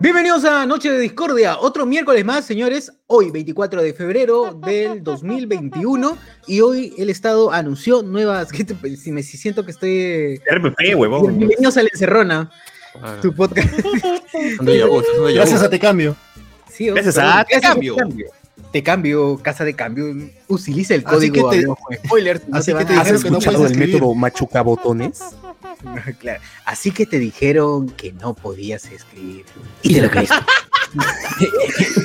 Bienvenidos a Noche de Discordia, otro miércoles más, señores. Hoy, 24 de febrero del 2021, y hoy el Estado anunció nuevas. ¿qué te- si me si siento que estoy. RPP, huevón. Bienvenidos a La Encerrona, Ah, tu podcast. Gracias a Te Cambio. Sí, Gracias a Te Cambio. Te cambio, casa de cambio. Utiliza el Así código. que te- abajo, spoiler, no así que te dijeron que no ¿Escuchado puedes el escribir. método machuca botones? Claro. Así que te dijeron que no podías escribir. Y te lo creíste.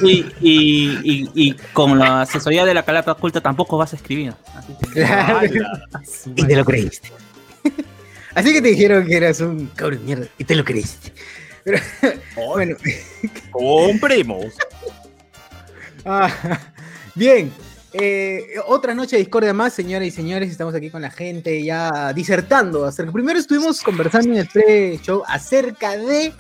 Y, y, y, y con la asesoría de la calata oculta tampoco vas a escribir. Así que- Claro. Y te lo creíste. Así que te dijeron que eras un cabrón de mierda. Y te lo creíste. Pero, bueno. Compremos. Ah, bien. Eh, otra noche de discordia más, señoras y señores. Estamos aquí con la gente ya disertando. Acerca. Primero estuvimos conversando en el pre-show acerca de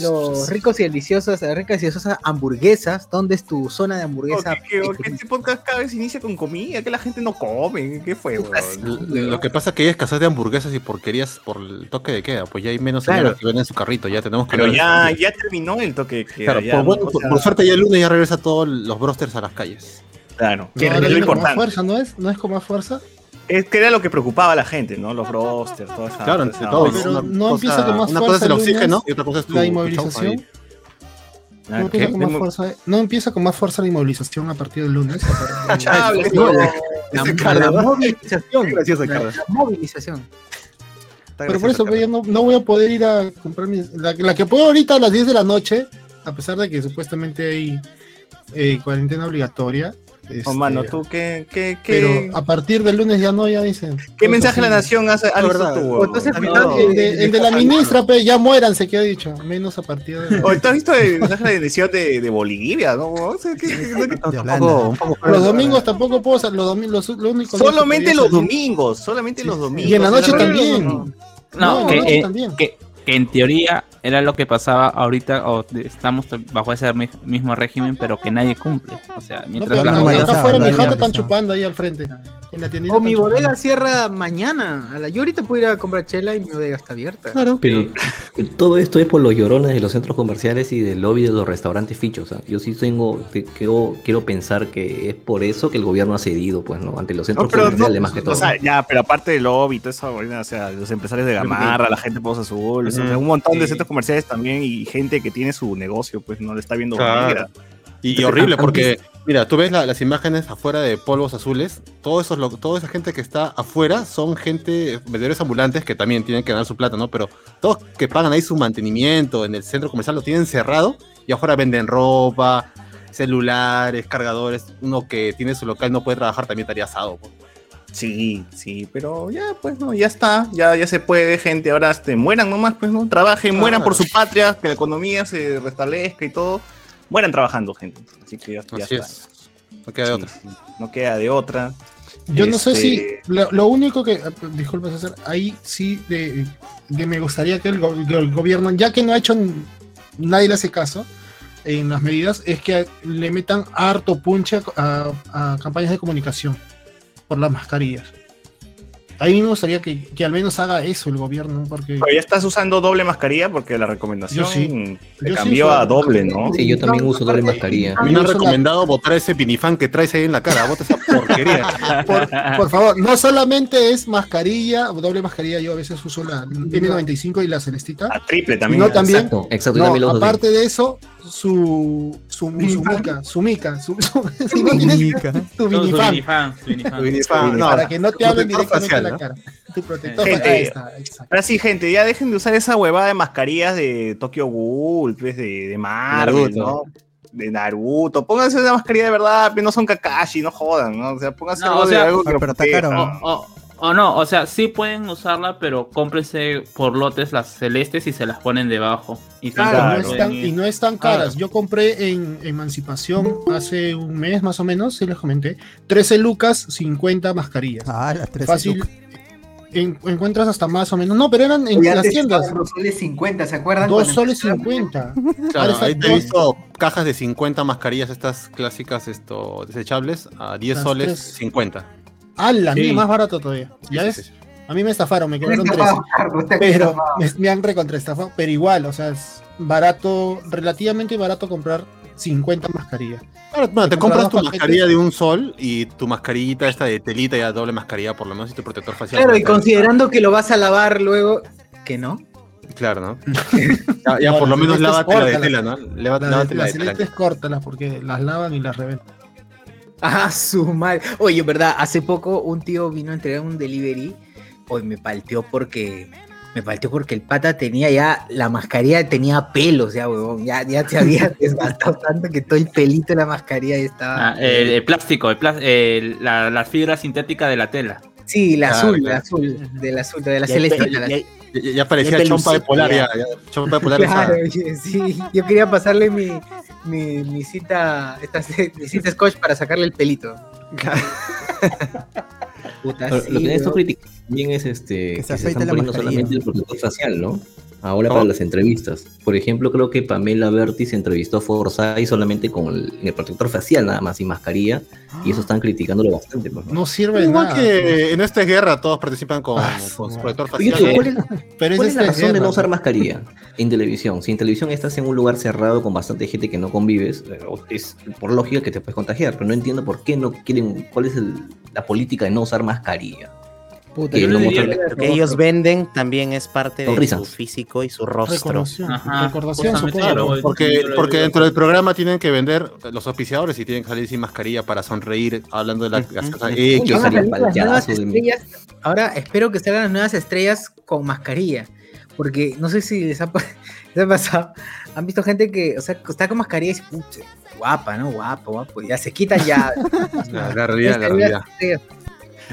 los ricos y deliciosos, las ricas y deliciosas hamburguesas. ¿Dónde es tu zona de hamburguesa? que, que- que este podcast cada vez inicia con comida, que la gente no come. ¿Qué fue, Lo que pasa es que hay escasez de hamburguesas y porquerías por el toque de queda. Pues ya hay menos Claro. señoras que venden su carrito. Ya tenemos que Pero ver- ya, ya terminó el toque que Claro, ya, por, bueno, o por- sea, por suerte ya el lunes ya regresa todos los brosters a las calles. Claro, No, que ahora es lo importante. fuerza, ¿no es? ¿No es con más fuerza? Es que era lo que preocupaba a la gente, ¿no? Los brosters, toda esa. Claro, entre todos. Pero una no cosa- empieza con más Una cosa es el fuerza oxígeno y otra cosa es tu La inmovilización. No Ah, empieza, con más fuerza, no empieza con más fuerza la inmovilización a partir del lunes. No, no. la, la movilización. La, la movilización. Está Pero por eso yo no, no voy a poder ir a comprar mi, la, la que puedo ahorita a las 10 de la noche, a pesar de que supuestamente hay eh, cuarentena obligatoria. Carlos. este, Oh, mano, tú, ¿qué, qué, Pero qué, a partir del lunes ya no, ya dicen. ¿qué mensaje a la nación verdad. tú, O huevón? entonces, ¿Has final, visto- El de, el de la ministra, pe, ya muéranse, que ha dicho. Menos a partir de. Oye, ¿tú has visto el mensaje de decisión de, de Bolivia? ¿no? O sea, ¿qué- qué- Un poco- un poco- Los domingos tampoco puedo. Los domingos, los, lo único días que Solamente los domingos, solamente los domingos. Y en la noche también. no, no. No, No, que, no, eh, también. que, que en teoría era lo que pasaba ahorita, o estamos bajo ese mi- mismo régimen, pero que nadie cumple. O sea, mientras no, vayas acá afuera mi jato están está. chupando ahí al frente. En la tiendita O mi bodega cierra mañana. A la, yo ahorita puedo ir a comprar chela y mi bodega está abierta. Claro. Pero todo esto es por los llorones de los centros comerciales y del lobby de los restaurantes fichos. ¿ah? Yo sí tengo, te- quiero, quiero pensar que es por eso que el gobierno ha cedido, pues, ¿no? Ante los centros comerciales no, más que todo. o sea, ya, pero aparte del lobby esa vaina, o sea, los empresarios de Gamarra, la gente de Pozo Azul, o sea, Ujú. un montón de centros comerciales también y gente que tiene su negocio, pues no le está viendo Claro. negra. Y, y horrible porque, mira, tú ves la- las imágenes afuera de polvos azules, todo eso, es lo- toda esa gente que está afuera son gente, vendedores ambulantes que también tienen que ganar su plata, ¿no? Pero todos que pagan ahí su mantenimiento en el centro comercial lo tienen cerrado y afuera venden ropa, celulares, cargadores. Uno que tiene su local no puede trabajar también estaría asado. Sí, sí, pero ya, pues no, ya está, ya, ya se puede, gente, ahora este, mueran nomás, pues no, trabajen, mueran por su patria, que la economía se restablezca y todo, mueran trabajando, gente. Así que ya, ya Así está. es. No queda de Sí, otra. no queda de otra. Yo no sé Este- si. Lo, lo único que. Disculpa, César. Ahí sí de, que me gustaría que el, go- el gobierno, ya que no ha hecho. Nadie le hace caso en las medidas, es que le metan harto punche a, a campañas de comunicación por las mascarillas. A mí me gustaría que, que al menos haga eso el gobierno, porque. Pero ya estás usando doble mascarilla porque la recomendación sí. sí cambió uso a doble. ¿no? Sí, yo también uso doble mascarilla. A mí me han recomendado botar ese pinifán que traes ahí en la cara. Bota esa porquería. Por, por favor, no solamente es mascarilla, doble mascarilla, yo a veces uso la N95 y la celestita. A triple también. No, también. Exacto, exacto. No, también lo uso así. aparte de eso, su su, su mica, su mica, su, Mica. tu Todo su minifan, minifan, su minifan. Tu minifan, no, para que no te hablen directamente a la cara. Tu protector Gente, facial, ahí está, exacto. Ahora sí, gente, ya dejen de usar esa huevada de mascarillas de Tokyo Ghoul, pues, de, de Marvel. ¿no? De Naruto. Pónganse una mascarilla de verdad, pero no son Kakashi, no jodan, ¿no? O sea, pónganse No, algo o de sea, algo que pero está caro. O, o- o no, o sea, sí pueden usarla, pero cómprense por lotes las celestes y se las ponen debajo. Y Claro, Claro. no están, y no están caras. Ah. Yo compré en Emancipación hace un mes más o menos, si les comenté, 13 lucas, 50 mascarillas. Ah, las tres. Fácil. en- encuentras hasta más o menos. No, pero eran en Oye, las tiendas. estaban Dos soles 50, ¿se acuerdan? 2 Cuando soles empezaron? 50. Claro, ahí te he visto cajas de 50 mascarillas, estas clásicas esto, desechables, a 10 Las soles tres. 50. Ah, la Sí. mía más barato todavía. ¿Ya Sí, ves? sí, sí. A mí me estafaron, me Te cobraron han 13. estafado, Carlos, te han Pero me, me han recontraestafado. Pero igual, o sea, es barato, relativamente barato comprar 50 mascarillas. Claro, bueno, te compras tu mascarilla de un sol y tu mascarillita esta de telita ya doble mascarilla por lo menos y tu protector facial. Claro, y considerando que lo vas a lavar luego, que no. Claro, ¿no? ya, ya por lo menos lávate la de tela, ¿no? Las, Lávate la las de tela. celestes córtalas porque las lavan y las reventan. Ah, su madre. Oye, verdad, hace poco un tío vino a entregar un delivery. Hoy me palteó porque. Me palteó porque el pata tenía ya. La mascarilla tenía pelos, ya, huevón. Ya, ya se había desgastado tanto que todo el pelito de la mascarilla ya estaba. Ah, el, el plástico, el plas- el- la, la fibra sintética de la tela. sí, la Claro, azul, claro. la azul. De la azul, de la celeste. y Ya, ya parecía Bien chompa de polar ya. ya. ya, Chompa de polar Claro, sí. Yo quería pasarle mi, mi, mi cita, esta, mi cita scotch para sacarle el pelito. Puta, Pero sí, lo que weón. criticando también es este, Que se que se están la poniendo mascarilla. solamente el protector facial, ¿no? Ahora ¿Cómo? para las entrevistas. Por ejemplo, creo que Pamela Berti se entrevistó a Forsyth solamente con el, el protector facial, nada más, sin mascarilla, y eso están criticándolo bastante. pues, ¿no? No sirve de Igual nada. que en esta guerra todos participan con, Ah, con su protector Oye, facial. ¿cuál es, Pero cuál es la razón de guerra. no usar mascarilla en televisión? Si en televisión estás en un lugar cerrado con bastante gente que no convives, eh, es por lógica que te puedes contagiar, pero no entiendo por qué no quieren, cuál es el- la política de no usar mascarilla. Puta, que yo diría- Lo que ellos venden también es parte de Sonrisas. su físico y su rostro. Recordación, Ajá, recordación yo- Porque, porque dentro del programa tienen que vender los auspiciadores y tienen que salir sin mascarilla para sonreír hablando de la- las cosas hechas. salir las estrellas. Ahora espero que salgan las nuevas estrellas con mascarilla. Porque no sé si les ha, les ha pasado. Han visto gente que, o sea, está con mascarilla y dice, "Pucha, guapa, ¿no? Guapo, guapo. Ya se quitan ya. La, realidad, la realidad.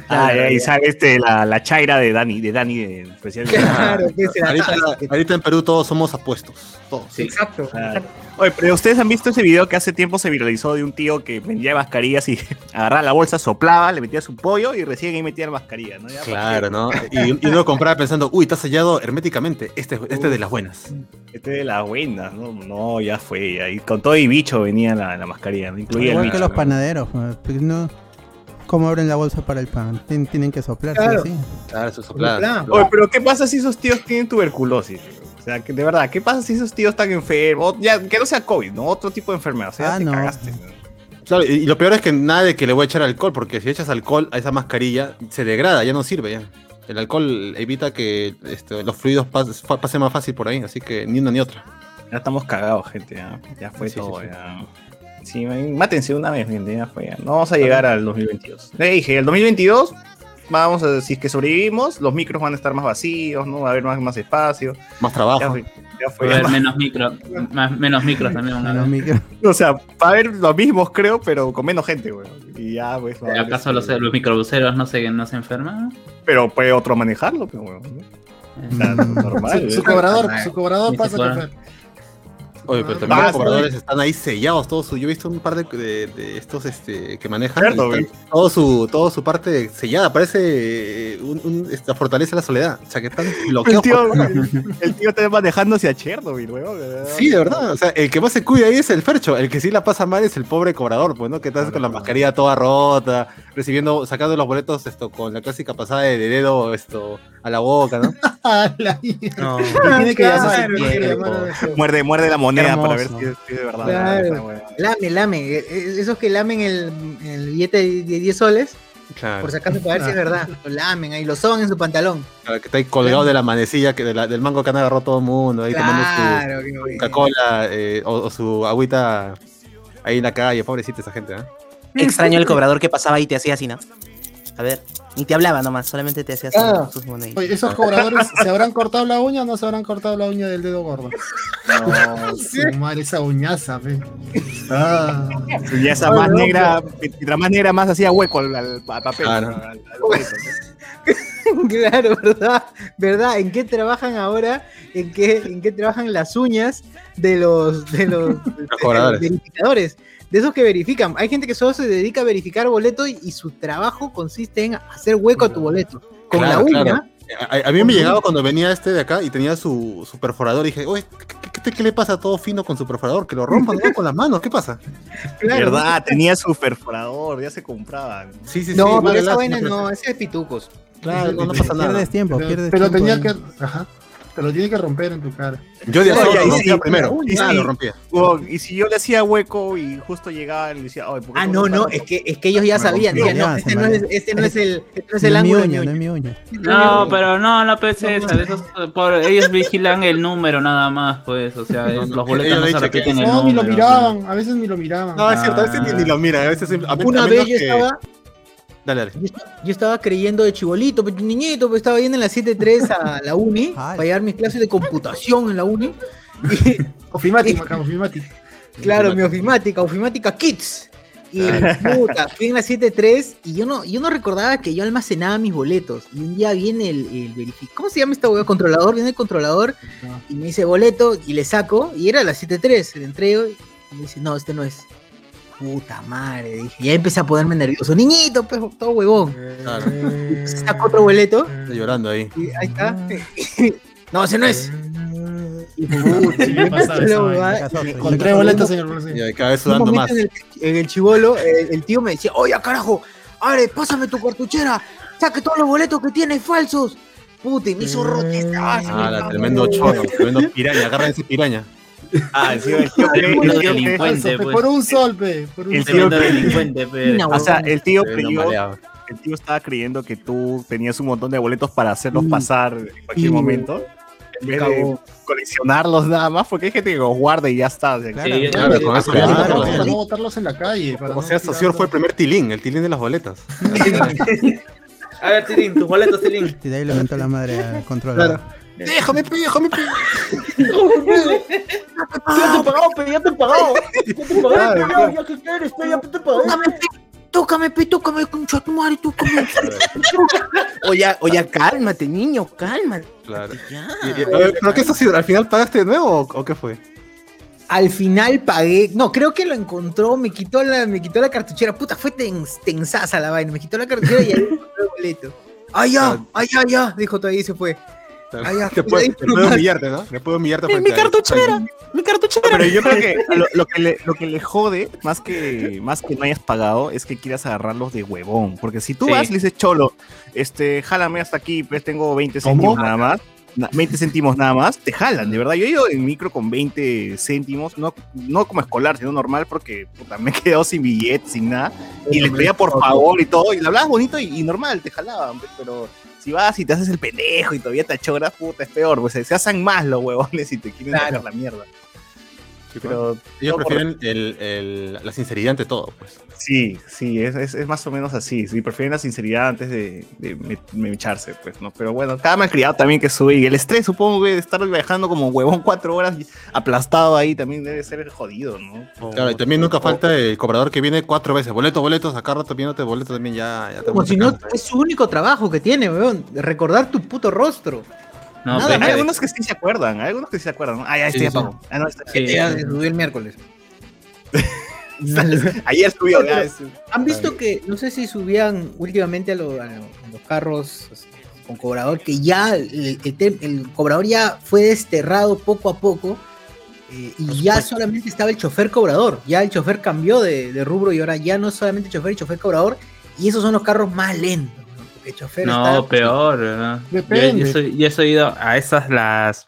Ah, ya. sale este, la, la chaira de Dani, de Dani, de especial. Claro, que se la- Ahorita, ahorita en Perú todos somos apuestos. Todos. Exacto. Claro. Oye, pero ustedes han visto ese video que hace tiempo se viralizó de un tío que vendía mascarillas y agarraba la bolsa, soplaba, le metía su pollo y recién ahí metía la mascarilla, ¿no? Ya, Claro, ¿no? Y, y uno compraba pensando, uy, está sellado herméticamente. Este, es- este es de las buenas. Este de las buenas, ¿no? No, ya fue. Y con todo y bicho venía la, la mascarilla, ¿no? Incluía el Igual bicho. que los ¿no? panaderos. pues, no- ¿Cómo abren la bolsa para el pan? Tien- Tienen que soplar, sí, Claro. sí. Claro, eso Soplada. Oye, pero ¿qué pasa si esos tíos tienen tuberculosis? O sea, que de verdad, ¿qué pasa si esos tíos están enfermos? Ya, que no sea COVID, ¿no? Otro tipo de enfermedad. O sea, ya Ah, te no. cagaste. Claro, y, y lo peor es que nada de que le voy a echar alcohol, porque si echas alcohol a esa mascarilla, se degrada, ya no sirve ya. El alcohol evita que este, los fluidos pas- fa- pasen más fácil por ahí, así que ni una ni otra. Ya estamos cagados, gente. Ya, ya fue Sí, sí, todo. sí. ya. Sí, mátense una vez, gente. Ya fue. ya. No vamos a llegar al 2022. Le dije, el 2022, vamos a si es que sobrevivimos, los micros van a estar más vacíos, ¿no? Va a haber más, más espacio. Más Ya trabajo. fue. Ya Va a haber menos micros, menos micros también. Los micro- O sea, va a haber los mismos, creo, pero con menos gente, güey. Y ya, pues. va ¿Acaso los, este, los microbuseros no se, no se enferman? Pero puede otro manejarlo, pero, güey. Normal. Su, su cobrador, su cobrador pasa a. Oye, pero también los cobradores están ahí sellados todos. Su, yo he visto un par de, de- de estos este, que manejan. y Cierto, están todo su, todo su parte sellada. Parece eh, un, un- esta fortaleza de la soledad. O sea, que están El bloqueados. tío, por- el tío está manejando hacia Chernobyl, güey. Sí, de verdad. O sea, el que más se cuida ahí es el Fercho. El que sí la pasa mal es el pobre cobrador, pues, ¿no? Que estás con la mascarilla toda rota, recibiendo, sacando los boletos esto con la clásica pasada de dedo esto a la boca, ¿no? Tiene que llamar Muerde, muerde la moneda Hermoso. para ver si es, si es de verdad. Claro. Lame, lame. Eh, eh, Esos que lamen el, el billete de 10 soles, Claro. por si acaso para ver si es verdad. Lo lamen ahí, lo soban en su pantalón. Claro, que está ahí colgado de la manecilla, que de la- del mango que han agarrado todo el mundo, ahí tomando su. Coca-Cola eh, o, o su agüita ahí en la calle. Pobrecita esa gente, ¿eh? extraño el cobrador que pasaba y te hacía así, ¿no? A ver, ni te hablaba nomás, solamente te hacía así Ah. sus monedas. Oye, ¿esos cobradores se habrán cortado la uña o no se habrán cortado la uña del dedo gordo? No, Su madre, esa uñaza, fe. Ah. y esa Oye, más no, negra, mientras más negra, más hacía hueco al, al- al papel. Claro. Claro, ¿verdad? ¿Verdad? ¿En qué trabajan ahora? ¿En qué, en qué trabajan las uñas de los, de los, de los cobradores. verificadores? De esos que verifican. Hay gente que solo se dedica a verificar boletos y, y su trabajo consiste en hacer hueco a tu boleto. Con Claro, la uña. claro. A, a mí me llegaba cuando venía este de acá y tenía su, su perforador y dije, oye, ¿qué, qué- qué le pasa a todo fino con su perforador? Que lo rompan ¿no? con las manos, ¿qué pasa? claro. verdad, tenía su perforador, ya se compraba. Sí, sí, sí. No, pero esa vaina no, ese es pitucos. Claro, no, no pasa nada. Pierdes tiempo, Pero, pierdes pero tiempo tenía ahí. que. Ajá. Te lo tiene que romper en tu cara. Yo de No, ya, lo rompía sí, primero. y Ah, sí. lo rompía. Y si yo le hacía hueco y justo llegaba y le decía, "Ay, ¿por qué Ah, no, no, es que, es que ellos ya Me sabían. rompió. decían, no, este se no es, este no es el, este no es No el mi ángulo uña, de no es mi uña. mi uña. No, pero no, la PC esos, por, ellos vigilan el número nada más, pues, o sea, No, no, los boletos no se repiten el No, ni número. lo miraban, a veces ni lo miraban. No, es cierto, a veces ni, ni lo mira. A veces, Una vez yo que- estaba, Dale, dale. yo, esta- yo estaba creyendo de chibolito, pe- niñito, pues estaba yendo en la 7.3 a la uni, para llevar mis clases de computación en la uni. Y, Ofimática, ofimática. claro, mi ofimática, ofimática Kids. Y puta, fui en la 7.3 y yo no, yo no recordaba que yo almacenaba mis boletos. Y un día viene el, el verific- ¿Cómo se llama esta hueá? Controlador. Viene el controlador y me dice boleto y le saco. Y era la 7.3, le entrego y me dice, no, este no es. Puta madre, dije. Y ahí empecé a ponerme nervioso. Niñito, pues, todo huevón. Claro. Saco otro boleto Está llorando ahí. y ahí está. no, ese no es. Con tres boletos, señor Y cada vez sudando más. En el, en el chivolo, el, el tío me decía, oye, carajo, Are, pásame tu cartuchera, saque todos los boletos que tienes falsos. Puta, y me hizo rote esta vaina, Ah, la tremendo choro, tremendo piraña. Agarra ese piraña. Ah, el tío delincuente, pues. Por un sol, pe. Por un El sol. delincuente, pe. O sea, el tío creyó, el tío estaba creyendo que tú tenías un montón de boletos para hacerlos Sí. pasar en cualquier momento. En vez de coleccionarlos nada más, porque hay gente que los guarda y ya está. o sea, Claro. Sí, Claro, con eso Claro, para no- no botarlos en la calle. para O no sea, tirar Socio fue el primer tilín, el tilín de las boletas. A ver, Tilín, tus boletos, Tilín. Y de ahí le la madre al controlador. Déjame, pe, déjame, pe. Ya te he pagado, pe, ya te he pagado. Ya te he pagado, ya, que quieres, pe, ya te he pagado. Tócame, pe, tócame, pe, tócame, concha tu madre, tócame. Oye, oye, cálmate, niño, cálmate. Claro. Ya. ¿Pero qué es así? ¿Al final pagaste de nuevo o, qué fue? Al final pagué, no, creo que lo encontró, me quitó la, me quitó la cartuchera, puta, fue tens, tensaza la vaina, me quitó la cartuchera y ahí encontró el boleto. ¡Ay, ya! ¡Ay, ya, ya! Dijo todavía y se fue. Ah, ya, Después, ahí después de nomás. humillarte, ¿no? Después de humillarte frente mi a- cartuchera, mi cartuchera. Pero yo creo que lo, lo que le, lo que le jode, más que, más que no hayas pagado, es que quieras agarrarlos de huevón. Porque si tú Sí. vas y le dices, cholo, este, jálame hasta aquí, pues tengo 20 ¿Cómo? céntimos nada más. na- 20 céntimos nada más, te jalan, de verdad. Yo he ido en micro con 20 céntimos, no, no como escolar, sino normal, porque puta, me he quedado sin billete, sin nada. Y les pedía por favor y todo, y le hablabas bonito y, y normal, te jalaban. pues, Pero si vas y te haces el pendejo y todavía te achoras, puta, es peor. Pues se hacen más los huevones y te quieren Claro. sacar la mierda. Sí, Pero Ellos por- prefieren el, el- la sinceridad ante todo, pues. Sí, sí, es, es, es más o menos así. Sí, prefieren la sinceridad antes de, de me- me echarse, pues, ¿no? Pero bueno, cada malcriado también que sube. Y el estrés, supongo, güey, de estar viajando como huevón cuatro horas aplastado ahí también debe ser jodido, ¿no? Claro, y también nunca falta el cobrador que viene cuatro veces. Boletos, boletos, acá rato viéndote boletos también ya. ya te Como si no es su único trabajo que tiene, weón, recordar tu puto rostro. No, Nada pero- Hay algunos que sí se acuerdan, hay algunos que sí se acuerdan. Ah, ya, este Sí, ya sí. pagó. Ah, no, este- Sí. Ya el miércoles. Ayer subió, es- ¿Han visto que, no sé si subían últimamente a, lo- a lo- a los carros así, con cobrador, que ya el, el cobrador ya fue desterrado poco a poco eh, y ya solamente estaba el chofer cobrador, ya el chofer cambió de, de rubro y ahora ya no es solamente chofer y chofer cobrador y esos son los carros más lentos, chofer No, está... peor. ¿no? Yo, Depende. yo soy, yo he ido a esas las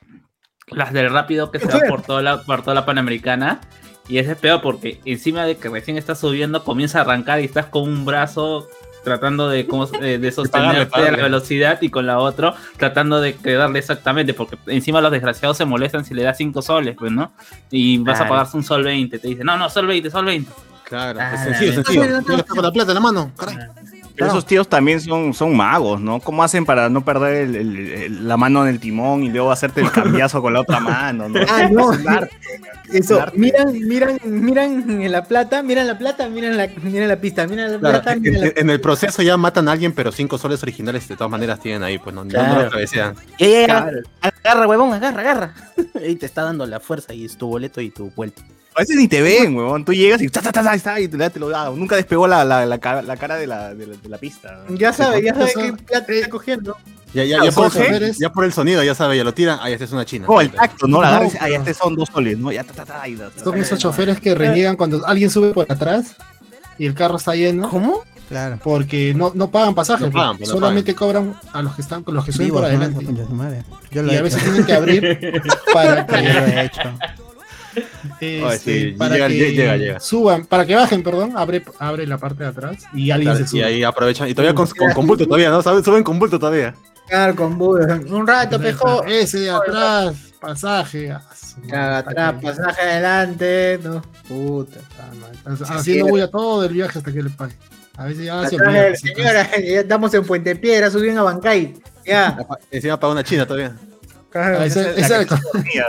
las del rápido que se va por toda la por toda la panamericana y ese es peor porque encima de que recién estás subiendo comienza a arrancar y estás con un brazo tratando de cómo, eh, de sostenerte a la velocidad y con la otra tratando de quedarle exactamente porque encima los desgraciados se molestan si le das 5 soles pues no y vas a pagarse un sol 20 te dicen no no sol 20 sol 20 Claro, Ah, es sencillo, la- sencillo. Ah, les pongo la plata en la mano. caray. Pero esos tíos también son, son magos, ¿no? ¿Cómo hacen para no perder el- el- el- la mano en el timón y luego hacerte el cambiazo con la otra mano, ¿no? Ah, no, Es un arte. eso, miran, miran, miran en la plata, miran la plata, miran la, miran la pista, miran la Claro, plata, en, la el proceso ya matan a alguien, pero cinco soles originales de todas maneras tienen ahí, pues no, no- lo cabecean. Ya, ya, ya. Claro. Agarra, huevón, agarra, agarra. Y te está dando la fuerza y es tu boleto y tu vuelta. A veces ni te ven, huevón. Tú llegas y ta, ta, ta, ta, ahí está, y te, te lo da. Nunca despegó la, la, la, cara, la cara de la, de la, de la pista. Ya sabe, ya sabe qué plata está cogiendo. Ya, ya, ya, por, ya por el sonido, ya sabe, ya lo tiran. Ahí esta es una china. Oh, el tacto, ¿no? La No, ah, ya este son dos soles, ¿no? Ya, ta, ta, ta, y da- Son esos choferes que reniegan cuando alguien sube por atrás y el carro está lleno. ¿Cómo? Claro. Porque no, no pagan pasajes, No pagan, no solamente cobran a los que están con los que suben por ¿no? adelante. Yo lo Y he a veces hecho. tienen que abrir para que, Yo lo he hecho. Este, Oye, sí, para llega- que llega, llega. suban, para que bajen, perdón, abre, abre la parte de atrás y alguien Claro, se y sube. ahí aprovechan. Y todavía con, con, con bulto todavía, ¿no? Suben con bulto todavía. Claro, con. Un rato, pejo. Ese de atrás, pasaje. ah, madre, Atrás, pasaje adelante. No, puta. Haciendo bulla todo el viaje hasta que le pague. A veces ya se olvida. Señora, ya estamos en Puente Piedra, subieron a Bancay. Ya. Encima para una china todavía. Ah, La ese- que se dormía,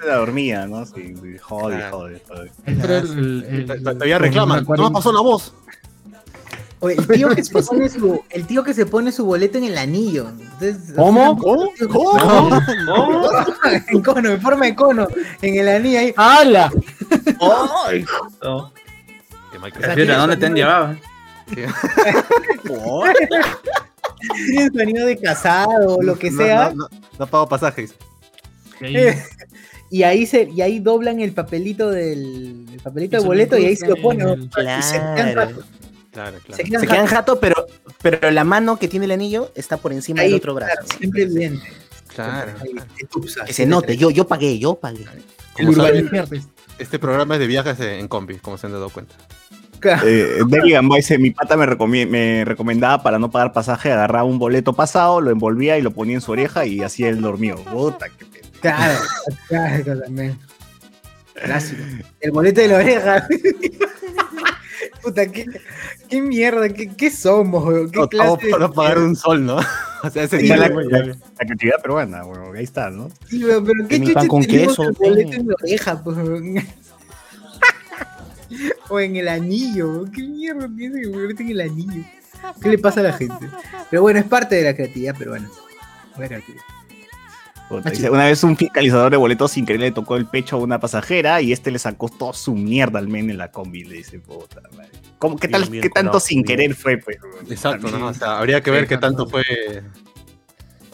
se la dormía, ¿no? Sí, sí, jode, Ah. jode, jode. Pero el- el- el- Todavía reclaman. la No me pasó la voz. Oye, el tío, que se pone su, el tío que se pone su boleto en el anillo. Entonces, ¿Cómo? ¿Cómo? ¿Cómo? en cono, en forma de cono. En el anillo ahí. ¡Hala! ¡Ay! No. Prefiero, ¿A dónde te han llevado? Tiene sonido de casado o lo que No, sea. No, no, no pago pasajes. Eh, y ahí se y ahí doblan el papelito del el papelito de boleto y ahí se lo ponen. Y se quedan Claro. rato, Claro, claro. se quedan Se quedan rato. jato, pero, pero la mano que tiene el anillo está por encima Ahí, del otro brazo. claro, siempre evidente. Claro. Que se note, yo, yo pagué, yo pagué. El saben, este programa es de viajes en combi, como se han dado cuenta. Claro. Eh, Gamboa dice, mi pata me, recomendaba para no pagar pasaje, agarraba un boleto pasado, lo envolvía y lo ponía en su oreja y así él dormió. Puta, qué. Claro, claro, también. Clásico. El boleto de la oreja. Puta, qué, qué mierda, qué, qué somos, weón? ¿Qué No, todo clase de- para pagar un sol, ¿no? O sea, Sí, día la, la- la creatividad peruana, bueno, ahí está, ¿no? Sí, weón, pero qué chucha pan con tenemos queso, el boleto en la oreja, pues, weón? O en el anillo. ¿qué mierda tiene el boleto en el anillo? ¿Qué le pasa a la gente? Pero bueno, es parte de la creatividad peruana. La creatividad. Una vez un fiscalizador de boletos sin querer le tocó el pecho a una pasajera y este le sacó toda su mierda al men en la combi. Le dice, puta madre. ¿Cómo, qué, tal, bien ¿Qué tanto sin bien. querer fue? Pues, Exacto, ¿no? O sea, habría que ver qué tanto fue.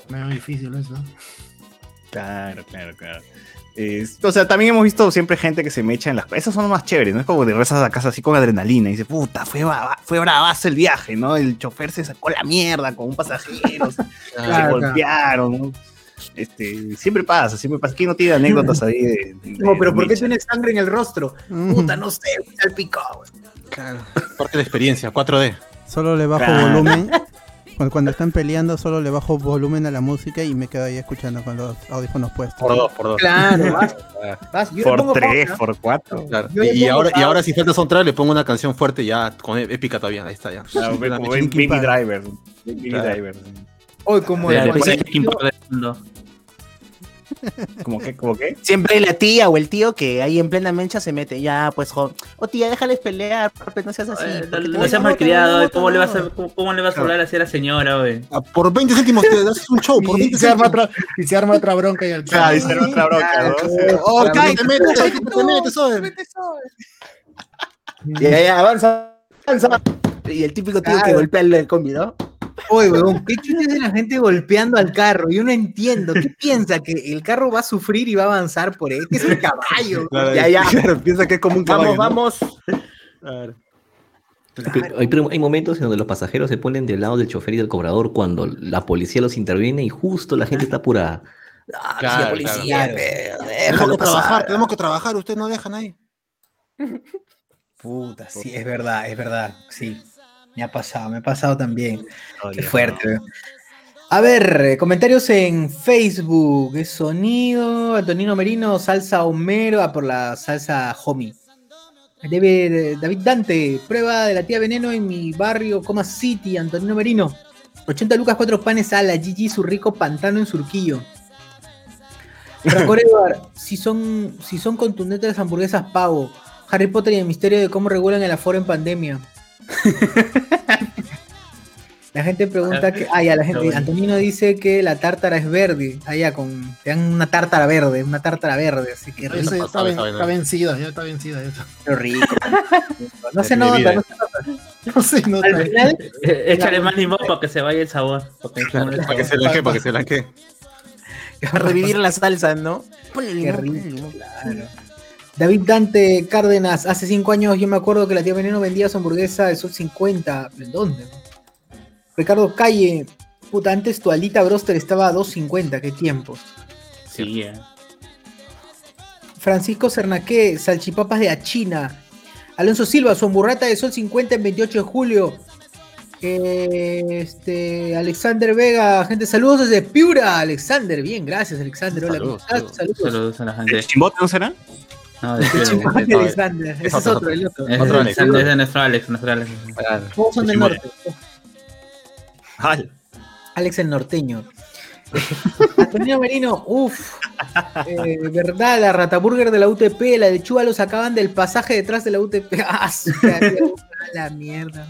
Medio difícil eso. Claro, claro, claro. Es- o sea, también hemos visto siempre gente que se me echa en las cosas. Esos son más chéveres, ¿no? Es como de regresas a casa así con adrenalina y dice, puta, fue, brava- fue bravazo el viaje, ¿no? El chofer se sacó la mierda con un pasajero, se, se Claro, golpearon, ¿no? Este, siempre pasa, siempre pasa. ¿Quién no tiene anécdotas ahí de, de- No, pero de ¿por qué mecha? tienes sangre en el rostro? Puta, no sé, salpicó. Claro. Parte de la experiencia, 4D. Solo le bajo Claro. volumen. Cuando, cuando están peleando, solo le bajo volumen a la música y me quedo ahí escuchando con los audífonos puestos. Por dos, por dos. Claro, vas, vas. Yo Por pongo tres, pausa. por cuatro. Claro. Y, ahora, y ahora si falta soundtrack le pongo una canción fuerte ya con épica todavía. Ahí está ya. Claro, como Baby. Driver. Baby Claro. Driver. Hoy como de. ¿Cómo qué? ¿Cómo qué? Siempre la tía o el tío que ahí en plena mencha se mete, ya pues, jo, oh tía, déjales pelear, pues, no seas así. Eh, porque No seas malcriado, ¿cómo le vas no". a, cómo, cómo le vas a hablar así a la señora, güey? Ah, Por 20 céntimos te haces un show. Por Y 20 se, arma céntimos. otra, y se arma otra bronca y al Claro, y se arma otra bronca, ¿no? Oh, cállate, te metes, te metes. Y avanza, avanza. Y el típico tío que golpea el, el combi, ¿no? Oye, weón, ¿qué chucha es de la gente golpeando al carro? Yo no entiendo. ¿Qué piensa? ¿Que el carro va a sufrir y va a avanzar por él? ¿Qué es el caballo? Claro, Ya, ya. Claro, piensa que es como un caballo. Vamos, ¿no? vamos. Claro. Hay, hay momentos en donde los pasajeros se ponen del lado del chofer y del cobrador cuando la policía los interviene y justo la gente está pura. Ah, Claro, sí, la policía, claro. déjalo que trabajar, tenemos que trabajar. Ustedes no dejan ahí. Puta, sí, es verdad, es verdad. Sí, me ha pasado, me ha pasado también. Oh, Qué fuerte. A ver, eh, comentarios en Facebook. ¿Qué sonido? Antonino Merino, salsa Homero, ah, por la salsa Homie. David, David Dante, prueba de la tía Veneno en mi barrio, Coma City, Antonino Merino. 80 lucas, 4 panes a la Gigi, su rico pantano en Surquillo. Edward, si son, si son contundentes las hamburguesas, pago. Harry Potter y el misterio de cómo regulan el aforo en pandemia. La gente pregunta que. Ah, ya, la gente. Antonino dice que la tártara es verde. Ah, ya, con. Te dan una tártara verde, una tártara verde, así que rico. Está, ven- está vencida, ya está vencida. Ya está. pero rico. No se nota, no se nota. No sé, no Al final, Eh, Échale más limón para que se vaya el sabor. Para que se lanque, para que se lanque. Para revivir la salsa, ¿no? Ponle qué limón, rico. ponle limón. Claro. David Dante Cárdenas, hace cinco años yo me acuerdo que la tía Veneno vendía su hamburguesa de Sol 50. ¿En dónde? Ricardo Calle, puta, antes tu alita broster estaba a 2.50, qué tiempos. Sí, eh. Francisco Cernaque, salchipapas de Achina. Alonso Silva, su hamburrata de Sol 50 en 28 de julio. Eh, este, Alexander Vega, gente, saludos desde Piura. Alexander, bien, gracias, Alexander. Hola, ¿cómo Saludos, estás? Saludos. Saludos a la gente. ¿El chimbote no será? No, de de Alexander. Ese es otro, otro, el otro. Es, Otro de- Alex. es de nuestro Alex, nuestro Alex. Todos son del norte. Al. Alex el norteño. Antonio Merino, uff. Eh, verdad, la rataburger de la UTP, la de Chuba lo sacaban del pasaje detrás de la UTP. ¡Ah, la mierda!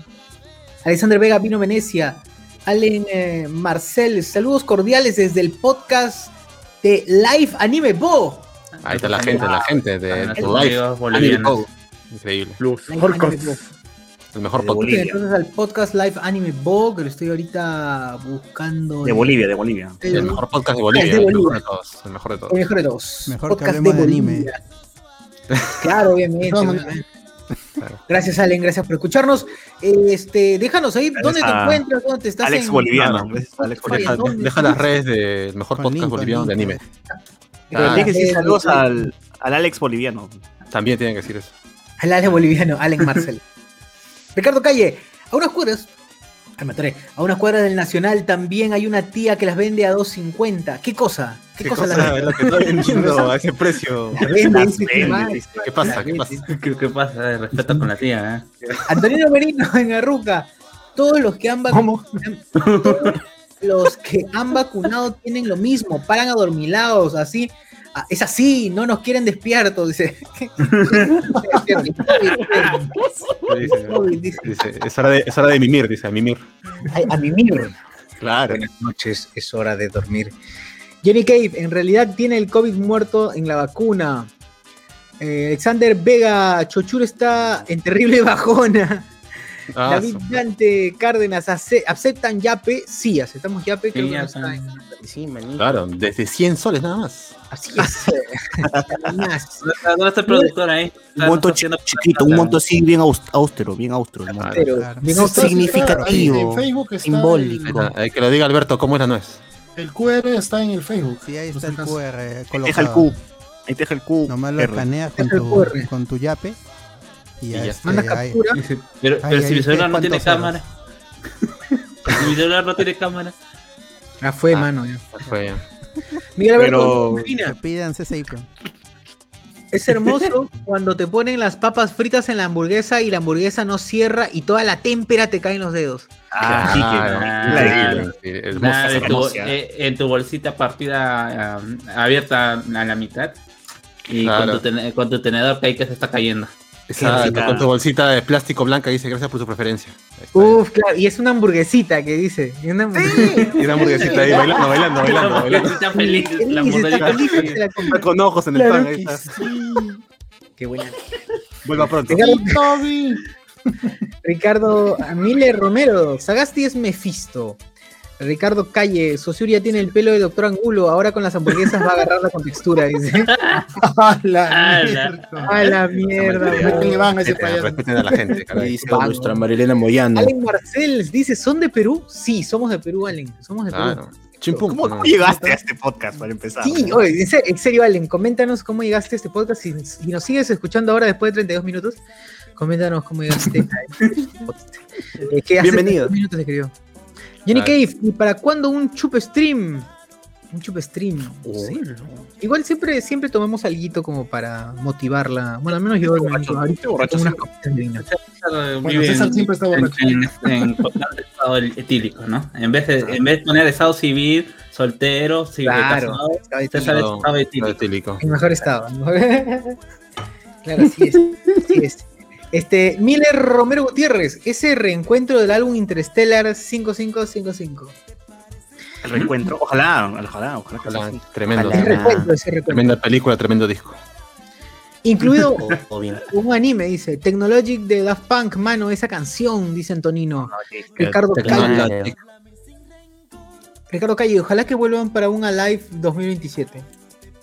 Alexander Vega, Vino Venecia. Allen eh, Marcel, saludos cordiales desde el podcast de Live Anime Bo. Ahí está la gente, la gente de live. Increíble. Bo. El mejor podcast. Entonces al podcast Live Anime Bo, que lo estoy ahorita buscando. De Bolivia, de Bolivia. El mejor podcast de Bolivia. El mejor de todos. El mejor de todos. El mejor de todos. Mejor Podcast de anime. Bolivia. Claro, obviamente. No, no, obviamente. Gracias, Allen, gracias por escucharnos. Este, déjanos ahí Gracias dónde te encuentras, dónde te estás. Alex en- Boliviano. Deja, las redes del mejor Con podcast boliviano de anime. Pero Ah, tienes que decir eh, saludos eh, al, al Alex Boliviano. También tienen que decir eso. Al Alex Boliviano, Allen Marcel. Ricardo Calle, a unas cuadras. Ay, me atoré. A unas cuadras del Nacional también hay una tía que las vende a 2.50. ¿Qué cosa? ¿Qué, cosa, las es vende? lo que estoy vendiendo a ese precio? Las vende, dice. ¿Qué pasa? ¿Qué pasa? ¿Qué, qué pasa? De respeto con la tía, ¿eh? Antonio Merino en Arruca. Todos los que han vacunado. Los que han vacunado tienen lo mismo, paran adormilados, así. Ah, Es así, no nos quieren despiertos, dice. Dice, COVID, dice. dice, es, hora de, es hora de mimir, dice, a mimir. Ay, a mimir. Claro. Buenas noches, es hora de dormir. Johnny Cave, en realidad tiene el COVID muerto en la vacuna. Eh, Alexander Vega, Chochur está en terrible bajona. Ah, David su- Dante Cárdenas, ace- ¿aceptan Yape? Sí, aceptamos Yape. creo Sí, que ya no está en- Sí. Claro, desde 100 soles nada más. Así es. ¿Dónde está, dónde está el productor ahí? Un monto chiquito, un monto así bien aus- austero, bien austero. pero Claro. bien austero. significativo. En Facebook está simbólico. El, Ahí Ah, que lo diga Alberto, ¿cómo es la nuez? el QR está en el Facebook. Sí, ahí está el. QR Ahí deja el colocado. Q. Ahí deja el Q. Nomás lo escaneas con con tu yape. Y ya ya este, Manda ahí- captura. Pero, pero si mi celular no tiene cámara. si mi celular no tiene cámara. Ah, fue, Ah. mano. ya. Fue- Miguel Alberto Pero- piden CCI. pues. es hermoso cuando te ponen las papas fritas en la hamburguesa y la hamburguesa no cierra y toda la témpera te cae en los dedos. Ah, eh, en tu bolsita partida um, abierta a la mitad. Y Claro. con, tu tene- con tu tenedor que ahí que se está cayendo. Exacto, con tu bolsita de plástico blanca dice gracias por su preferencia. Uf, claro, y es una hamburguesita que dice. y una hamburguesita. Y una hamburguesita ahí bailando, bailando, bailando, La bailando. está feliz. La está monedita. feliz, se la come. Con ojos en el Claro pan, ahí está. sí. Qué buena. Vuelva pronto. Ricardo. Ricardo Miller Romero, Sagasti es Mefisto. Ricardo Calle, Sosuria tiene el pelo de Doctor Angulo, ahora con las hamburguesas va a agarrarla con textura, dice. A la la- mierda. A la mierda. ¿Qué le van a ese Respeten, payaso? respeten a la gente, nuestra Marilena Moyano. Allen Marcel dice, ¿son de Perú? Sí, somos de Perú, Allen. Somos de Perú. Chimpum. ¿Cómo, llegaste a este podcast para empezar? Sí, oye, en serio, en serio, Allen, coméntanos cómo llegaste a este podcast. Si, si nos sigues escuchando ahora después de 32 minutos, coméntanos cómo llegaste a este podcast. Eh, hace Bienvenido. 32 minutos escribió. Jenny. Cave, ¿y para cuándo un chup stream? Un chup stream. no sé. Igual siempre, siempre tomamos algo como para motivarla. Bueno, al menos yo me ahorita borracho, unas sí. copitas de vino. César Bueno, César en- siempre está en, borracho. en, en total estado etílico, ¿no? En vez de, en vez de poner estado civil, soltero, civil, Claro. casado, Estaba César es No, estado no, etílico. etílico. En mejor estado. claro, así es. Así es. Este, Miller Romero Gutiérrez, ese reencuentro del álbum Interstellar 5555. El reencuentro. Ojalá, ojalá, ojalá. que Ojalá, sí. Tremendo. Ojalá. El reencuentro, ese reencuentro. Tremenda película, tremendo disco. Incluido un anime, dice. Technologic de Daft Punk, mano, esa canción, dice Antonino. Ricardo. Calle. Ricardo Calle, ojalá que vuelvan para un Alive 2027.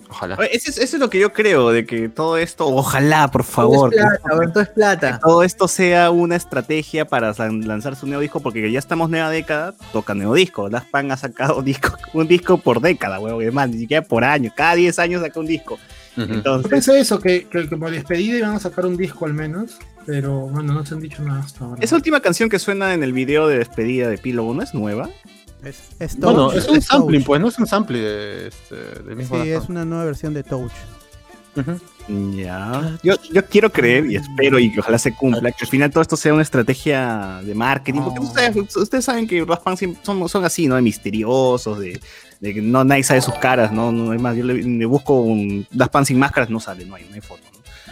Ojalá. Eso es, eso es lo que yo creo, de que todo esto, ojalá, por favor, Todo es plata, weón, todo es plata. todo esto sea una estrategia para lan- lanzar su nuevo disco, porque ya estamos nueva década, toca nuevo disco. Daft Punk ha sacado disco, un disco por década, huevón, más, ni siquiera por año, cada 10 años saca un disco. Ujú. Yo Entonces, pensé eso, que, que como despedida iban a sacar un disco al menos, pero bueno, no se han dicho nada hasta ahora. esa última canción que suena en el video de despedida de Epílogo, ¿no es nueva? Es, es Bueno, es un Touch. sampling, pues, no es un sample de, este, del mismo. Sí, es una nueva versión de Touch. Ya. Yo, yo quiero creer y espero y que ojalá se cumpla que al final todo esto sea una estrategia de marketing. Porque ustedes, ustedes saben que Punk siempre son, son así, ¿no? De misteriosos, de, de que no nadie sabe sus caras, ¿no? no es más, yo le, le busco un Daft Punk sin máscaras, no sale, no hay, no hay foto. ¿no?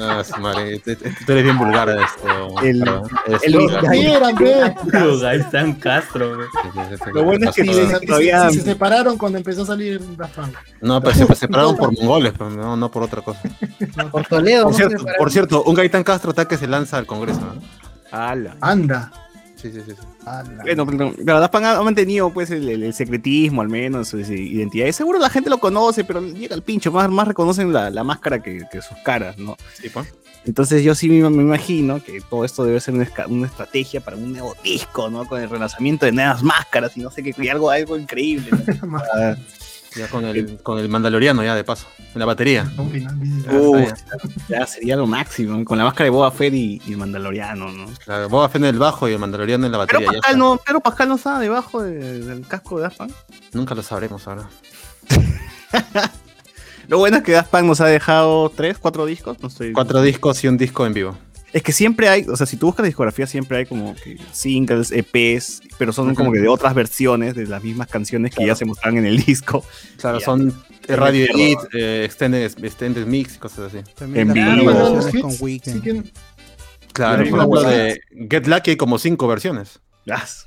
Ah, su madre, te- te- tú eres bien vulgar esto. El- el- ve. Ahí están Castro. Lo bueno es que se, separaron cuando empezó a salir Punk. No, pero se separaron por mongoles, pero no, no por otra cosa. Por Toledo. Por ¿no? cierto, Separaron. por cierto, un Gaitán Castro está que se lanza al Congreso. ¿no? Ala. Anda. Sí, sí, sí. anda. Bueno, pero, Daft Punk ha mantenido pues el, el- el secretismo al menos, su su identidad. Y seguro la gente lo conoce, pero llega al pincho, más, más reconocen la, la máscara que, que sus caras, ¿no? Sí, pues. Entonces yo sí me, me imagino que todo esto debe ser una, una estrategia para un nuevo disco, ¿no? Con el relanzamiento de nuevas máscaras y no sé qué, algo, algo increíble. ¿no? Ya con el, con el Mandaloriano, ya de paso, en la batería. Dice, Ya está, sería lo máximo, con la máscara de Boba Fett y, y el Mandaloriano, ¿no? Claro, Boba Fett en el bajo y el Mandaloriano en la Pero batería. ya Pascal está. no, pero Pascal no estaba debajo de- del casco de Daft Punk. Nunca lo sabremos ahora. Lo bueno es que Daft Punk nos ha dejado tres, cuatro discos. No estoy... Cuatro discos y un disco en vivo. Es que siempre hay, o sea, si tú buscas la discografía, siempre hay como que singles, EPs, pero son como que de otras versiones de las mismas canciones que ya se mostraron en el disco. Claro, Ya. son eh, Radio Edit, eh, extended, extended Mix y cosas así. También En vivo. con hits, sí tienen- Claro, Sí, por ejemplo, de Get Lucky hay como cinco versiones. Yes.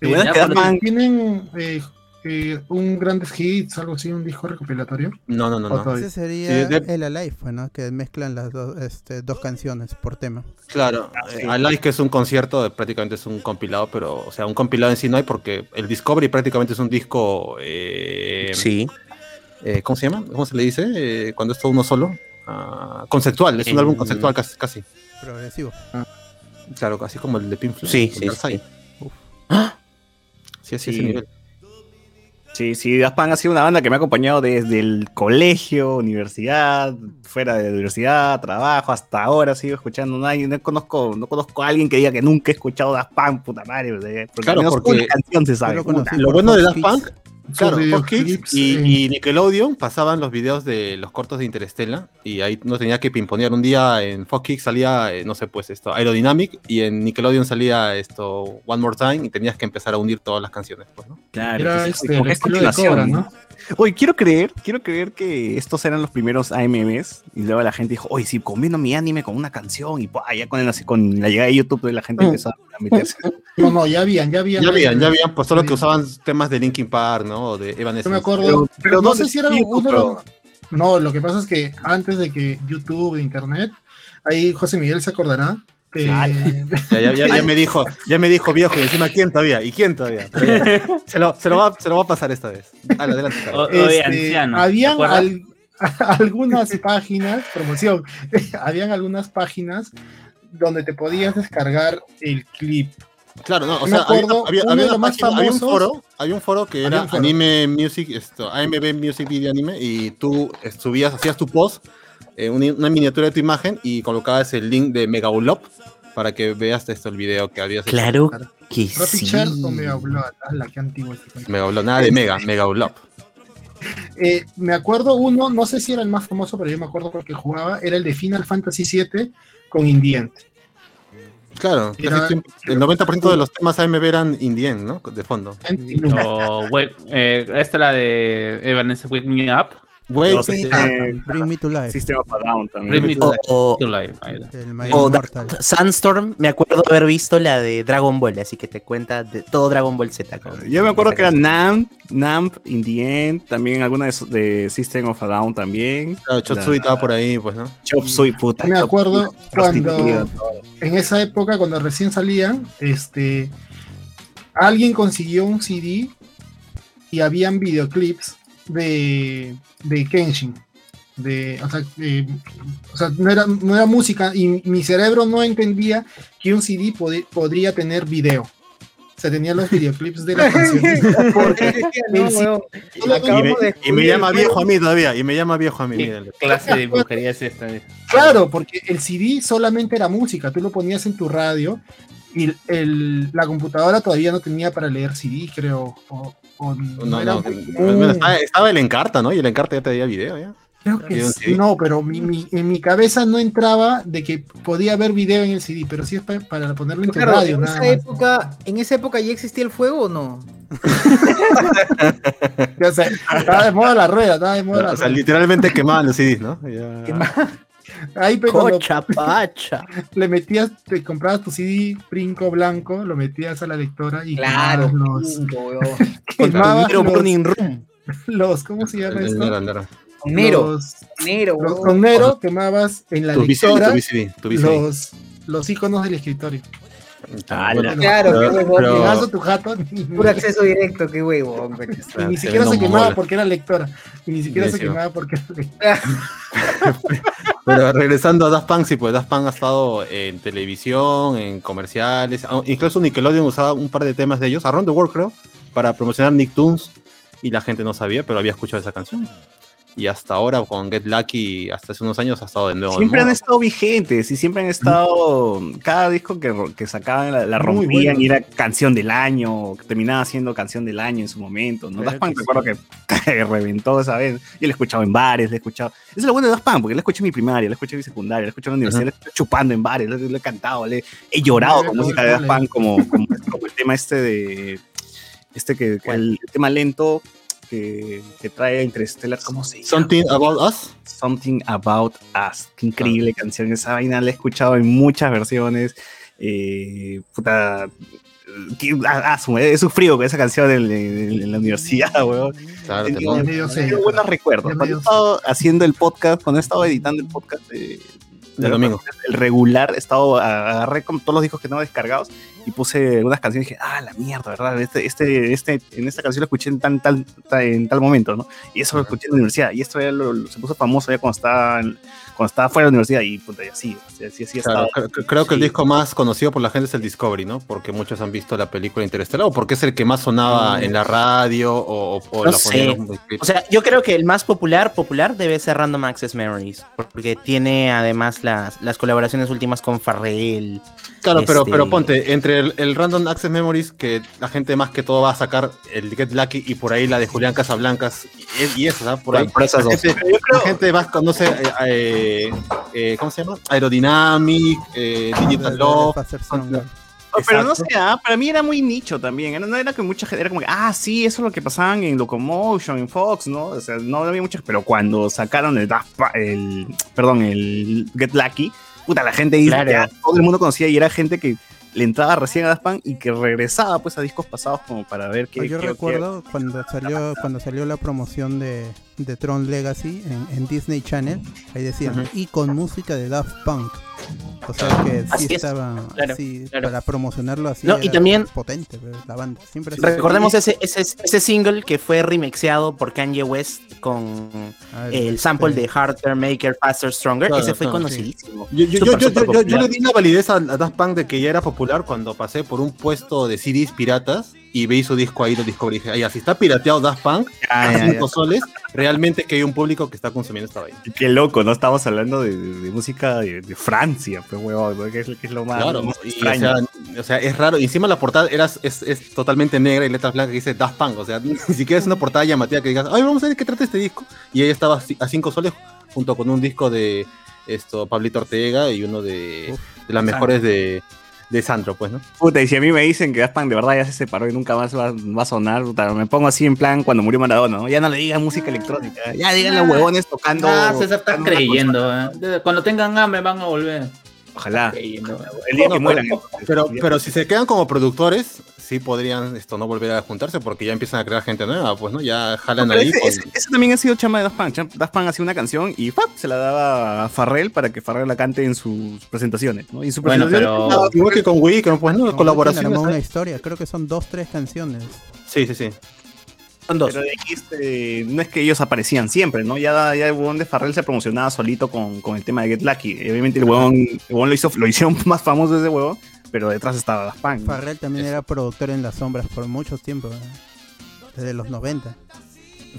eh, es ya Punk- tienen eh, eh, un grandes hits, algo así, un disco recopilatorio. No, no, no, no. Ese sería Sí, de- el Alive, ¿no? Que mezclan las dos, este, dos canciones por tema. Claro, sí. eh, I Like que es un concierto, prácticamente es un compilado, pero, o sea, un compilado en sí no hay porque el Discovery prácticamente es un disco. eh, Sí. eh, ¿Cómo se llama? ¿Cómo se le dice? Eh, cuando es todo uno solo. Ah, conceptual, es un álbum conceptual casi, casi. Progresivo. Claro, así como el de Pink Floyd. Sí, con sí, Dark Side. sí. Sí, así Sí. ese nivel. Sí, sí, Daft Punk ha sido una banda que me ha acompañado desde el colegio, universidad, fuera de la universidad, trabajo, hasta ahora sigo escuchando. No, hay- no conozco, no conozco a alguien que diga que nunca he escuchado Daft Punk, puta madre. Porque Claro, porque una canción se sabe. lo bueno de Daft Punk. Claro, Sus Fox Kids videoclips, y, eh, y Nickelodeon pasaban los videos de los cortos de Interestela y ahí no tenía que pimponear. Un día en Fox Kids salía, eh, no sé, pues esto, Aerodynamic y en Nickelodeon salía esto, One More Time y tenías que empezar a unir todas las canciones, pues, ¿no? Claro, Era este, es continuación, Cobra, ¿no? Oye, quiero creer, quiero creer que estos eran los primeros AMVs y luego la gente dijo, oye, si combino mi anime con una canción y ¡buah! ya con, el- con la llegada de YouTube la gente Mm. empezó a meterse. No, no, ya habían, ya habían. Ya habían, ya habían, pues solo que usaban temas de Linkin Park, ¿no? O de Yo Evanescence. me acuerdo, Pero- pero no ¿dónde sé si era uno los- No, lo que pasa es que antes de que YouTube, Internet, ahí José Miguel se acordará. Ya, ya, ya, ya me dijo, ya me dijo viejo y encima quién todavía, y quién todavía. Se, lo, se, lo va, se lo va a pasar esta vez. Dale, adelante. O- este, anciano. ¿te habían al- algunas páginas, promoción, habían algunas páginas donde te podías descargar el clip. Claro, no, o me sea, había, acuerdo, había- había más página- había un foro, había un foro que era foro. Anime Music, esto, AMB Music Video Anime, y tú eh, subías, hacías tu post, eh, una, una miniatura de tu imagen y colocabas el link de Megaulop para que veas esto, el video que habías hecho. Claro que Rapid sí. Chat o la que antiguo este. Megaulop, nada de Mega, Megaulop. Eh, me acuerdo uno, no sé si era el más famoso, pero yo me acuerdo porque jugaba, era el de Final Fantasy VII con Indient. Claro, Era- el 90% de los temas AMB eran indien, ¿no? De fondo. O, we- eh, esta es la de Evanescence Wake Me Up. Wait, No, eh, Bring Me to Life. System of a Down también. Bring Me to O, o, Life. O Sandstorm, me acuerdo haber visto la de Dragon Ball, así que te cuenta de todo Dragon Ball Z. Yo me acuerdo que era. Namp, Namp, In the End, también alguna de, System of a Down también. Claro, Chop Suey estaba por ahí, pues, ¿no? Chop Suey, puta. Me acuerdo cuando en esa época, cuando recién salían, este, alguien consiguió un CD y habían videoclips de, de Kenshin. De, o sea, eh, o sea, no, era, no era música y mi cerebro no entendía que un CD podi- podría tener video. O sea, tenía los videoclips de las canciones. No, weón. Y me, Acabamos de y me descubrir llama viejo a mí todavía, y me llama viejo a mí. ¿Qué míralo. clase de brujería es esta? Claro, porque el CD solamente era música, tú lo ponías en tu radio y el, la computadora todavía no tenía para leer CD, creo. O, o no, No, era no, muy que- común. bueno, estaba, estaba el Encarta, ¿no? Y el Encarta ya te veía video, ¿ya? Creo que sí. CD. no, pero mi- mi- en mi cabeza no entraba de que podía haber video en el CD, pero sí es pa- para ponerlo en tu Claro, radio, en nada esa más. época, en esa época ya existía el fuego o no? O sea, estaba de moda la rueda, estaba de moda la O sea, rueda. literalmente quemaban los CDs, ¿no? Ya. Ahí Cocha, pacha. le metías, te comprabas tu CD brinco blanco, lo metías a la lectora y Claro. quemabas los, quemabas los, Burning Room. los- ¿cómo se llama esto? negro. Con Nero, Los- Nero, Los- con Nero quemabas en la Tu lectora tu VCD, tu VCD. los, los iconos del escritorio. Ah, Bueno, Claro, pero- qué tu jato y, Puro acceso directo, qué huevo. y Ah, ni siquiera se quemaba porque era lectora. Y ni siquiera se quemaba porque era lectora. Pero regresando a Daft Punk, sí, pues Daft Punk ha estado en televisión, en comerciales, ah, incluso Nickelodeon usaba un par de temas de ellos, Around the World creo, para promocionar Nicktoons y la gente no sabía, pero había escuchado esa canción. Y hasta ahora con Get Lucky, hasta hace unos años ha estado de nuevo. Siempre han estado vigentes y siempre han estado. Cada disco que, que sacaban la, rompían bueno. y era canción del año, que terminaba siendo canción del año en su momento. ¿no? Claro Daft Punk, que recuerdo que reventó esa vez. Yo lo he escuchado en bares, lo he escuchado. Eso es lo bueno de Daft Punk, porque lo escuché en mi primaria, lo escuché en mi secundaria, lo escuché en la universidad, lo estoy chupando en bares, lo, he cantado, le, he llorado con música de Daft. Punk, como, como, como el tema este de. Este que, que el, el tema lento que, que trae Interstellar, ¿cómo se llama? Something About Us. Something About Us. Qué increíble canción. Esa vaina la he escuchado en muchas versiones. Eh, puta. He sufrido con esa canción en, en- en la universidad, weón. Claro, te Tengo- buenos recuerdos. Cuando he estado haciendo el podcast, cuando he estado editando el podcast de, Del domingo. el regular, he estado, agarré como todos los discos que tengo descargados y puse algunas canciones y dije, ah, la mierda, ¿verdad? Este, este, este, en esta canción lo escuché en, tan, tal, ta- en tal momento, ¿no? Y eso lo escuché en la universidad. Y esto ya lo- lo- se puso famoso ya cuando estaba, en- cuando estaba fuera de la universidad y puta, y así, así, así, así Claro, estaba. creo, creo que el disco más conocido por la gente es el Discovery, ¿no? Porque muchos han visto la película Interestelar o porque es el que más sonaba en la radio o, o- No la sé. O sea, yo creo que el más popular, popular debe ser Random Access Memories, porque tiene además las, las colaboraciones últimas con Farrell. Claro, pero, Este- pero ponte, entre el, el Random Access Memories, que la gente más que todo va a sacar el Get Lucky y por ahí la de Julián Casablancas y, y eso, ¿sabes? Por ahí. Por esas dos. gente, la gente va a conocer, eh, eh, eh, ¿cómo se llama? Aerodynamic, eh, Digital Love. No, pero no sé, ah, para mí era muy nicho también. Era- no era que mucha gente, era como que, ah, sí, eso es lo que pasaban en Locomotion, en Fox, ¿no? O sea, no había muchas, pero cuando sacaron el, el perdón, el Get Lucky, puta, la gente dice, Claro. ya todo el mundo conocía y era gente que le entraba recién a Daft Punk y que regresaba pues a discos pasados como para ver qué. Yo qué- recuerdo cuando salió cuando salió la promoción de, de Tron Legacy en, en Disney Channel, ahí decían, y con música de Daft Punk. O sea que sí Así es, estaba claro, así, claro. para promocionarlo así. No, y era también- potente la banda. Siempre Recordemos ese, ese, ese single que fue remixeado por Kanye West con Ah, el sample este, de Harder, Maker, Faster, Stronger. Claro, ese fue claro, conocidísimo. Yo, yo, yo, Súper, yo, súper yo- le di la validez a, a Daft Punk de que ya era popular cuando pasé por un puesto de CDs piratas y veí su disco ahí, lo disco y dije, ay, así está pirateado Daft Punk a. 5 soles, realmente que hay un público que está consumiendo esta vaina. Qué loco, ¿no? Estamos hablando de, música de, de Francia, pues, huevón, que, es, que es lo más, Claro, lo más y, o, sea, o sea, es raro. Y encima la portada era, es, es totalmente negra y letras blancas que dice Daft Punk. O sea, ni siquiera es una portada llamativa que digas, ay, vamos a ver qué trata este disco. Y ella estaba a 5 soles junto con un disco de esto Pablito Ortega y uno de, Uf, de las mejores de, de Sandro, pues, ¿no? Puta, y si a mí me dicen que Daft Punk de verdad ya se separó y nunca más va, va a sonar, puta, me pongo así en plan cuando murió Maradona, ¿no? Ya no le digan música electrónica, ya digan los huevones tocando. Ah, César está tocando creyendo. ¿eh? Cuando tengan hambre van a volver. Ojalá. El día No, que mueran. Pero, pero si se quedan como productores, sí podrían esto no volver a juntarse porque ya empiezan a crear gente nueva, pues, ¿no? Ya jalan Pero ahí. ese, con- ese- ese también ha sido chama de Daft Punk. Daft Punk hacía una canción y ¡pap! se la daba a Farrell para que Farrell la cante en sus presentaciones. ¿no? Y sus Bueno, pero- igual que con Wii, que pues, ¿no? Colaboración. Una historia, creo que son dos, tres canciones. Sí, sí, sí. Son dos. Pero de aquí, este, no es que ellos aparecían siempre, ¿no? Ya, ya el huevón de Farrell se promocionaba solito con, con el tema de Get Lucky. Obviamente el huevón, el huevón lo, hizo, lo hicieron más famoso ese huevón, pero detrás estaba Daft Punk. Farrell también era productor en Las Sombras por mucho tiempo, ¿eh? desde los 90.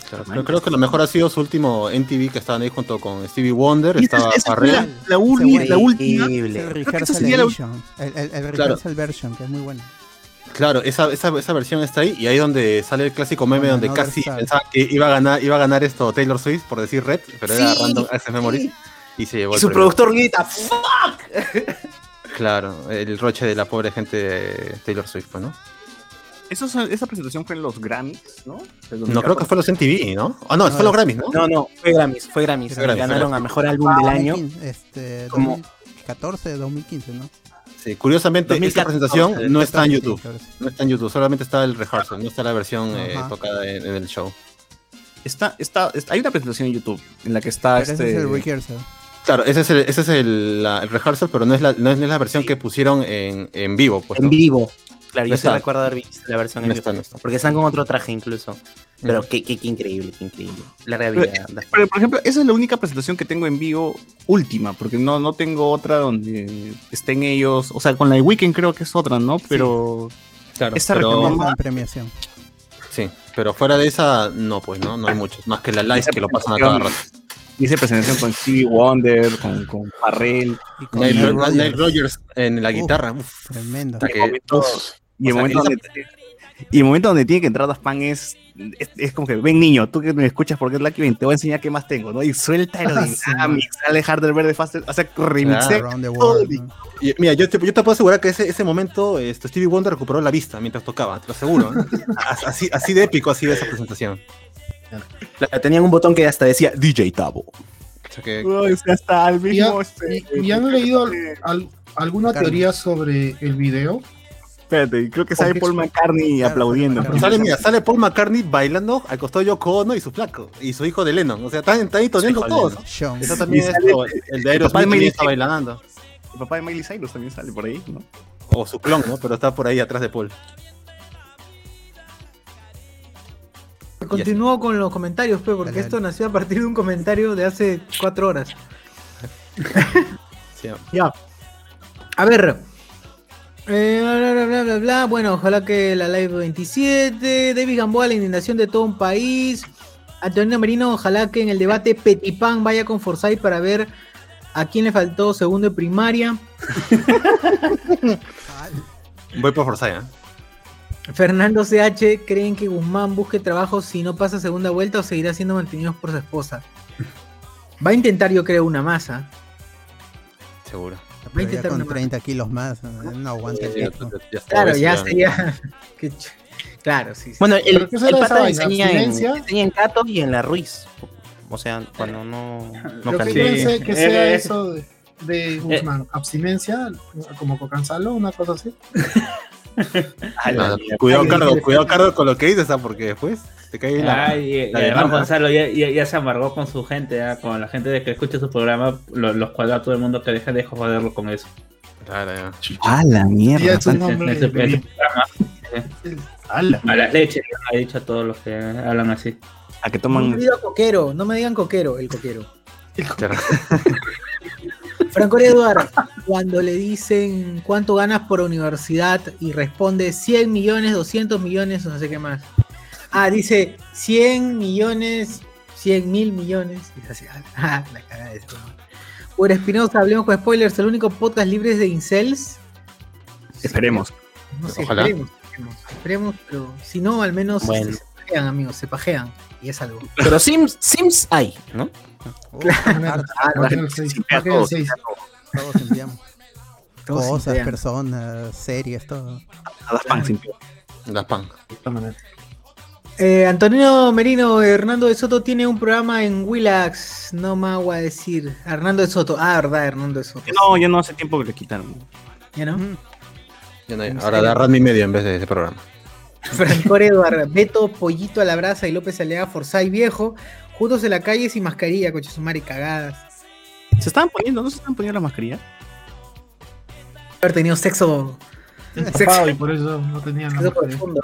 Claro, creo, creo que lo mejor ha sido su último MTV que estaban ahí junto con Stevie Wonder, Y esa- estaba esa fue la, Farrell. la uni- la última. El esa el, el, Rehearsal Version, que es muy bueno. Claro, esa, esa, esa versión está ahí y ahí donde sale el clásico meme donde casi Star. pensaban que iba a ganar, iba a ganar esto Taylor Swift por decir Red, pero era Random Access Memories y se llevó Y el su premio. productor grita, ¡fuck! Claro, el roche de la pobre gente de Taylor Swift, ¿no? Eso, es- esa presentación fue en los Grammys, ¿no? No creo que fue los MTV, ¿no? Ah, no, fue los Grammys, ¿no? No, no, fue Grammys, fue Grammys. Fue Grammys, Ganaron fue a mejor álbum del año. 2015, Este, Como- 2014, 2015, ¿no? Sí, curiosamente 2014, presentación no está en 14, YouTube. No está en YouTube, solamente está el rehearsal, no está la versión eh, tocada en, en el show. Está, está, está- hay una presentación en YouTube en la que está Pero ese este. es el rehearsal. Claro, ese es el, ese es el, la- el rehearsal, pero no es la, no es la versión que pusieron en, en vivo. Pues, En ¿no? vivo. Claro, No yo está. recuerdo haber visto la versión en No está, no está. Porque están con otro traje incluso. Pero qué, qué, qué increíble, qué increíble. Pero. Daft Punk. Pero, por ejemplo, esa es la única presentación que tengo en vivo última, porque no, no tengo otra donde estén ellos. O sea, con la de Weekend creo que es otra, ¿no? Pero. Claro, Esa pero- en premiación. Sí, pero fuera de esa, no, pues, ¿no? No hay muchos, más que la live que lo pasan a cada rato. Hice presentación con Stevie Wonder, con, con Farrell. Y con Nile Rogers en la guitarra. uf, Tremendo. que- Y el momento, donde, y el momento donde tiene que entrar Daft Punk es, es, es como que, ven niño, tú que me escuchas porque es Lucky, ven, te voy a enseñar qué más tengo, ¿no? Y suelta aerodinámica, sale Harder Verde Faster, o sea, remixé. El- mira, yo te, yo te puedo asegurar que ese, ese momento este, Stevie Wonder recuperó la vista mientras tocaba, te lo aseguro. ¿no? As- así, así de épico ha sido esa presentación. La- Tenían un botón que hasta decía DJ Tabo. O sea que, Uy, o sea, hasta al ¿Y, mismo. ha- este, y- y han leído eh, al- alguna Carlos. teoría sobre el video? Espérate, creo que sale Paul McCartney Claro, aplaudiendo. Paul sale, mira, sale Paul McCartney bailando al costado de Yoko Ono y su flaco, y su hijo de Lennon. O sea, están, están ahí toneando todos. Eso también es sale el de Aerosmith también está Cyrus. bailando. El papá de Miley Cyrus también sale por ahí, ¿no? O su clon, ¿no? Pero está por ahí atrás de Paul. Continúo con los comentarios, pues, porque Dale, esto dale. nació a partir de un comentario de hace cuatro horas. Sí, Ya. A ver. Eh, bla, bla, bla, bla, bla. Bueno, ojalá que la live 27. David Gamboa, la indignación de todo un país. Antonio Merino, ojalá que en el debate Petipán vaya con Forsyth para ver a quién le faltó segundo de primaria. Voy por Forsyth, ¿eh? Fernando CH, ¿creen que Guzmán busque trabajo si no pasa segunda vuelta o seguirá siendo mantenido por su esposa? Va a intentar, yo creo, una masa. Seguro. Pero ya con una 30 kilos más, eh, no aguanta el Ya- Claro, ya sería. Claro, sí. sí. Bueno, el, ¿Pero qué el pata enseña en, enseña en Cato y en la Ruiz. O sea, cuando no, no Creo que piense que sea Eh, eso de, de Guzmán. Abstinencia, como Cocanzalo, una cosa así. Cuidado, Carlos, cuidado, Carlos, con lo que dices, ¿ah? porque después te cae la. Ay, y, y la además demanda. Gonzalo ya, ya- ya se amargó con su gente, ya, con la gente de que escucha su programa, lo- los cuelga a todo el mundo que deje de joderlo con eso. Claro, ya. ¡Ah, la mierda! es ese- ese a la leche, le ha dicho a todos los que hablan así. A que No toman. me digan coquero, no me digan coquero, el coquero. Claro. Franco Eduardo, cuando le dicen cuánto ganas por universidad y responde 100 millones, 200 millones, no sé qué más. Ah, dice 100 millones, 100 mil millones. Y es así, ah, la cagada de esto. Bueno, Espinosa, hablemos con spoilers, el único podcast libre es de Incels. Esperemos. No sé, Ojalá. esperemos, esperemos, esperemos, pero si no, al menos Bueno. se pajean, amigos, se pajean. Y es algo. Pero Sims, Sims hay, ¿no? Ah, todos, enviamos. Todos Cosas, personas, series, todo. A Daft Punk, sin Las pan. Eh, Antonio Merino, Hernando de Soto tiene un programa en Willax, no me hago a decir. Hernando de Soto, ah, verdad, Hernando de Soto. No, ya no hace tiempo que le quitaron. ¿Ya no? Mm. Ya no hay. ¿En Ahora da Randy Media en vez de ese programa. Franco Eduardo, Beto, Pollito a la brasa y López Aliaga, Forzay viejo, juntos en la calle sin mascarilla, coche su madre cagadas. ¿Se estaban poniendo? ¿No se estaban poniendo la mascarilla? Haber tenido sexo, Tapado y por eso no tenían la sexo mascarilla. profundo.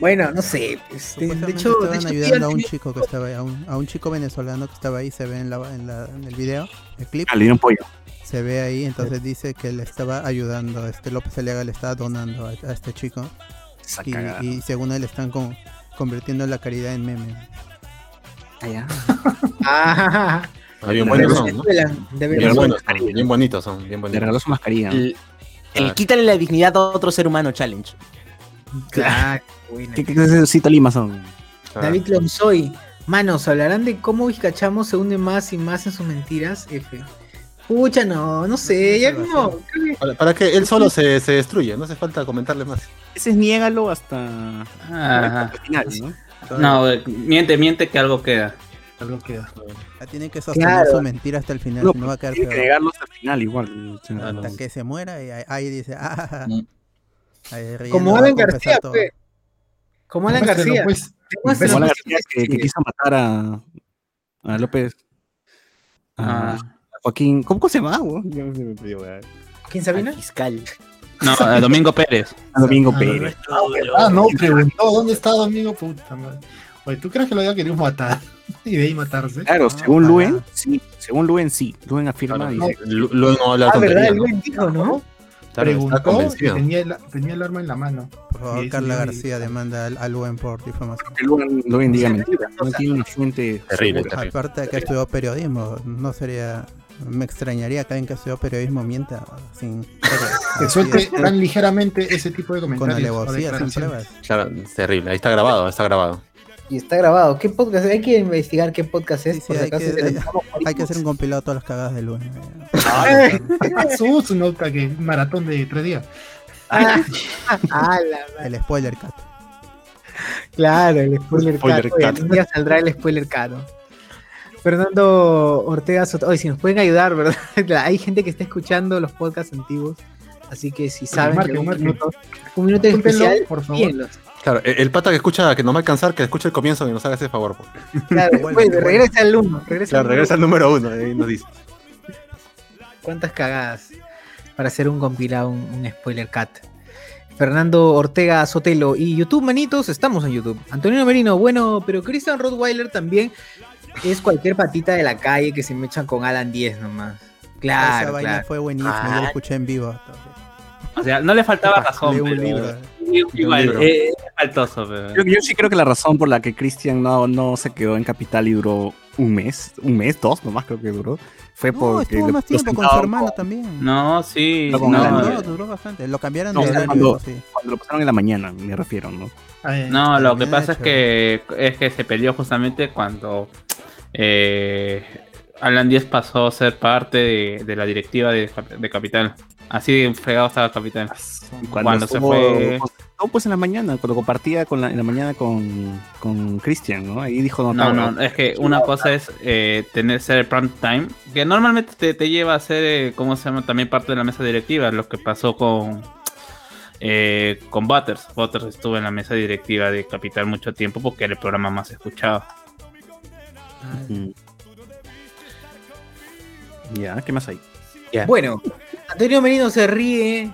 Bueno, no sé, pues, de, hecho, de estaban hecho, ayudando a un chico que estaba ahí, a un, a un chico venezolano que estaba ahí, se ve en, la, en, la- en el video, el clip, Ah, le dieron pollo. Se ve ahí, entonces dice que le estaba ayudando, este López Aliaga le estaba donando a, a este chico y, y según él están con- convirtiendo la caridad en meme. Ah, Ah, bien de son, Bien buenos bonitos son, bien Le bonitos. regaló su mascarilla. El, el quítale la dignidad a otro ser humano challenge. Claro. ¿Qué, qué cita Lima son? David Lonzoy, manos, hablarán de cómo Vizcachamo se hunde más y más en sus mentiras, F. Pucha, no, no sé, ya que- Para, para que él solo se, se destruya, no hace falta comentarle más. Ese es niégalo hasta Ajá. el final, ¿no? No, eh, miente, miente que algo queda. Algo queda. Ya tiene que sostener Claro. su mentira hasta el final, No, si no va a quedar Tiene que negarlo hasta el final igual. Hasta que se muera y ahí, ahí dice, ah, Mm. ahí riendo, Como Alan García, todo. pe. Como Alan García. pues. Como la pues, García que, que quiso matar a, a López. A Ah. Joaquín. ¿Cómo, cómo se llama? ¿Quién Sabina? Al fiscal. No, a Domingo Pérez. A Domingo Ah, Pérez. Ah, no, preguntó dónde está Domingo, puta madre. Oye, ¿tú crees que lo había querido matar? Y de ahí matarse. Claro, No, según para Luen, sí. Según Luen, sí. Luen afirma. Claro, dice, Lu- Luego no habla Ah, verdad, ¿no? buen dijo, ¿no? Preguntó y tenía el, tenía el arma en la mano. Por favor, Carla sí, García sí. demanda al, al UN por difamación. que Luen, Luen diga mentira. No tiene una fuente Terrible, terrible. Aparte de que estudió periodismo, no sería. Me extrañaría que alguien que estudió periodismo mienta sin. Que suelte tan ligeramente ese tipo de con comentarios. o alevosía, sin pruebas. Claro, es terrible. Ahí está grabado, está grabado. Y está grabado. ¿Qué podcast? Hay que investigar qué podcast es. Sí, sí, por si hay, acaso que, se hay, le- hay que hacer un compilado de todas las cagadas del UN. Su, su nota que maratón de tres días. Ah, ah, la El spoiler cat. Claro, el spoiler, Spoiler caro. Oye, cat. saldrá el spoiler caro. Fernando Ortega Soto. Oye, si nos pueden ayudar, ¿verdad? Hay gente que está escuchando los podcasts antiguos. Así que si saben que un, marque. minuto, un minuto especial, por favor. Claro, el, el pata que escucha, que no va a alcanzar, que escuche el comienzo y nos haga ese favor. por favor. Claro, pues, vuelve. regresa al uno. Regresa Claro, al regresa al número uno, ahí nos dice. ¿Cuántas cagadas para hacer un compilado, un, un spoiler cat? Fernando Ortega Sotelo y YouTube, manitos, estamos en YouTube. Antonio Merino, bueno, pero Christian Rottweiler también es cualquier patita de la calle que se me echan con Alan 10 nomás. Esa Claro, vaina claro. fue buenísima, yo Ah. lo escuché en vivo. O sea, no le faltaba razón. Leí un pero- libro. Igual, libro. eh, es faltoso, pero. Yo, yo sí creo que la razón por la que Christian no, no se quedó en Capital y duró un mes, un mes, dos nomás creo que duró, fue No, porque estuvo más tiempo con su hermano también. No, sí. No, con no, Alan no, Díaz. duró bastante. Lo cambiaron No, de o sea, horario, cuando- sí. Cuando lo pasaron en la mañana, me refiero, ¿no? Ay, No, lo que pasa es que es que se peleó justamente cuando eh, Alan 10 pasó a ser parte de, de la directiva de, Cap- de Capital. Así de fregado estaba Capital. Cuando se fue- No, pues en la mañana, cuando compartía con la, en la mañana con, con Christian, ¿no? Ahí dijo, no, No, no, no, es que una cosa es eh, tener ser el prime time, que normalmente te, te lleva a ser, eh, ¿cómo se llama? También parte de la mesa directiva, lo que pasó con eh, con Butters. Butters estuvo en la mesa directiva de Capital mucho tiempo porque era el programa más escuchado. Ya, ¿qué más hay? Bueno, Antonio Merino se ríe.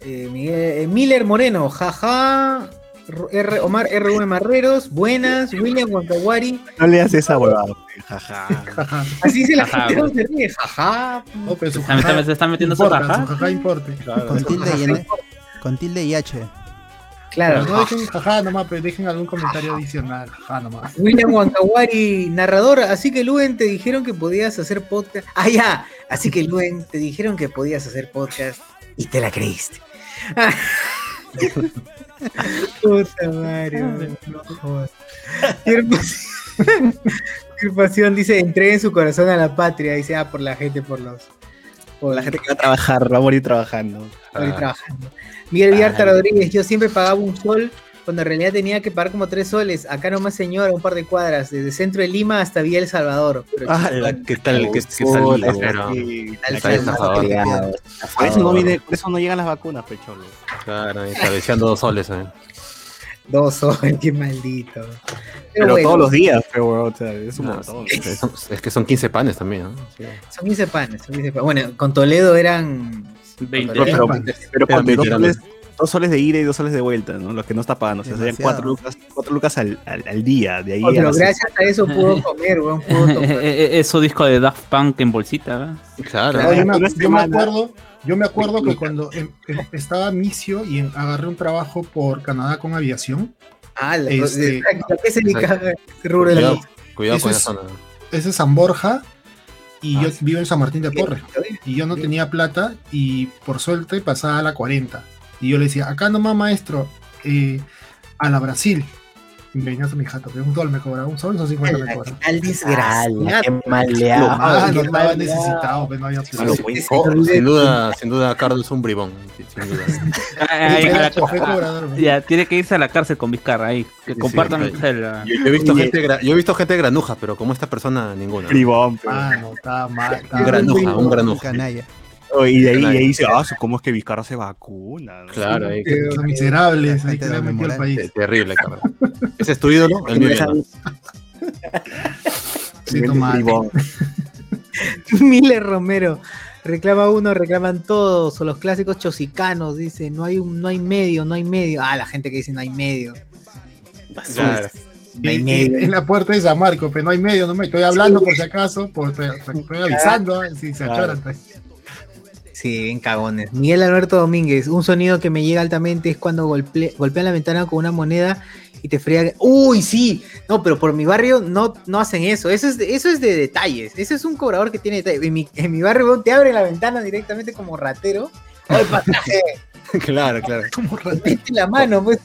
Eh, Miguel- eh, Miller Moreno, jaja. R, Omar R.V. Marreros, buenas. William Wankawari. No le haces esa huevada, jaja. jaja. Así dice la gente, no se ríe, jaja. No, pero su Se, está- jaja se está metiendo su importa, jaja. su jaja importe. Con tilde, y en- con tilde y H. Claro. Pero no dejen jaja nomás, pero dejen algún comentario adicional. Jaja nomás. William Wankawari, narrador. Así que Luen te dijeron que podías hacer podcast. Ah, ya. Así que Luen te dijeron que podías hacer podcast y te la creíste. Puta madre, weón, no jodas. Qué pasión- dice, entreguen su corazón a la patria. Dice, ah, por la gente, por los. La gente que va a trabajar, va a morir trabajando. Estoy trabajando. Miguel Villarta Rodríguez, yo siempre pagaba un sol cuando en realidad tenía que pagar como tres soles. Acá nomás, señora, un par de cuadras, desde centro de Lima hasta Villa El Salvador. Pero Ah, la- ¿qué tal? ¿Qué, qué tal? Pero- sí. Por eso no viene, por eso no llegan las vacunas, pecholo. Claro, cabeceando dos soles. ¿eh? Dos soles, qué maldito. Pero, Pero bueno, todos los días, pero o sea, es un No, montón. es, es que son 15 panes también, ¿no? Sí. Son 15 panes, son 15 panes. Bueno, con Toledo eran 20. Pero, pero, Panes. pero ponte, dos, 20 soles, de ida y dos soles de vuelta, ¿no? Los que no está pagando. O sea, serían cuatro lucas, cuatro lucas al, al, al día. De ahí Oh, pero gracias a eso pudo comer, weón, pudo tomar. es su disco de Daft Punk en bolsita, ¿verdad? Claro. Yo, me, yo acuerdo, yo me acuerdo que cuando em- em- estaba misio y en- agarré un trabajo por Canadá con aviación, Ah, la, Este- ¿a qué se Cuidado, cuidado Eso con es- esa zona. ese es San Borja y Ah, yo sí. vivo en San Martín de Porres. Y yo no tenía plata y por suerte pasaba a la 40. Y yo le decía, acá nomás maestro, eh, a la Brasil. Y me venía a mi jato, que un sol me cobraba, un sol, son 50 me cobraba. qué tal desgraciado. qué maleado. Ah, qué no estaba necesitado, pero no había sin duda, sin duda, Carlos es un bribón. Sin duda. Ya, tiene que irse a la cárcel con Vizcarra ahí. Que Sí, compartan sí, celda. Yo, yo he visto gente, yo he visto gente granuja, pero como esta persona, ninguna. Bribón, pero- Ah, no, estaba mal. Un granuja, un Un granuja. canalla. Oh, y de ahí, y ahí dice, ah, ¿cómo es que Vizcarra se vacuna? no? Claro, ahí, los miserables, ahí que le metido al país. te- terrible, Carlos. ¿Ese es tu ídolo? El mío. Bribón. Miller Romero. Reclama uno, reclaman todos, o los clásicos chosicanos, dice, no hay un- no hay medio, no hay medio. Ah, la gente que dice no hay medio. Claro. No hay Y- medio. en la puerta de San Marco, pero no hay medio, no me estoy hablando por si acaso, por, estoy, estoy avisando, ¿eh? si se Claro. achoran. pues. Sí, bien cagones. Miguel Alberto Domínguez, un sonido que me llega altamente es cuando golpe- golpean la ventana con una moneda y te fría. Uy, sí. No, pero por mi barrio no, no hacen eso. Eso es, de, eso es de detalles. Ese es un cobrador que tiene detalles. En mi, en mi barrio te abren la ventana directamente como ratero. ¡Ay, pasaje! claro, claro. Como raro. Mete la mano, pues.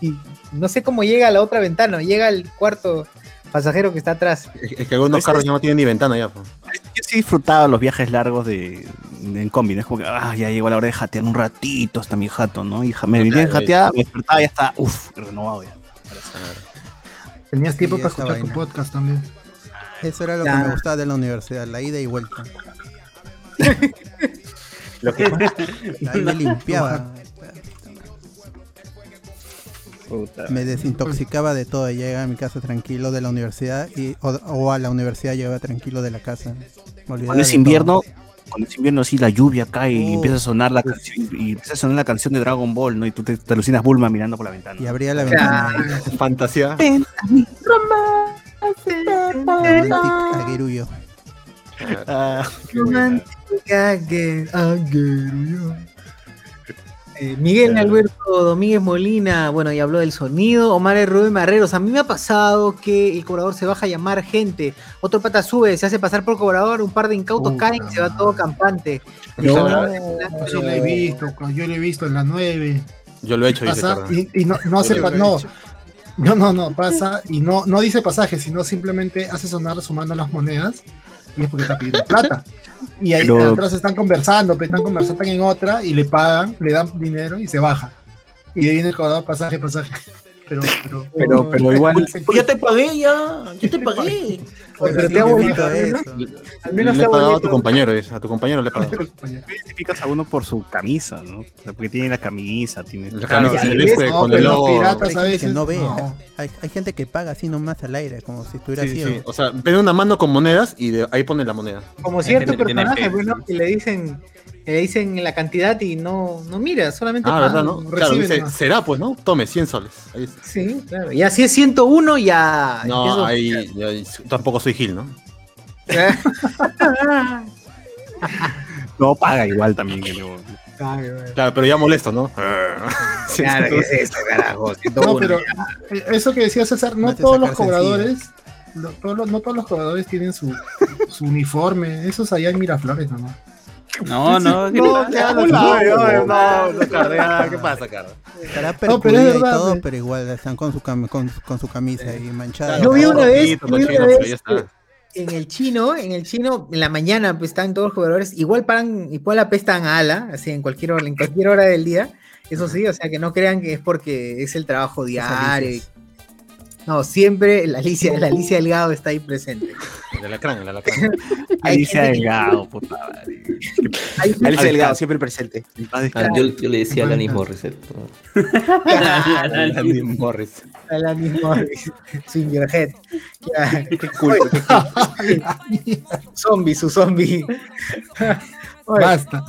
Y no sé cómo llega a la otra ventana. Llega al cuarto pasajero que está atrás. Es que algunos Ese carros ya no tienen ni ventana ya. Yo sí disfrutaba los viajes largos de, de- en combi, ¿no? Es como que, ah, ya llegó la hora de jatear un ratito hasta mi jato, ¿no? Y me venía Claro, jateada, me despertaba y ya está, uff, renovado ya. Tenías tiempo Sí, para escuchar tu vaina. podcast también. Eso era lo Ya. que me gustaba de la universidad, la ida y vuelta. Lo que Ahí me limpiaba. Puta. Me desintoxicaba de todo. Llegaba a mi casa tranquilo de la universidad y, o, o a la universidad llegaba tranquilo de la casa. Cuando es invierno, cuando es invierno así la lluvia cae y Uh. empieza a sonar la canción y empieza a sonar la canción de Dragon Ball, ¿no? Y tú te, te alucinas Bulma mirando por la ventana. Y abría la ventana. Fantasía. Ah, Cague- aguero. Eh, Miguel Alberto Domínguez Molina, bueno, ya habló del sonido. Omar. Rubén Marreros, a mí me ha pasado que el cobrador se baja a llamar gente. Otro pata sube, se hace pasar por cobrador, un par de incautos Puta caen y se va todo campante. No, No, yo lo he visto, yo lo he visto en la 9. Yo lo he hecho, Pasa y, y no, no hace Yo no, no, no, no, pasa y no, no dice pasaje, sino simplemente hace sonar sumando las monedas y es porque está pidiendo plata. Y ahí Pero- atrás están conversando, pero están conversando en otra y le pagan, le dan dinero y se baja. Y ahí viene el cobrador, pasaje, pasaje. Pero, pero, Pero, pero igual, Ya te pagué, ya. Ya te pagué. pero te hago bonito, ¿eh? Al Le menos he pagado a tu compañero. A tu compañero le he pagado. identificas a uno por su camisa, ¿no? O sea, porque tiene la camisa, tiene... La camisa, con el logo. no ve. no. Hay, hay gente que paga así nomás al aire, como si estuviera Sí, sí, ciego. sí. O sea, pone una mano con monedas y de ahí pone la moneda. Como cierto personaje, bueno, que le dicen, le dicen la cantidad y no, no mira, solamente Ah, paga. ¿verdad, no? Claro, recibe dice, nomás. será pues, ¿no? Tome, 100 soles. Ahí está. Sí, claro. Y así es 101 ya. No, empiezo- ahí ya- tampoco soy Gil, ¿no? No, paga igual también. que luego. Claro, pero ya molesto, ¿no? Sí, Claro, sí. ¿qué es esto, carajo? 101 No, pero eh, eso que decía César, no todos los cobradores, lo- todos los- no todos los cobradores tienen su, su uniforme, esos allá en Miraflores nomás. No, no, ¿qué No, no, no, no, ¿qué pasa, Carlos? Estará No, pero es percudida y verdad, todo, pues. pero igual están con su, cam- con, con su camisa ahí manchada. Yo vi una vez, en el chino, en el chino, en la mañana pues están todos los jugadores, igual paran, igual apestan a ala, así en cualquier hora, en cualquier hora del día. Eso sí, o sea que no crean que es porque es el trabajo diario. No, siempre la Alicia, la Alicia Delgado está ahí presente. El alacrán, el alacrán. Alicia Delgado, puta madre. Alicia Delgado, siempre presente. Ah, yo, yo le decía a Alanis Morissette. Alanis Morris. Alanis Morris, Swingerhead. Ya. zombie, su zombie. Oye, Basta.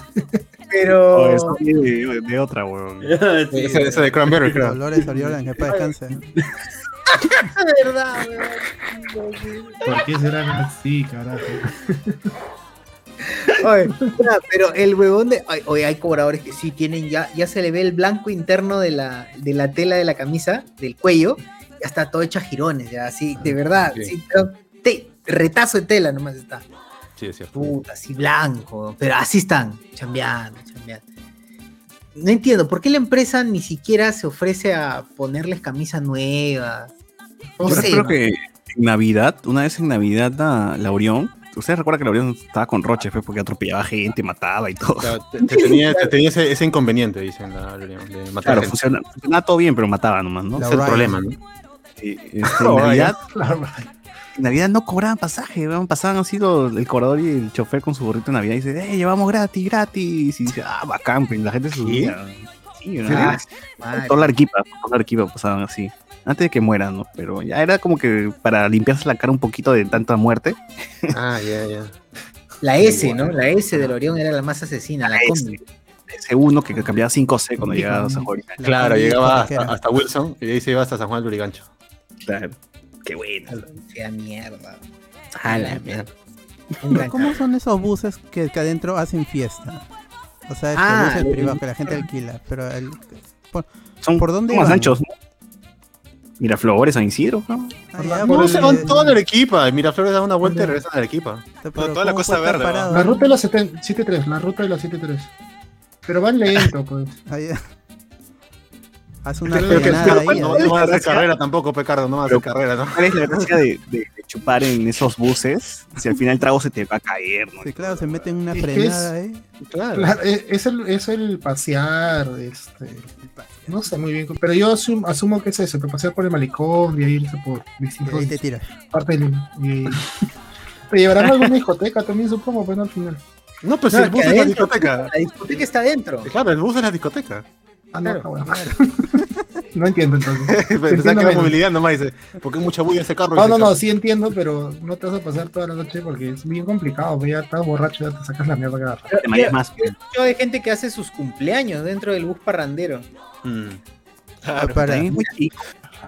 pero. Oh, eso de, de otra, weón. Ese, ese de Cranberry, creo. Dolores Oriola, que para descanse. De verdad, weón. ¿Por qué serán así, carajo? Oye, pero el huevón de. ay, Oye, hay cobradores que sí tienen ya. Ya se le ve el blanco interno de la, de la tela de la camisa, del cuello. Ya está todo hecho a jirones, ya así, de verdad. Sí. sí, pero te- retazo de tela nomás está. Sí, es cierto. Puta, así blanco. Pero así están, chambeando, chambeando. No entiendo, ¿por qué la empresa ni siquiera se ofrece a ponerles camisa nueva? Yo sé, recuerdo ¿no? que en Navidad, una vez en Navidad, la, la Orión, ustedes recuerdan que la Orión estaba con Roche, fue porque atropellaba gente, mataba y todo. Claro, te, te tenía, te tenía ese, ese inconveniente, dicen la de matar Claro, funciona- funcionaba todo bien, pero mataba nomás, ¿no? La Ese es el problema, ¿no? Sí, este, en, Navidad, en Navidad no cobraban pasaje, pasaban así los- el cobrador y el chofer con su gorrito de Navidad y dice, ¡eh, llevamos gratis, gratis! Y dice, ¡ah, bacán! pues, la gente se subía. Sí, ¿no? Ah. Toda la Arequipa, toda la Arequipa pasaban así. Antes de que mueran, ¿no? Pero ya era como que para limpiarse la cara un poquito de tanta muerte. Ah, ya, ya. La S, ¿no? La S del Orión era la más asesina, la La S. combi. Ese uno que cambiaba 5C cuando llegaba a San Juan. La Claro, llegaba hasta, hasta Wilson y de ahí se iba hasta San Juan del Lurigancho. Claro. Qué bueno. Sea mierda. A la mierda. ¿Cómo son esos buses que, que adentro hacen fiesta? O sea, este Ah, buses el- privados que la gente alquila, pero el, Son ¿Por dónde más van? anchos, ¿no? Miraflores, San Isidro, ¿no? Ya, No, se van toda Arequipa. Miraflores da una vuelta y regresan a Arequipa. pero toda la ¿cómo Costa Verde. La ruta de la 73, la ruta de la 73. Pero van lento, pues. Ahí- Hace una Pero que- frenada pero ahí. no, ¿eh? no a hacer carrera tampoco, Pecardo, no van a hacer carrera, ¿no? ¿Cuál es la gracia de, de- de chupar en esos buses? Si al final el trago se te va a caer, ¿no? Sí, claro, se meten una Es que frenada. Claro. Claro, es, es el, es el pasear, este, no sé muy bien, pero yo asum- asumo que es eso, que pasear por el malecón, de irse por ahí te tiras. partes del y, Te llevarán a alguna discoteca también, supongo, pero no al final. No, pues No, el bus es la discoteca. La discoteca está adentro. Claro, el bus es la discoteca. Ah, no, Claro, bueno. No entiendo entonces. Pensaba que era movilidad nomás, dice. Porque hay mucha bulla ese carro. No, no, no, cabrón. sí entiendo, pero no te vas a pasar toda la noche porque es bien complicado. pues Ya estás borracho, ya te sacas la mierda cada rato. Mareas más. Yo de gente que hace sus cumpleaños dentro del bus parrandero. Mm. para, También es muy chico.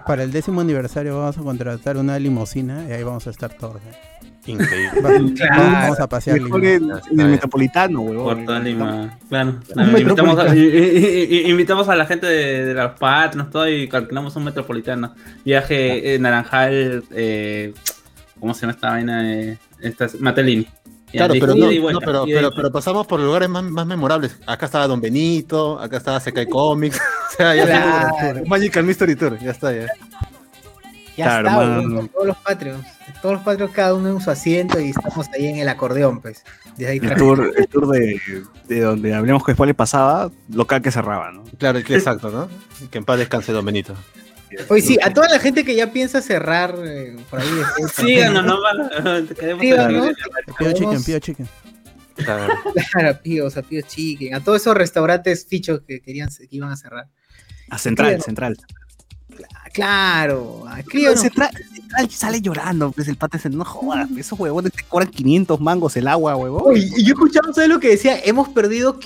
para el décimo aniversario vamos a contratar una limusina y ahí vamos a estar todos. ¿eh? Increíble. Claro. Vamos a pasear Mejor Lima. en, en el metropolitano, huevón. Por toda Lima. Claro. Un invitamos, a, invitamos a la gente de, de los patronos, todo, y calculamos un metropolitano. Viaje eh, Naranjal, eh, ¿cómo se llama esta vaina? Eh, esta es Matelini. Claro, pero, no, pero, pero, pasamos por lugares más, más memorables. Acá estaba Don Benito, acá estaba Sekai Comics. o sea, ya Claro. está. Magical Mystery Tour, ya está, ya. Ya Claro, está, con todos los Patreons. Todos los Patreons, cada uno en su asiento y estamos ahí en el acordeón, pues. Desde ahí El tour, el tour de, de donde hablemos que después le pasaba, local que cerraba, ¿no? Claro, exacto, ¿no? Que en paz descanse Don Benito. Oye, sí, a toda la gente que ya piensa cerrar eh, por ahí. de- Síganos, no va. Queremos. Pío chicken, pío chicken. Claro. Claro, a Píos, a Píos Chicken, a todos esos restaurantes fichos que querían que iban a cerrar. A Central. Central. Ah, Claro, Central sale llorando, pues el pata se no jodas, esos huevones te cobran 500 mangos el agua, huevón. Y yo escuchaba, ¿sabes lo que decía? Hemos perdido,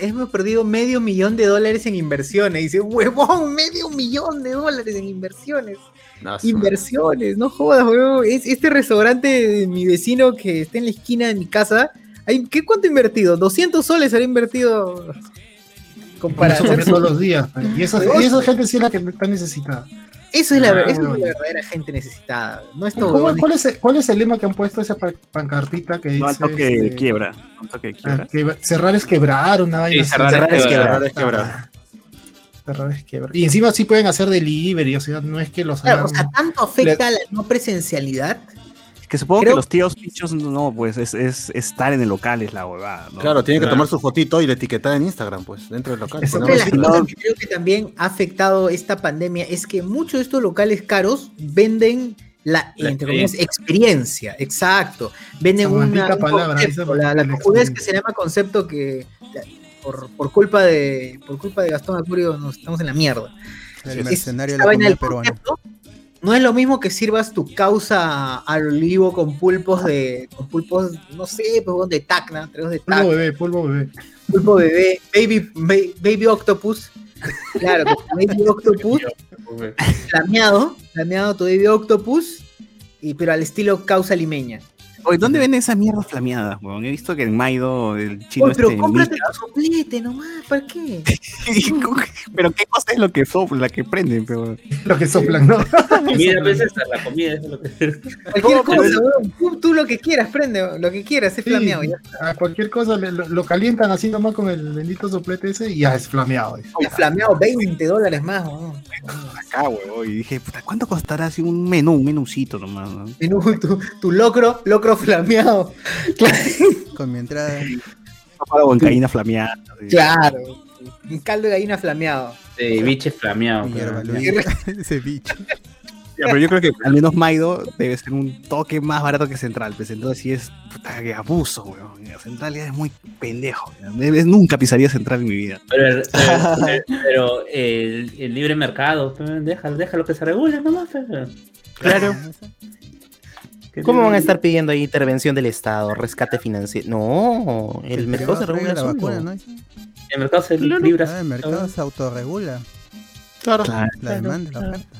hemos perdido medio millón de dólares en inversiones. Y dice, huevón, medio millón de dólares en inversiones. No, Inversiones, no jodas, huevón. Es, este restaurante de mi vecino que está en la esquina de mi casa, hay, ¿qué cuánto ha invertido? 200 soles habrá invertido. Su- todos los días. Y esa, y esa gente sí es la que está necesitada. Eso es la, Ah, eso es la verdadera gente necesitada. No estos ¿Cómo- huevones ¿Cuál es, el, ¿Cuál es el lema que han puesto esa pa- pancartita que dice No al toque de este, quiebra. Un toque de ah, que cerrar es quebrar, una vaina así. cerrar es Cerrar es quebrar. es quebrar. Cerrar es quebrar. Y encima sí pueden hacer delivery, o sea, no es que los Claro, hagan- o sea, tanto afecta la no presencialidad Que supongo Creo- que los tíos bichos, no, pues es, es estar en el local, es la huevada. ¿no? Claro, tiene que Claro. tomar su fotito y la etiquetar en Instagram, pues, dentro del local. Otra Ponemos de las así. cosas que creo que también ha afectado esta pandemia es que muchos de estos locales caros venden la, La entre comillas, experiencia, exacto. Venden Esa una, un palabra, concepto, esa la, la maldita cojudez que se llama concepto que la- por, por culpa de por culpa de Gastón Acurio nos estamos en la mierda. El Es- mercenario de la comida peruana. concepto No es lo mismo que sirvas tu causa al olivo con pulpos de con pulpos, no sé, pues de tacna, de tacna, bebé, polvo bebé. pulpo bebé, baby, ba- baby octopus. Claro, baby octopus flameado, flameado tu baby octopus, y, pero al estilo causa limeña. Oye, ¿dónde venden esas mierdas flameadas, weón? He visto que en Maido el chino Oye, pero este cómprate Mica- tu soplete nomás, ¿para qué? pero qué cosa es lo que sopla, la que prenden, pero Lo que soplan, ¿no? Comida, a veces la comida es lo que. Cualquier cosa, weón. Tú, tú lo que quieras, prende, lo que quieras, es Sí, flameado. ya. a cualquier cosa le- lo, lo calientan así nomás con el bendito soplete ese y ya es flameado. Ya flameado 20 dólares más, weón. acá, weón. Y dije, puta, ¿cuánto costará así un menú, un menucito nomás? ¿no? Menú, tu, tu locro, locro flameado. Con mi entrada. Para huancaína flameada. Claro. Un caldo de gallina flameado. De biche flameado. Bicho. Ya, pero yo creo que al menos Maido debe ser un toque más barato que Central. Pues entonces sí es puta, que abuso, weón. Central ya es muy pendejo. nunca pisaría Central en mi vida. Pero, pero- pero el, el libre mercado, pues, déjalo, déjalo que se regule nomás. pues. Claro. ¿Cómo van a estar pidiendo ahí intervención del Estado, rescate financiero? No, el, mercado se regula la solo. vacuna, ¿no? El mercado se libra. Ah, el mercado se autorregula. Claro. Claro. La demanda, la oferta.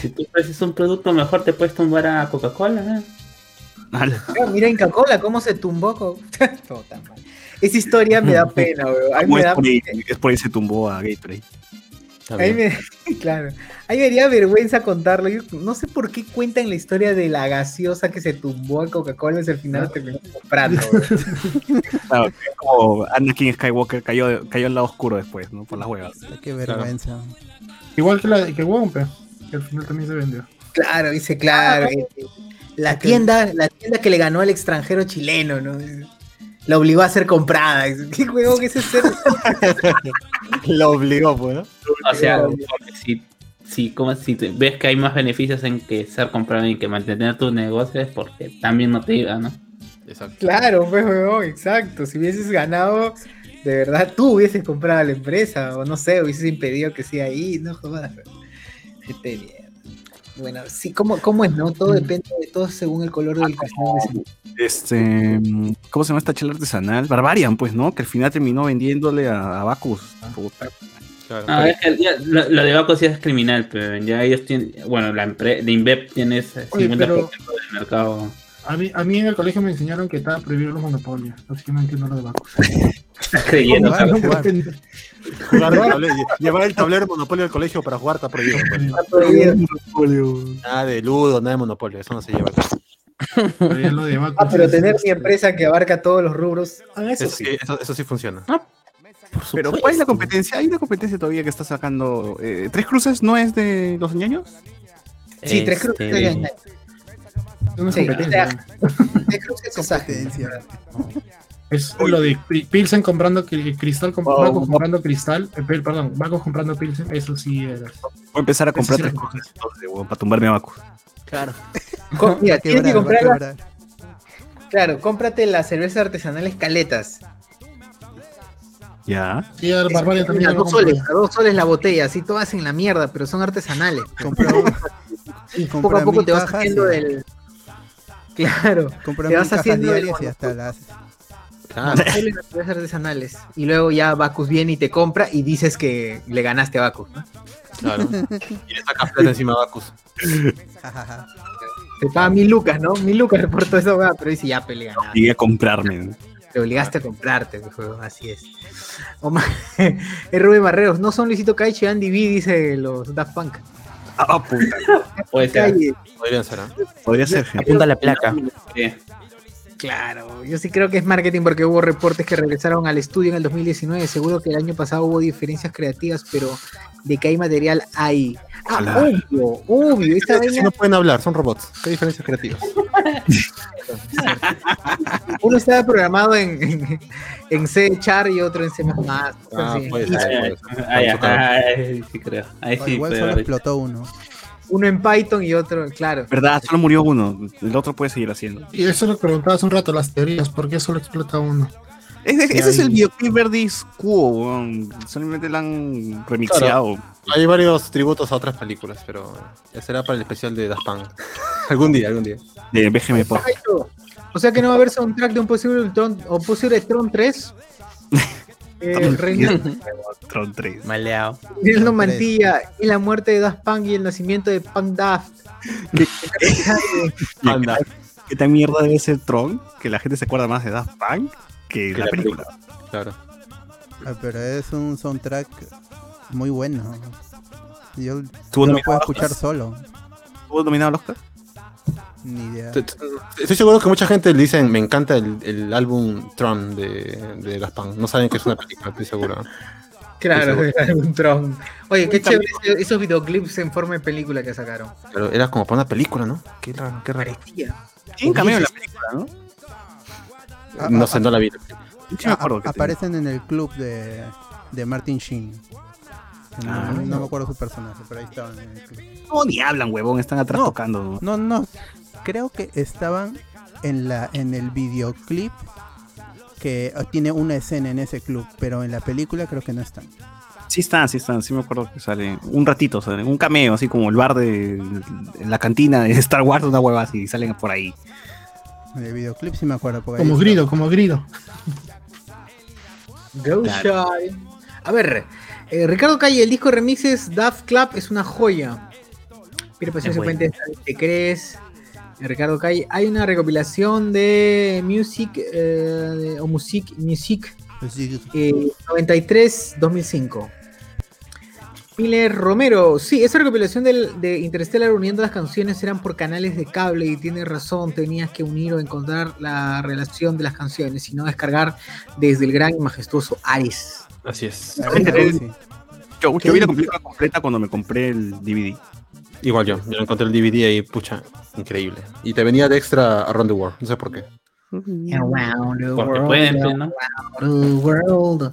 Si tú ofreces un producto mejor, te puedes tumbar a Coca-Cola. ¿eh? Ah, Mira en Coca-Cola cómo se tumbó. Todo tan mal. Esa historia me da pena, weón. A mí ¿Cómo me es, da por ahí, es por ahí se tumbó a Gatorade. Está A mí bien. me, claro. A mí me daría vergüenza contarlo. Yo no sé por qué cuentan la historia de la gaseosa que se tumbó a Coca-Cola y al final terminó comprando. Claro, es como Anakin Skywalker cayó, cayó al lado oscuro después, ¿no? Por las huevas. Qué vergüenza. Igual que la que Wompe, que al final también se vendió. Claro, dice, claro. eh, La tienda, la tienda que le ganó al extranjero chileno, ¿no? La obligó a ser comprada. ¿Qué juego que es ese? Lo obligó, pues, ¿no? O sea, porque si, si, como, si te- ves que hay más beneficios en que ser comprado y que mantener tu negocio es porque también no te iba, ¿no? Exacto. Claro, pues, weón, exacto. Si hubieses ganado, de verdad, tú hubieses comprado la empresa, o no sé, hubieses impedido que sea ahí, no jodas. Gente. Bueno, sí, ¿cómo, ¿cómo es, no? Todo depende de todo según el color del cristal. Este, ¿cómo se llama esta chela artesanal? Barbarian, pues, ¿no? Que al final terminó vendiéndole a, a. Claro. Ah, es que ya, lo, lo de Baco sí es criminal, pero ya ellos tienen, bueno, la empresa de Inbep tiene ese 50% Oye, pero- del mercado. A mí, a mí en el colegio me enseñaron que estaba prohibido los monopolios, así que no entiendo lo de Bacus. Estás creyendo, el tablero- llevar el tablero de Monopolio al colegio para jugar está prohibido. pues. Está prohibido. Nada de ludo, nada de Monopolio, eso no se lleva. Prohibido lo de Bacus. Ah, pero tener mi empresa que abarca todos los rubros. ah, eso Eso sí. eso, eso sí funciona. Pero, ¿cuál es la competencia? ¿Hay una competencia todavía que está sacando? eh, ¿Tres cruces no es de los ñoños? Sí, tres Este, cruces. de- No es Sí, competencia. o Tres cruces es ágil. Competencia. Es lo de Pilsen comprando cri- cristal, comp- Oh, comprando cristal, eh, per- perdón, Bacus comprando Pilsen, eso sí era. Voy a empezar a comprar sí tres para tumbarme a Bacchus. Claro. Mira, tienes que quebrar. Claro, cómprate las cervezas artesanales caletas. Ya. También a dos compró. soles, a dos soles la botella, así todas en la mierda, pero son artesanales. Compra, Y poco a poco te vas haciendo y- del. Claro, te vas haciendo el diarias y hasta las Claro. Salen las cervezas artesanales. Y luego ya Bacus viene y te compra y dices que le ganaste a Bacus. ¿no? Claro. Y le sacas plata encima a Bacus. Te paga mil lucas, ¿no? Mil lucas por todo eso, weá, pero dice ya pele ganaste. Llegué a comprarme. Te obligaste a comprarte, weón, así es. Omar, es Rubén Barreros, no son Luisito Caicho y Andy B, dice los Daft Punk. Ah, puta. Puede ser. Calle. Podrían ser, ¿ah? Podría ser, gente. Apunta la placa. Sí. Claro, yo sí creo que es marketing porque hubo reportes que regresaron al estudio en el 2019. Seguro que el año pasado hubo diferencias creativas, pero de que hay material hay. Ah, obvio, obvio. Esta Si vaina, no pueden hablar, son robots. Qué diferencias creativas. uno estaba programado en, en, en C Char y otro en C++. Ah, así. ser, puede ser. Ahí, ahí sí creo. Ahí sí, igual solo explotó uno. Uno en Python y otro, claro. ¿Verdad? Solo murió uno. El otro puede seguir haciendo. Y eso lo preguntaba hace un rato, las teorías, ¿por qué solo explota uno? Ese, Sí, ese es el videoclip Verdis Quo. Solamente lo han remixeado. Hay varios tributos a otras películas, pero ese será para el especial de Daft Punk. algún día, algún día. De BGM Pop. O sea que no va a haber soundtrack de un posible Tron, o posible Tron 3. Eh, Reino- Tron 3. Maleado. Reinaldo Mantilla y la muerte de Daft Punk y el nacimiento de Punk Daft. ¿Qué tan mierda debe ser Tron? Que la gente se acuerda más de Daft Punk que de la la película. Claro. Ah, Pero es un soundtrack muy bueno. Yo, ¿Tuvo yo lo puedo escuchar solo. ¿Tuvo nominado al Oscar? Ni idea. Estoy seguro que mucha gente le dicen, me encanta el, el álbum Tron de, de. No saben que es una película, estoy seguro. Claro, Eso. un Tron. Oye, qué chévere ese- esos videoclips en forma de película que sacaron. Pero era como para una película, ¿no? Qué raro, qué raro. Cameo en la película, ¿no? Ah, No sé, no la vi. Yo sí me acuerdo que aparecen en el club de, de Martin Sheen. No, Ah. no me acuerdo su personaje, pero ahí estaban en el club. No, ni hablan, huevón. Están atrás No. tocando. No, no. Creo que estaban en la en el videoclip que ah, tiene una escena en ese club, pero en la película creo que no están. Sí están, sí están. Sí me acuerdo que sale un ratito, sale un cameo, así como el bar de, la cantina de Star Wars, una hueva así. Salen por ahí. En el videoclip sí me acuerdo. Como grido, como grido. Go Shy. A ver, eh, Ricardo Calle, el disco de remixes Daft Club es una joya. Piero Pasión Es se bueno. cuenta, ¿te crees? Ricardo Calle, hay una recopilación de Music eh, o Music, Music Pues sí, eh, 93-2005. Miller Romero, sí, esa recopilación del- de Interstellar uniendo las canciones eran por canales de cable y tiene razón, tenías que unir o encontrar la relación de las canciones y no descargar desde el gran y majestuoso Ares. Así es. Yo, ¿Qué yo vi la película completa cuando me compré el DVD. Igual yo. Yo encontré el DVD ahí, pucha, increíble. Y te venía de extra Around the World. No sé por qué. Around the Porque world, pueden, pues, ¿no? around the world.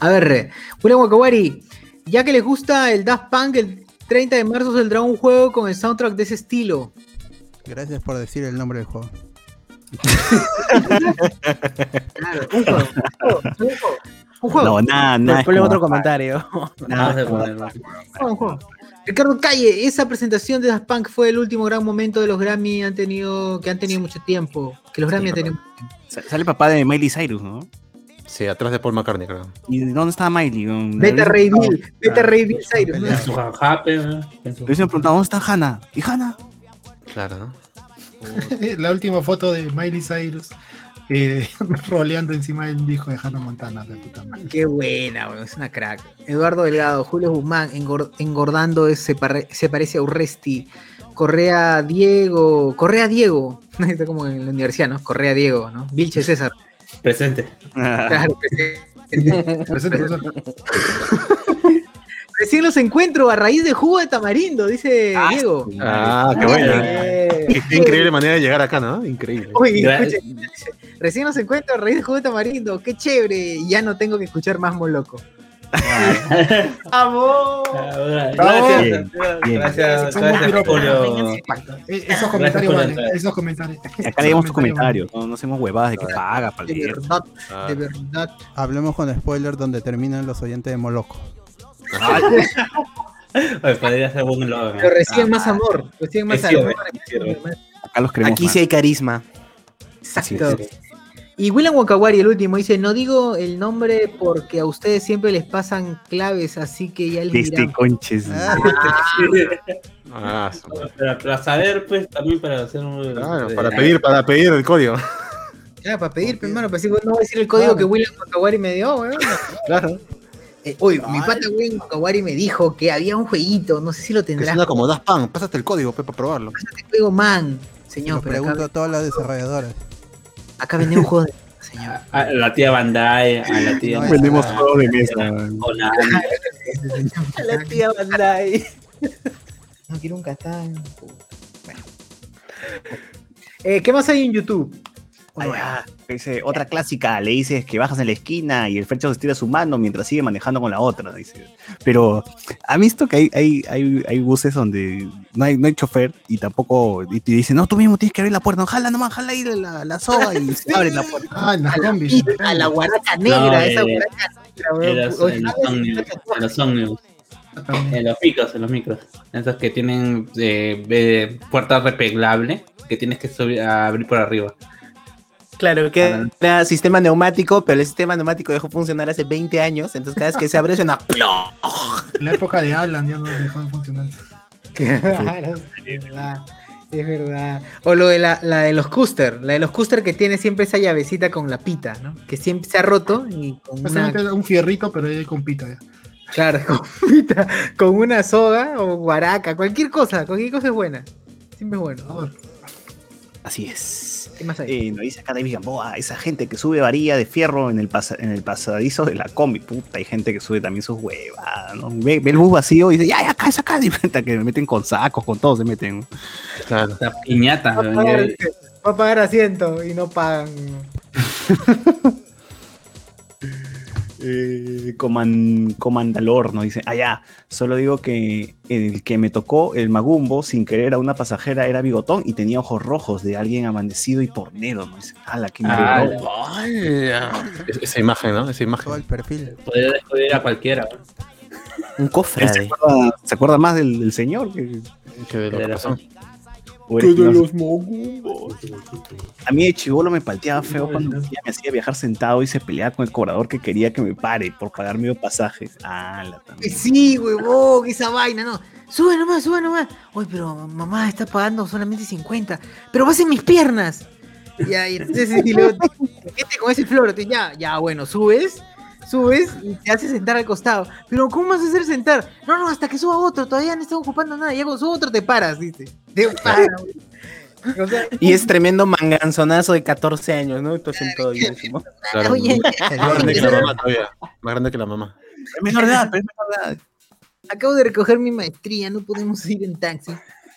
A ver, William Wakawari, ya que les gusta el Daft Punk, el 30 de marzo saldrá un juego con el soundtrack de ese estilo. Gracias por decir el nombre del juego. Claro, un juego. Un juego. Un juego. No, nada, nada. Ponle otro comentario. Vamos a ponerlo. Juego, juego. Ricardo Calle, esa presentación de Daft Punk fue el último gran momento de los Grammy han tenido, que han tenido mucho tiempo. Que los Grammy han tenido. Sa- Sale papá de Miley Cyrus, ¿no? Sí, atrás de Paul McCartney, creo. ¿Y dónde estaba Miley? Vete a hubiesen Bill, vete a Ray Bill Cyrus. le hubiesen preguntado, ¿dónde está Hannah? ¿Y Hannah? Claro, ¿no? La última foto de Miley Cyrus eh, roleando encima del disco de Hannah Montana. De puta madre. Qué buena, es una crack. Eduardo Delgado, Julio Guzmán, engor- engordando es- se, pare- se parece a Urresti. Correa Diego, Correa Diego, está como en la universidad, ¿no? Correa Diego, ¿no? Vilche César. Presente. Claro, presente. Presente, presente. Recién los encuentro a raíz de jugo de tamarindo, dice Diego. Ah, qué buena. Eh, Qué, qué increíble manera de llegar acá, ¿no? Increíble. Uy, escuchen, recién los encuentro a raíz de jugo de tamarindo, qué chévere, ya no tengo que escuchar más Moloco. ¡Vamos! Bien, Gracias, bien. gracias. Eh, Esos comentarios esos comentarios. Acá leemos tus comentarios, no, no hacemos huevadas de que paga para De leer. verdad, Ah, de verdad. Hablemos con spoiler donde terminan los oyentes de Moloco. Oye, podría ser logo, ¿no? Pero reciben más amor, reciben más amor. es cierto. Acá los queremos Aquí más. sí hay carisma. Exacto. Y William Wakawari, el último, dice, no digo el nombre porque a ustedes siempre les pasan claves, así que ya les Este dirán. conches. Ah, Ah, su- Para, para saber, pues, también para hacer un... claro, de- para pedir, para pedir el código. Ya, para pedir, pues, hermano, para decir, no voy a decir el código que William Wakawari me dio, weón. Claro. Eh, Oye, mi pata William Wakawari me dijo que había un jueguito, no sé si lo Que tendrás. suena como Daft Punk. Pásate el código pe, para probarlo. Te juego, man. se Señor, lo pero pregunto acá, a todas las desarrolladoras. acá vendí un juego de señor. A la tía Bandai, a la tía... No, Vendemos juegos de mesa. Konami. La tía Bandai. No quiero un catán. Bueno. Eh, ¿Qué más hay en YouTube? Dice, otra clásica, le dices que bajas en la esquina y el frecho se estira su mano mientras sigue manejando con la otra, dice. Pero, ¿ha visto que hay, hay, hay, hay buses donde no hay, no hay chofer y tampoco, y te dicen, no, tú mismo tienes que abrir la puerta, no, jala nomás, jala ahí la, la soga y se abre la puerta. Ah, en las A la, a la guaraca No, negra, esa eh, guaraca negra, weón. En los, Oye, en los ¿sabes? ómnibus, en los ómnibus. En los micros, en los micros. Esos que tienen eh, eh, puerta replegable que tienes que subir, abrir por arriba. Claro, que era sistema neumático, pero el sistema neumático dejó funcionar hace 20 años, entonces cada vez que se abre suena ¡plop! En la época de Alan ya no dejó de funcionar. Claro, es verdad. Es verdad. O lo de la, la de los Custer, la de los Custer que tiene siempre esa llavecita con la pita, ¿no? Que siempre se ha roto y con una, un fierrito, pero ahí con pita ya. claro, con pita, con una soga o guaraca, cualquier cosa, cualquier cosa es buena. Siempre es bueno. Así es. ¿Qué más hay? Eh, nos dice acá David Gamboa, esa gente que sube varilla de fierro en el, pasa- en el pasadizo de la combi. Puta, hay gente que sube también sus huevas, ¿no? Ve, ve el bus vacío y dice, ya, ya, acá, es acá. Y cuenta que me meten con sacos, con todo se meten. Claro. Esta piñata. Va a pagar, va a pagar asiento y no pagan. Eh, coman, comandalor, ¿no? Dice, ah, ya, solo digo que el que me tocó, el magumbo, sin querer a una pasajera, era bigotón y tenía ojos rojos de alguien amanecido y pornero, ¿no? Dice, ala, qué Ah, miedo. Es- Esa imagen, ¿no? Esa Todo imagen. el perfil. Podría descubrir a cualquiera. Un se cofre. acuerda, se acuerda más del, del señor que, Que de lo que Era- A mí de chivolo me palteaba feo cuando me hacía viajar sentado y se peleaba con el cobrador que quería que me pare por pagar medio pasaje. Ah, la Que sí, huevón, esa vaina, no. Sube nomás, sube nomás. Oye, pero mamá está pagando solamente 50. Pero vas en mis piernas. Ya, y entonces y luego te con ese flor. te- Ya, ya, bueno, subes, subes y te hace sentar al costado. Pero ¿cómo vas a hacer sentar? No, no, hasta que suba otro, todavía no está ocupando nada. Ya cuando suba otro te paras, dice. Te paras. güey. O sea, Y es tremendo manganzonazo de 14 años, ¿no? Todo bienísimo. Claro. oye, Más grande que la mamá todavía. Más grande que la mamá. Es menor de edad, pero es menor de edad. acabo de recoger mi maestría, no podemos ir en taxi.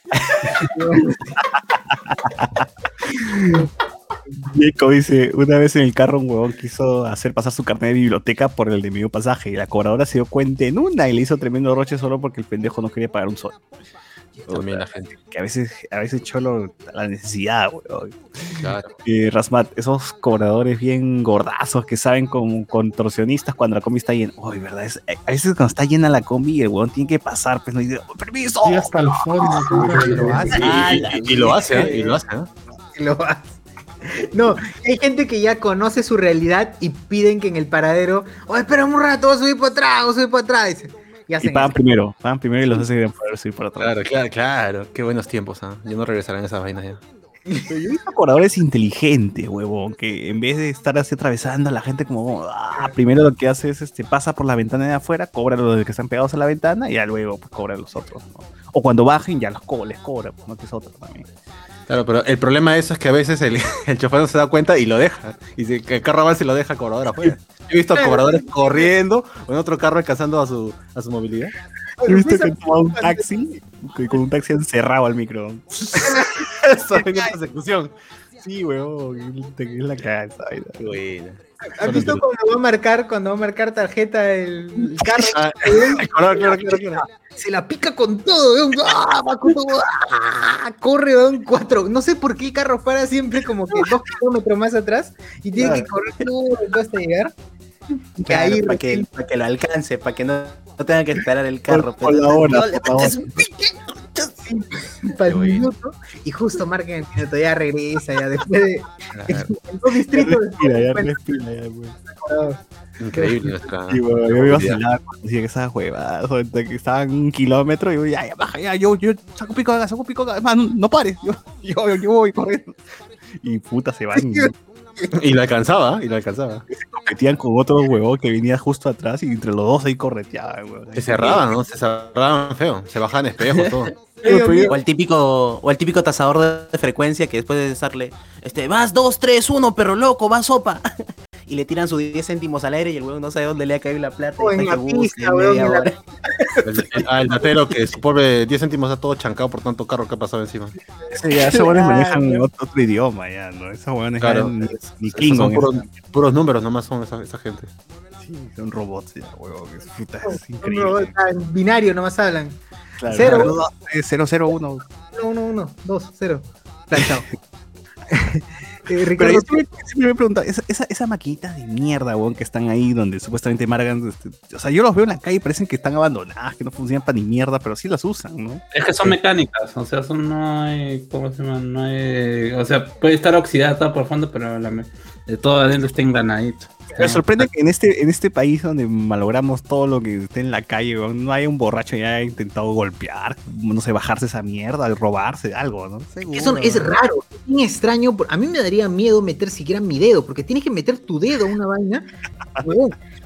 Diego dice, una vez en el carro un huevón quiso hacer pasar su carnet de biblioteca por el de medio pasaje y la cobradora se dio cuenta en una y le hizo tremendo roche solo porque el pendejo no quería pagar un sol. También la gente. Que a veces, a veces cholo la necesidad, huevón. Claro. Eh, Rasmat, esos cobradores bien gordazos que saben como contorsionistas cuando la combi está llena. Uy, verdad, es- eh, a veces cuando está llena la combi el huevón tiene que pasar, pues no dice, "Oh, permiso. Y hasta el fondo. Y lo hace. Y, lo hace, ¿eh? Y lo hace, ¿no? hay gente que ya conoce su realidad y piden que en el paradero, oh, espera un rato, voy a subir para atrás, voy a subir para atrás. dice. Y Y hacen pagan eso. primero, pagan primero y los hacen poder subir para atrás. Claro, claro, claro. Qué buenos tiempos, ¿ah? Yo no regresaré en esas vainas ya. Pero yo he visto cobradores inteligentes, huevón, que en vez de estar así atravesando a la gente como, ah, primero lo que hace es, este, pasa por la ventana de afuera, cobra a los que están pegados a la ventana y ya luego pues, cobra a los otros, ¿no? O cuando bajen ya los co les cobra, pues, no que es otro también. Claro, pero el problema de eso es que a veces el, el chofer no se da cuenta y lo deja. Y si el carro avanza y lo deja al cobrador afuera. He visto a cobradores corriendo o en otro carro alcanzando a su, a su movilidad. He visto que toma un taxi y con un taxi encerrado al micro. Eso es una persecución. Sí, huevón, es la. Qué buena. ¿Has visto cuando va a marcar, cuando va a marcar tarjeta el, carro? Ah, claro, claro, claro, claro. Se la pica con todo, weón. ¡Ah! ¡ah! corre, weón, cuatro. No sé por qué el carro para siempre como que dos kilómetros más atrás y tiene que correr todo hasta llegar. Que ahí para que, recién- pa' que lo alcance, para que no, no tenga que esperar el carro. Por la hora, no, le por la hora. Un pique. para el minuto y justo marca el minuto, ya regresa, ya después de en dos distritos. Respira, ya respira, ya, güey. Increíble nuestra. Sí, bueno, yo me iba a vacilar cuando decía que esas huevadas, que estaban un kilómetro, y yo, ya, ya, baja, ya, yo, yo saco pico saco pico man, no, no pares, yo, yo, yo voy corriendo. Y puta, se van, y Y lo alcanzaba, y lo alcanzaba. competían con otro huevón que venía justo atrás, y entre los dos ahí correteaban, huevón. Se cerraban, ¿no? Se cerraban feo. Se bajaban espejos, todo. O al típico, o al típico tasador de frecuencia que después de estarle, este, vas 2, 3, 1, perro loco, vas sopa. Y le tiran sus 10 céntimos al aire y el huevón no sabe dónde le ha caído la plata. O en la pista, weón, en la-. El, el- ah, el datero que su pobre 10 céntimos está todo chancado por tanto carro que ha pasado encima. Ya, esos Claro. manejan otro, otro idioma ya, ¿no? Esos Claro. ni, Klingon, son puros, puros números nomás son esa, esa gente. sí, son robots ya, huevón. Es, puta, es Un robot, ah, en binario nomás hablan. Claro, Cero. claro, dos, eh, cero, cero, uno. 1, 1, 1, 2, 0. Planchado. Eh, Ricardo, yo siempre, siempre me he preguntado, esa, esa, esa maquinita de mierda, weón, que están ahí donde supuestamente margan. este, o sea, yo los veo en la calle y parecen que están abandonadas, que no funcionan para ni mierda, pero sí las usan, ¿no? Es que son mecánicas, o sea, son, no hay, ¿cómo se llama? No hay, o sea, puede estar oxidada toda por fondo, pero la, me- de todo adentro está engranadito. Me sorprende que en este, en este país donde malogramos todo lo que esté en la calle, no haya un borracho que haya intentado golpear, no sé, bajarse esa mierda, robarse algo, ¿no? Seguro. Eso es raro, es bien extraño. A mí me daría miedo meter siquiera mi dedo, porque tienes que meter tu dedo a una vaina.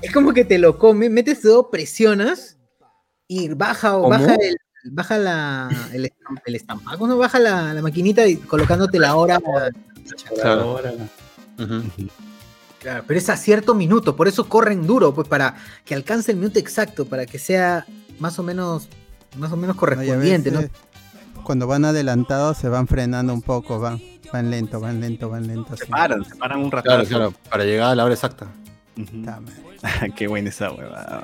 es como que te lo come, metes tu dedo, presionas y baja o baja el. Baja la, el, estam- el estampado, ¿no? Baja la, la maquinita y colocándote la hora. Claro. Ahora, Ujú. Claro, pero es a cierto minuto, por eso corren duro, pues para que alcance el minuto exacto, para que sea más o menos, más o menos No, correspondiente, ¿no? Cuando van adelantados se van frenando un poco, van, van lento, van lento, van lento. Se así. paran, se paran un rato. Claro, claro, para llegar a la hora exacta. Qué buena esa huevada.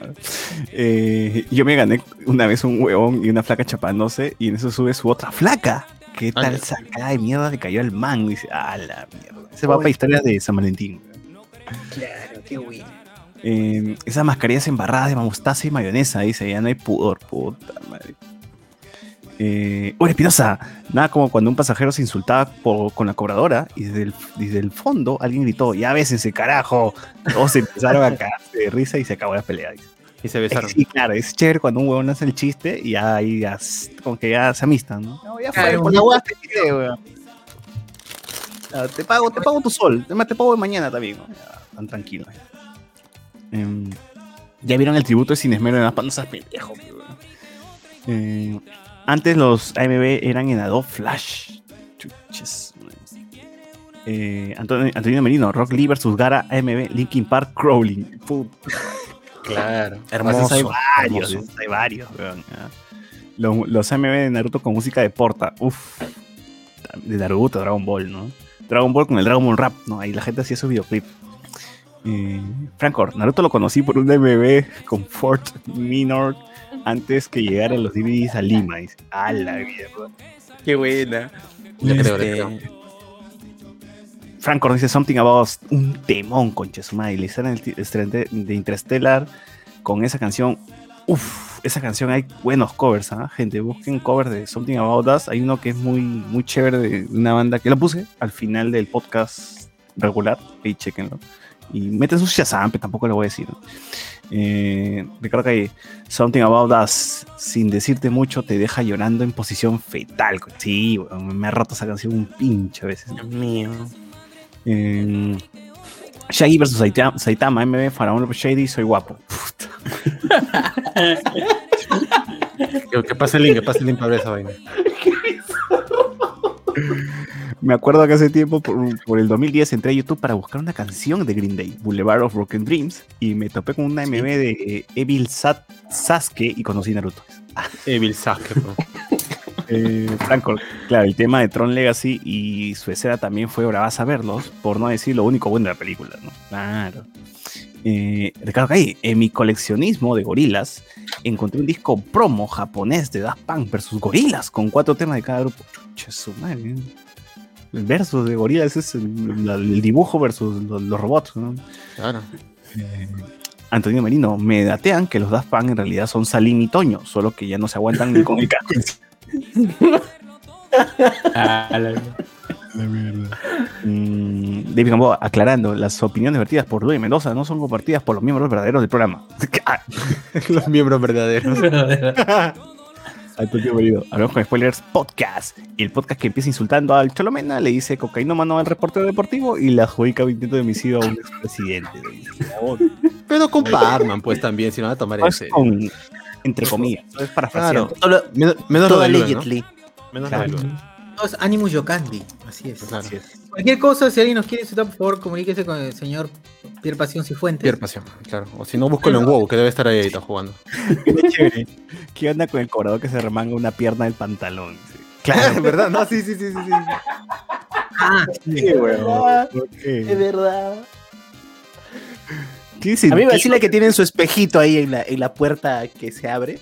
Eh, yo me gané una vez un huevón y una flaca chapándose y en eso sube su otra flaca. ¿Qué Ah, tal sacada de mierda le cayó al man? Dice, ah, la mierda. Se va Oye. para historias de San Valentín. Claro, qué bueno. Eh, esas mascarillas embarradas de mostaza y mayonesa, dice, ya no hay pudor, puta madre. Eh, oye, Espinosa, nada como cuando un pasajero se insultaba por- con la cobradora y desde el, desde el fondo alguien gritó, ya bésense, carajo. Todos se empezaron a cagarse de risa y se acabó la pelea. dice. Y se besaron. Sí, claro, es chévere cuando un huevón hace el chiste y ya ahí ya, como que ya se amistan, ¿no? No, ya fue, Claro, por la hueá te Te pago, te pago tu sol, además te pago de mañana también, ¿no? Ya, tan tranquilo. Em, ya vieron el tributo de Sin Esmero en las seas pendejo. Eh, antes los AMB eran en Adobe Flash. Chuches. Eh, Antonio, Antonio Merino, Rock Lee versus Gara AMB, Linkin Park Crawling. Claro. Hermoso. hay varios, hermoso. hay varios, weón. Los, los AMV de Naruto con música de porta, uff. De Naruto, Dragon Ball, ¿no? Dragon Ball con el Dragon Ball Rap, ¿no? Ahí la gente hacía su videoclip. Eh, Francor, Naruto lo conocí por un MV con Fort Minor antes que llegaran los DVDs a Lima. Dice, a la mierda. Qué buena. Creo, le Este, creo. Francor dice Something About un temón, concha su madre. Le hicieron el estreno de Interstellar con esa canción. Uff, esa canción hay buenos covers, ¿ah? Gente, busquen covers de Something About Us. Hay uno que es muy, muy chévere de una banda que lo puse al final del podcast regular. Ahí chequenlo. Y meten sus Shazam, pero tampoco lo voy a decir. ¿no? Eh, Ricardo Calle, Something About Us, sin decirte mucho, te deja llorando en posición fetal. Sí, me ha roto esa canción un pinche a veces. Dios mío. Eh, Shaggy vs Saitama, Saitama, MB, Faraón López Shady, soy guapo. Puta. Que, que pase el link, que pase el link para ver esa vaina. Me acuerdo que hace tiempo, por, por el 2010, entré a YouTube para buscar una canción de Green Day, Boulevard of Broken Dreams, y me topé con una MB de eh, Evil Sat Sasuke y conocí Naruto. Evil Sasuke. Eh, Franco, claro, el tema de Tron Legacy y su escena también fue bravaza verlos, por no decir lo único bueno de la película, ¿no? Claro. Eh, Ricardo Calle, en mi coleccionismo de gorilas, encontré un disco promo japonés de Daft Punk versus gorilas, con cuatro temas de cada grupo. Chucha, su madre. ¿eh? El versus de gorilas es el, dibujo versus los, los robots, ¿no? Claro. Antonio Merino, me datean que los Daft Punk en realidad son Salim y Toño, solo que ya no se aguantan ni con el. Ah, la- Mm, David Gamboa, aclarando, las opiniones vertidas por Luis Mendoza no son compartidas por los miembros verdaderos del programa. Ah, Los miembros verdaderos. Hablamos con Spoilers Podcast. El podcast que empieza insultando al Cholomena, le dice cocainómano al reportero deportivo y le adjudica un intento de homicidio a un expresidente. Pero con Batman, pues también, si no van a tomar en serio. con, entre comillas, es parafraseando. Claro. Menos, menos todo lo del Lula, ¿no? allegedly. Menos Claro. lo del Lula. No, es Animus Yokandi, así es. Claro. Así es. Cualquier cosa, si alguien nos quiere insultar, por favor, comuníquese con el señor Pierre Pasión Cifuentes. Pierre Pasión, claro. O si no, búscalo en WoW, que debe estar ahí ahorita jugando. Qué chévere. ¿Qué onda con el cobrador que se remanga una pierna del pantalón? Sí. Claro, ¿verdad? No, sí, sí, sí, sí. sí. Ah, Sí. ¿Por Es verdad. ¿Qué A mí me vacila que tienen su espejito ahí en la, en la puerta que se abre.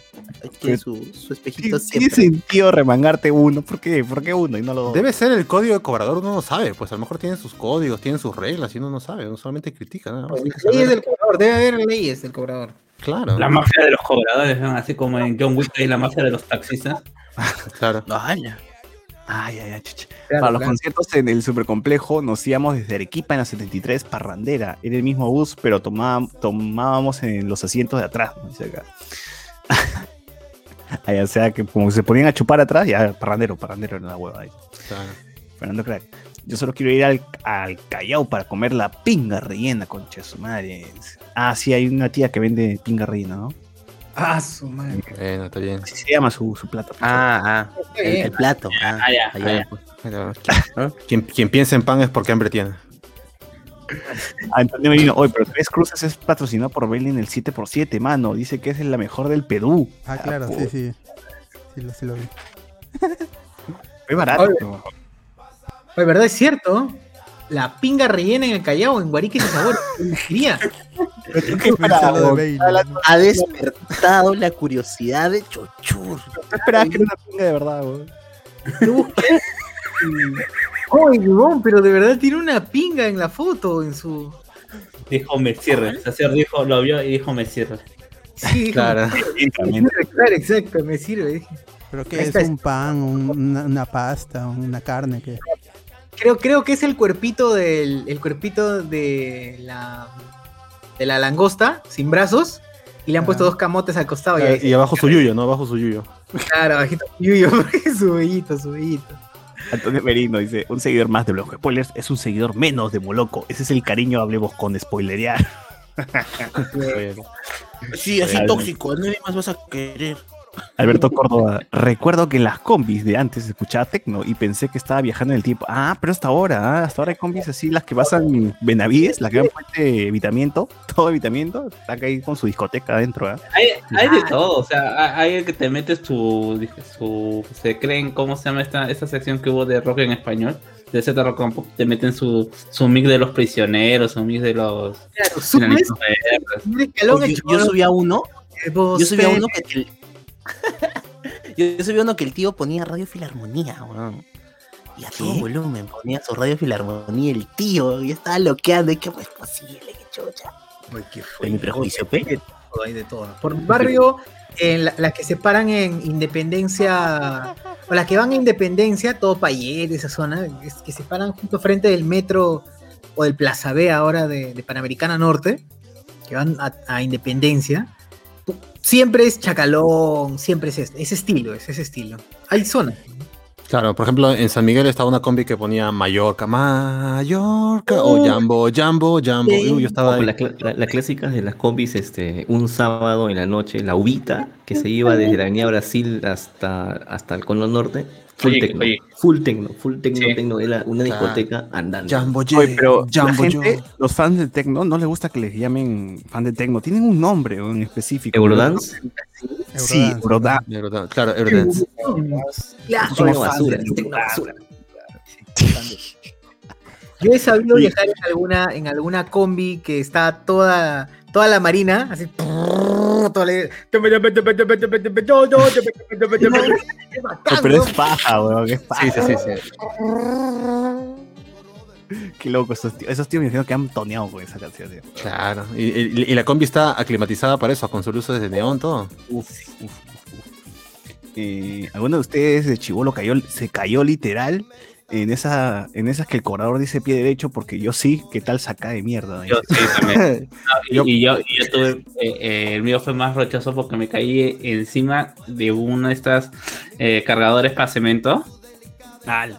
Tiene su, su ¿Qué espejito tiene siempre. sentido remangarte uno? ¿Por qué? ¿Por qué uno y no lo dos? Debe ser el código de cobrador, uno no sabe. Pues a lo mejor tienen sus códigos, tienen sus reglas y uno no sabe. Uno solamente critica, nada más. Hay que leyes saber. del cobrador, debe haber leyes del cobrador. Claro, La mafia de los cobradores, ¿no? así como en John Wick hay la mafia de los taxistas. claro. Vaya. Ay, ay, ay, chucha. Claro, Para los claro. conciertos en el supercomplejo nos íbamos desde Arequipa en la 73 Parrandera. Era el mismo bus, pero tomá- tomábamos en los asientos de atrás. ¿no? Dice acá. Ay, o sea que como se ponían a chupar atrás, ya parrandero, parrandero en la hueva ahí. claro. Fernando Crack. Yo solo quiero ir al, al Callao para comer la pinga rellena, concha su madre. Ah, sí, hay una tía que vende pinga rellena, ¿no? Ah, su madre. Bueno, está bien. Así se llama su, su plato. Ah, ah. El, plato. Ah, Ah, ya, allá, ah, ya. pues. Bueno, quien, quien, quien piensa en pan es porque hambre tiene. Ah, Antonio Merino, oye, pero Tres Cruces es patrocinado por Bailey en el 7x7, mano. Dice que es la mejor del Perú. Ah, claro, sí, sí. Sí, lo, sí lo vi. Es barato. Oye, ¿verdad? Es cierto. La pinga rellena en el Callao, en Guarique y Sabor. Quería. Ha despertado la curiosidad de Chochur. Tú esperabas que era una pinga de verdad, güey. Yo busqué y- Oye, huevón, pero de verdad tiene una pinga en la foto, en su. Dijo me sirve. Sacer dijo, lo vio y dijo me sirve. Sí, Claro. me sirve, claro, exacto, me sirve. ¿Pero qué Ahí es? ¿Un pan, un- una, una pasta, una carne? ¿qué? Creo, creo que es el cuerpito del. El cuerpito de la. de la langosta, sin brazos. Y le han Ah. puesto dos camotes al costado. y ahí- Y abajo su yuyo, ¿no? Abajo su yuyo. Claro, bajito. Yuyo, su bellito, su bellito. Antonio Merino dice, un seguidor más de Blog Spoilers es un seguidor menos de Moloco. Ese es el cariño, hablemos con spoilerear. Sí, así tóxico. Nadie más vas a querer. Alberto Córdoba, recuerdo que en las combis de antes escuchaba tecno y pensé que estaba viajando en el tiempo. Ah, pero hasta ahora, ah, hasta ahora hay combis así, las que pasan Benavides, las que van puente evitamiento, todo evitamiento, está ahí con su discoteca adentro, ¿ah? Hay, hay de todo, o sea, hay el que te metes su, su se creen, ¿cómo se llama esta, esta sección que hubo de rock en español? De Z Rock and Pop, te meten su, su mix de los prisioneros, su mix de los Claro, escalón Yo, yo subí a uno. Yo subí a se- uno que. yo subí uno que el tío ponía Radio Filarmonía, weón. Y a todo volumen ponía su Radio Filarmonía el tío. Y estaba loqueando. ¿Y qué es posible? ¿Qué chucha? Uy, qué fue. mi prejuicio, Hay pe. de todo, hay de todo. Por barrio, en la- las que se paran en Independencia, o las que van a Independencia, todo Payet, esa zona, es que se paran justo frente del metro o del Plaza B ahora de, de Panamericana Norte, que van a, a Independencia. Siempre es chacalón, siempre es ese, ese estilo, es ese estilo. Hay zonas. Claro, por ejemplo, en San Miguel estaba una combi que ponía Mallorca, Mallorca, o. Jambo, Jambo, Jambo. Sí. Uy, yo estaba la, la- la clásica de las combis, este, un sábado en la noche, la ubita, que se iba desde la avenida Brasil hasta, hasta el cono norte, full Oye, tecno, oye. full tecno, full tecno, Sí. tecno, era una discoteca andando. Jambo, Oye, pero la Jambo, gente, yo. los fans de tecno, no les gusta que les llamen fan de tecno, tienen un nombre en específico. Eurodance, Sí, Eurodance. Eurodance, Claro, Eurodance. Claro. Somos basura, tecno basura. Yo he sabido viajar en alguna, en alguna combi que está toda, toda la marina, así. toda la- pero es paja, weón, es paja. Sí, sí, sí, sí. Qué loco, esos tíos, esos tíos me imagino que han toneado con esa canción. tío. Claro. Y, y- y la combi está aclimatizada para eso, con su luz de neón, todo. Uf, uf, uf, uf. Eh, ¿Alguno de ustedes de Chivolo cayó, se cayó literal en esa, en esas que el cobrador dice pie derecho? Porque yo sí, ¿qué tal saca de mierda? Yo sí también. Y, Yo- y yo, y yo tuve, eh, eh, el mío fue más rochoso porque me caí encima de una de estas eh, cargadores para cemento, Al.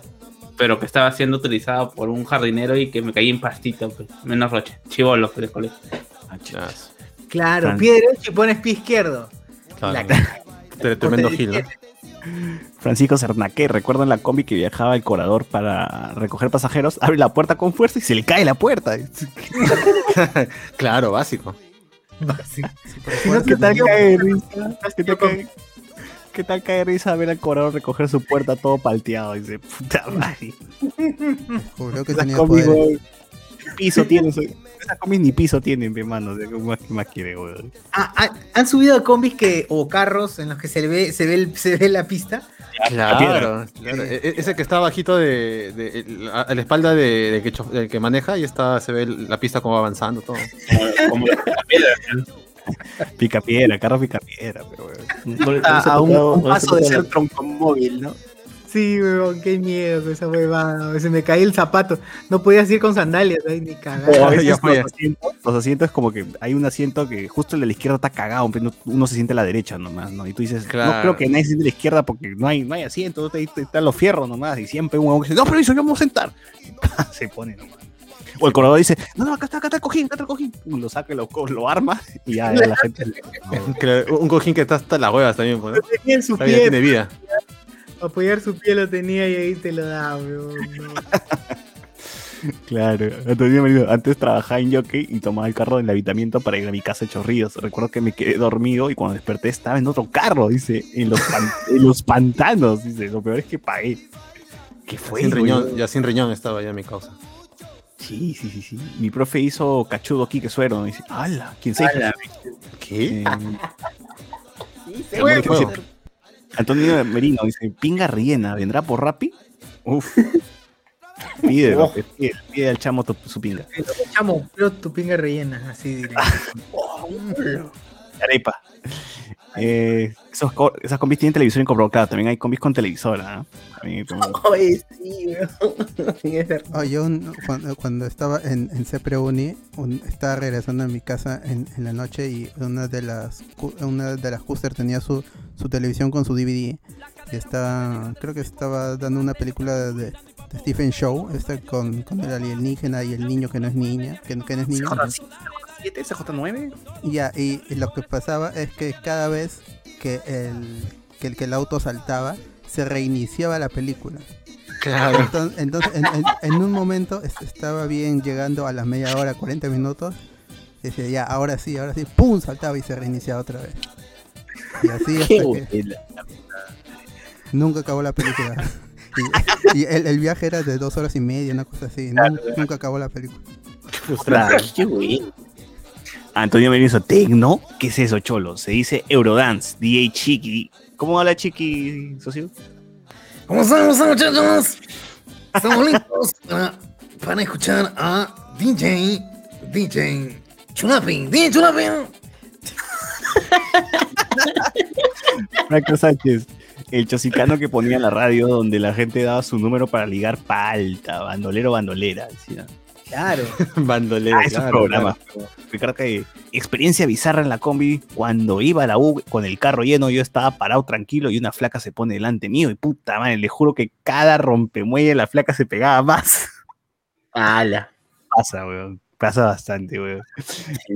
Pero que estaba siendo utilizado por un jardinero y que me caí en pastito, pues, menos roche, chivolo, de colegio. Ah, Claro, Fran. pie derecho y pones pie izquierdo. claro. La- Tre- Tremendo gil, ¿no? Francisco Cernaque, ¿recuerdan la combi que viajaba el corador para recoger pasajeros? Abre la puerta con fuerza y se le cae la puerta. Claro, básico. ¿Qué tal cae tal cae- ¿Qué tal cae risa ver al corador recoger su puerta todo palteado? Dice, puta madre. Juro que Esa tenía poder. piso tiene. Esas combis ni piso tienen, mi hermano. O sea, ¿Qué más, qué más quiere, weón? Ah, ah, ¿Han subido a combis que, o carros en los que se le ve, se ve, el- se ve la pista? Claro, piedra. claro. E- e- Ese que está bajito de, de- el- a la espalda de, de que, del que maneja y está se ve la pista como va avanzando todo. Como la piedra. Pica piedra, carro pica piedra, pero weón. No no A, un, tocado- no paso de ser troncomóvil, ¿no? Sí, weón, qué miedo con esa huevada. Se me caía el zapato. No podías ir con sandalias ahí ni cagar. los, asientos, los asientos es como que hay un asiento que justo el de la izquierda está cagado, pero no- uno se siente a la derecha nomás, ¿no? Y tú dices, no Claro. creo que nadie se siente a la izquierda porque no hay, no hay asiento, están los fierros nomás, y siempre un huevón que dice, no, pero eso yo me voy a sentar. Y se pone nomás. O el corredor dice, no, no, acá está, acá está el cojín, acá está el cojín. Lo saca, lo, lo arma y ya, ya la gente... no, un cojín que está hasta las huevas también, pues, ¿no? Tenía en su Todavía pie, tiene vida. apoyar su pie lo tenía y ahí te lo da, no. Claro, Antonio antes trabajaba en jockey y tomaba el carro del habitamiento para ir a mi casa de Chorrillos. Recuerdo que me quedé dormido y cuando desperté estaba en otro carro, dice, en los, pan- en los pantanos, dice, lo peor es que pagué. ¿Qué fue? Sin riñón, ya sin riñón estaba ya mi causa. Sí, sí, sí, sí. Mi profe hizo cachudo aquí que suero. Dice, ¡hala! ¿Quién se ¿Qué? Eh, Se el fuego. Antonio Merino dice, pinga rellena, ¿vendrá por Rappi? Uf. Pide, pide, pide al chamo tu- su pinga. Chamo, pero tu pinga rellena, así diré. Arepa. Eh, esos co- esas combis tienen televisión incorporada. Claro, también hay combis con televisora. ¿no? También hay como- Oye, sí, weón. Es verdad. Oh, yo un- cuando, cuando estaba en, en CEPRE Uni, un- estaba regresando a mi casa en, en la noche y una de las una de las Custer tenía su, su televisión con su DVD y estaba, creo que estaba dando una película de, de Stephen Show, este con, con el alienígena y el niño que no es niña, que, que no es niño. ¿7, CJ9? Y Ya, y, y lo que pasaba es que cada vez que el, que el, que el auto saltaba, se reiniciaba la película. Claro. Entonces, entonces, en, en- en un momento est- estaba bien llegando a la media hora, 40 minutos. Y decía, ya, ahora sí, ahora sí. ¡Pum! Saltaba y se reiniciaba otra vez. Y así hasta Qué que nunca acabó la película. Y, y el, el viaje era de dos horas y media, una cosa así. Nun- Nunca, acabó la película. Qué bueno. Antonio Merino hizo Tecno. ¿Qué es eso, cholo? Se dice Eurodance, DJ Chiqui. ¿Cómo habla Chiqui, socio? ¿Cómo están, ¿Cómo están, muchachos? Estamos listos para, para escuchar a DJ, DJ Chulapin, DJ Chulapin. Franco Sánchez. El chosicano que ponía en la radio donde la gente daba su número para ligar palta, bandolero, bandolera. decía. Claro. Bandolero. Ah, esos claro, programas. Ricardo, que experiencia bizarra en la combi. Cuando iba a la U con el carro lleno, yo estaba parado tranquilo y una flaca se pone delante mío. Y puta madre, le juro que cada rompemuelle la flaca se pegaba más. Ala. Pasa, weón. Pasa bastante.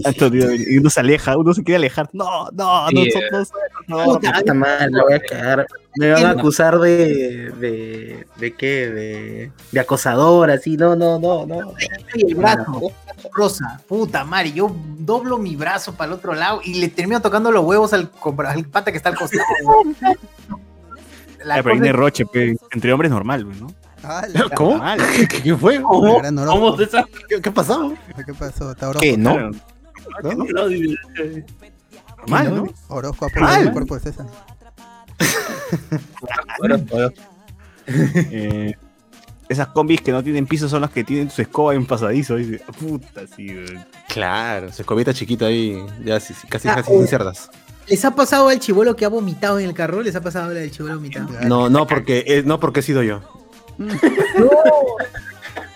Antonio, y uno se aleja, uno se quiere alejar. No, no, Sí, nosotros. No, Puta, puta madre, la voy a cagar. Me van a acusar de. de. de qué? De. de acosador, así. No, no, no, no. El brazo, rosa, puta madre, yo doblo mi brazo para el otro lado y le termino tocando los huevos al, compra- al pata que está al costado. La Ah, pero ahí roche, entre hombres normal, güey, ¿no? Ah, ¿Cómo? ¿Qué, qué fue? ¿Cómo? ¿Cómo? ¿Qué, qué pasó? ¿Qué pasó? Está ¿Qué? horóscopo. ¿No? ¿No? Normal, ¿no? Mal. del cuerpo de César. Eh, esas combis que no tienen piso son las que tienen su escoba en pasadizo. Dice, puta, sí, güey. Claro, se escobita chiquita ahí, ya sí, sí, casi, Ah, casi oh. sin cerdas. ¿Les ha pasado al chivolo que ha vomitado en el carro? ¿Les ha pasado al del chivolo vomitado? No, no porque, eh, no porque he sido yo.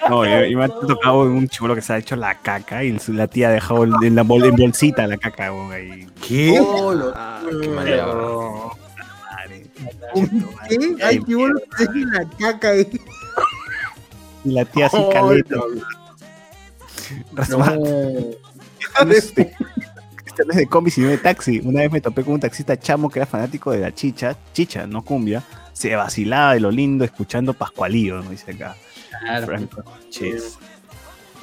No, y, y me ha tocado un chivolo que se ha hecho la caca y la tía ha dejado en, la bol- en bolsita la caca, güey, ahí. ¿Qué? Oh, lo- Ah, qué maleado. Madre. ¿Qué? Ay, la caca ahí. Y la tía así Oh, caleta. no. No. Este, no es de combi, sino de taxi. Una vez me topé con un taxista chamo que era fanático de la chicha, chicha, no cumbia. Se vacilaba de lo lindo escuchando Pascualío, ¿no? Dice acá. Claro. Franco.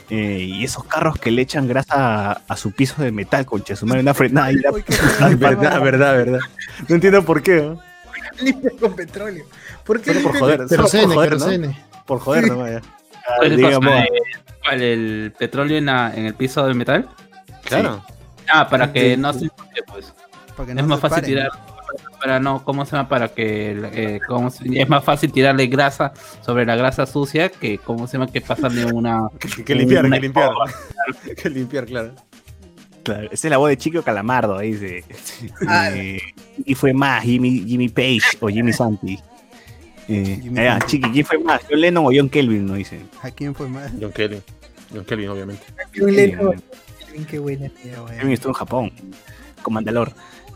Eh, y esos carros que le echan grasa a, a su piso de metal, concha, su madre, una frenada y la- Ah, verdad, verdad, verdad. No entiendo por qué, ¿no? Limpia con petróleo. ¿Por qué Solo por joder, solo por Kerosene, joder, ¿no? kerosene. Por joder, nomás ya. ¿Cuál es el digamos, cosa? Eh, ¿cuál, ¿El petróleo en, la- en el piso del metal? Claro. Ah, para que no se pues. Para que no es más fácil paren. tirar para no cómo se llama para que eh, cómo se- es más fácil tirarle grasa sobre la grasa sucia que cómo se llama que pasarle una Que, que limpiar, una que limpiar. que limpiar, claro. Claro, esa es la voz de Chico Calamardo, ahí dice. Ah. Eh, y fue más, Jimmy, Jimmy Page o Jimmy Santi. Eh, Jimmy ah. Chiqui, ¿quién fue más? John Lennon o John Kelvin, no dice. ¿A quién fue más? John Kelly. John Kelly, obviamente. Lento. Kelvin Qué buena güey. estuvo en Japón, con Mandalor.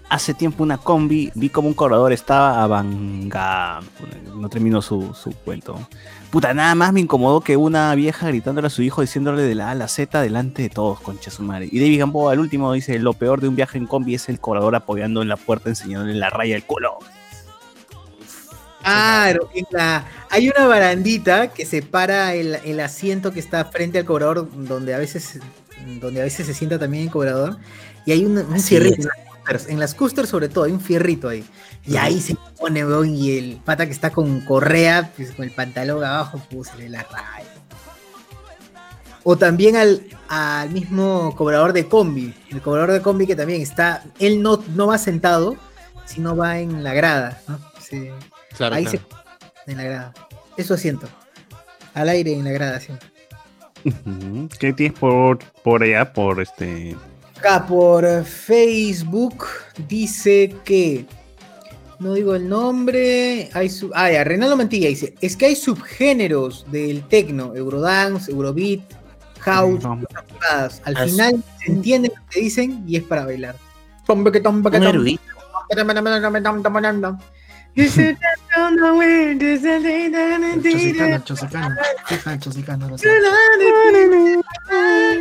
Hace tiempo una combi, vi como un corredor estaba a Banga. No terminó su, su cuento. Puta, nada más me incomodó que una vieja gritándole a su hijo diciéndole de la A a la Z delante de todos, concha su madre. Y David Gamboa, al último, dice: Lo peor de un viaje en combi es el cobrador apoyando en la puerta, enseñándole la raya del culo. Claro, en la- hay una barandita que separa el, el asiento que está frente al cobrador, donde a veces, donde a veces se sienta también el cobrador, y hay un, un Así coasters, en las coasters sobre todo, hay un fierrito ahí. Y ahí se pone, weón, y el pata que está con correa, pues, con el pantalón abajo, pues se le la raya. O también al, al mismo cobrador de combi. El cobrador de combi que también está, él no, no va sentado, sino va en la grada. Claro, Ahí claro. se en la grada. Eso siento. Al aire en la grada siempre. ¿Qué tienes por, por allá? Por este. Acá por Facebook dice que. No digo el nombre. Hay su, ah, ya, Renaldo Mantilla dice: Es que hay subgéneros del tecno, Eurodance, Eurobeat, House, No. otras jugadas. Al final se entiende lo que dicen y es para bailar. Tombe que tombe que Un tombe. erudito. Lo sé.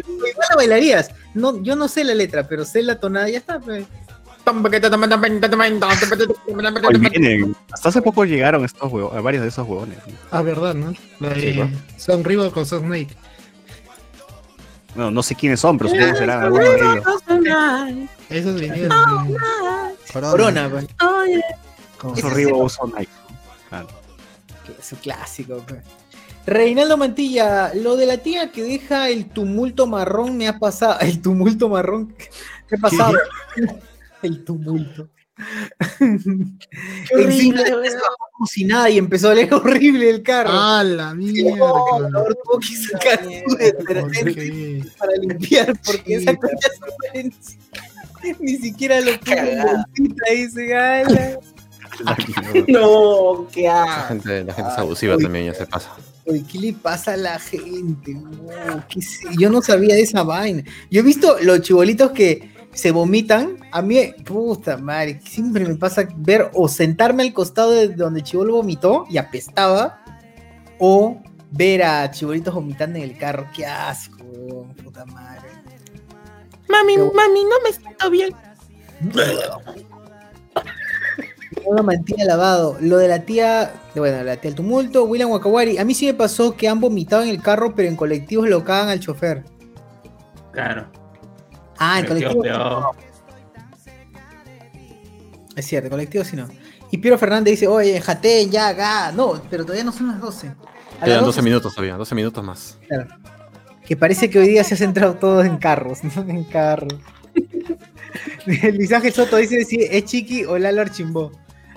Igual la bailarías. No, yo no sé la letra, pero sé la tonada y ya está. pues. Hoy vienen. Hasta hace poco llegaron estos huevos, varios de esos huevones. ¿no? Ah, verdad, ¿no? La de Sí, ¿no? Son Rival con Son Snake. Bueno, no sé quiénes son, pero supongo que serán algunos de ellos. Esos vinieron. de- Corona, pues. Con- son Nike. Claro. Que es un clásico. Reinaldo Mantilla, lo de la tía que deja el tumulto marrón me ha pasado. El tumulto marrón. ¿Qué ha pasado? El tumulto. Después bajó como si nada y empezó a leer horrible el carro. ¡Ah, la mierda! Tuvo que sacar su detergente para limpiar porque esa concha su ni- siquiera lo puso en bolsita dice. No, qué La gente, la gente es abusiva también, ya se pasa. ¿qué le pasa a la gente? No, ¿qué sé? Yo no sabía de esa vaina. Yo he visto los chibolitos que se vomitan. A mí, puta madre, siempre me pasa ver o sentarme al costado de donde el chibolo vomitó y apestaba, o ver a chibolitos vomitando en el carro. Qué asco, puta madre. Mami, mami, no me siento bien. Una mantilla lavado. Lo de la tía, bueno, la tía del tumulto, William Wakawari. A mí sí me pasó que han vomitado en el carro, pero en colectivos lo cagan al chofer. Claro. Ah, en colectivo. Es cierto, en colectivo sí no. Y Piero Fernández dice, oye, jate, ya, acá. No, pero todavía no son las 12. A las Quedan 12, 12 minutos todavía, 12 minutos más. claro. Que parece que hoy día se ha centrado todos en carros, ¿no? En carros. Luis Ángel Soto dice si es Chiqui o Lalo Archimbó.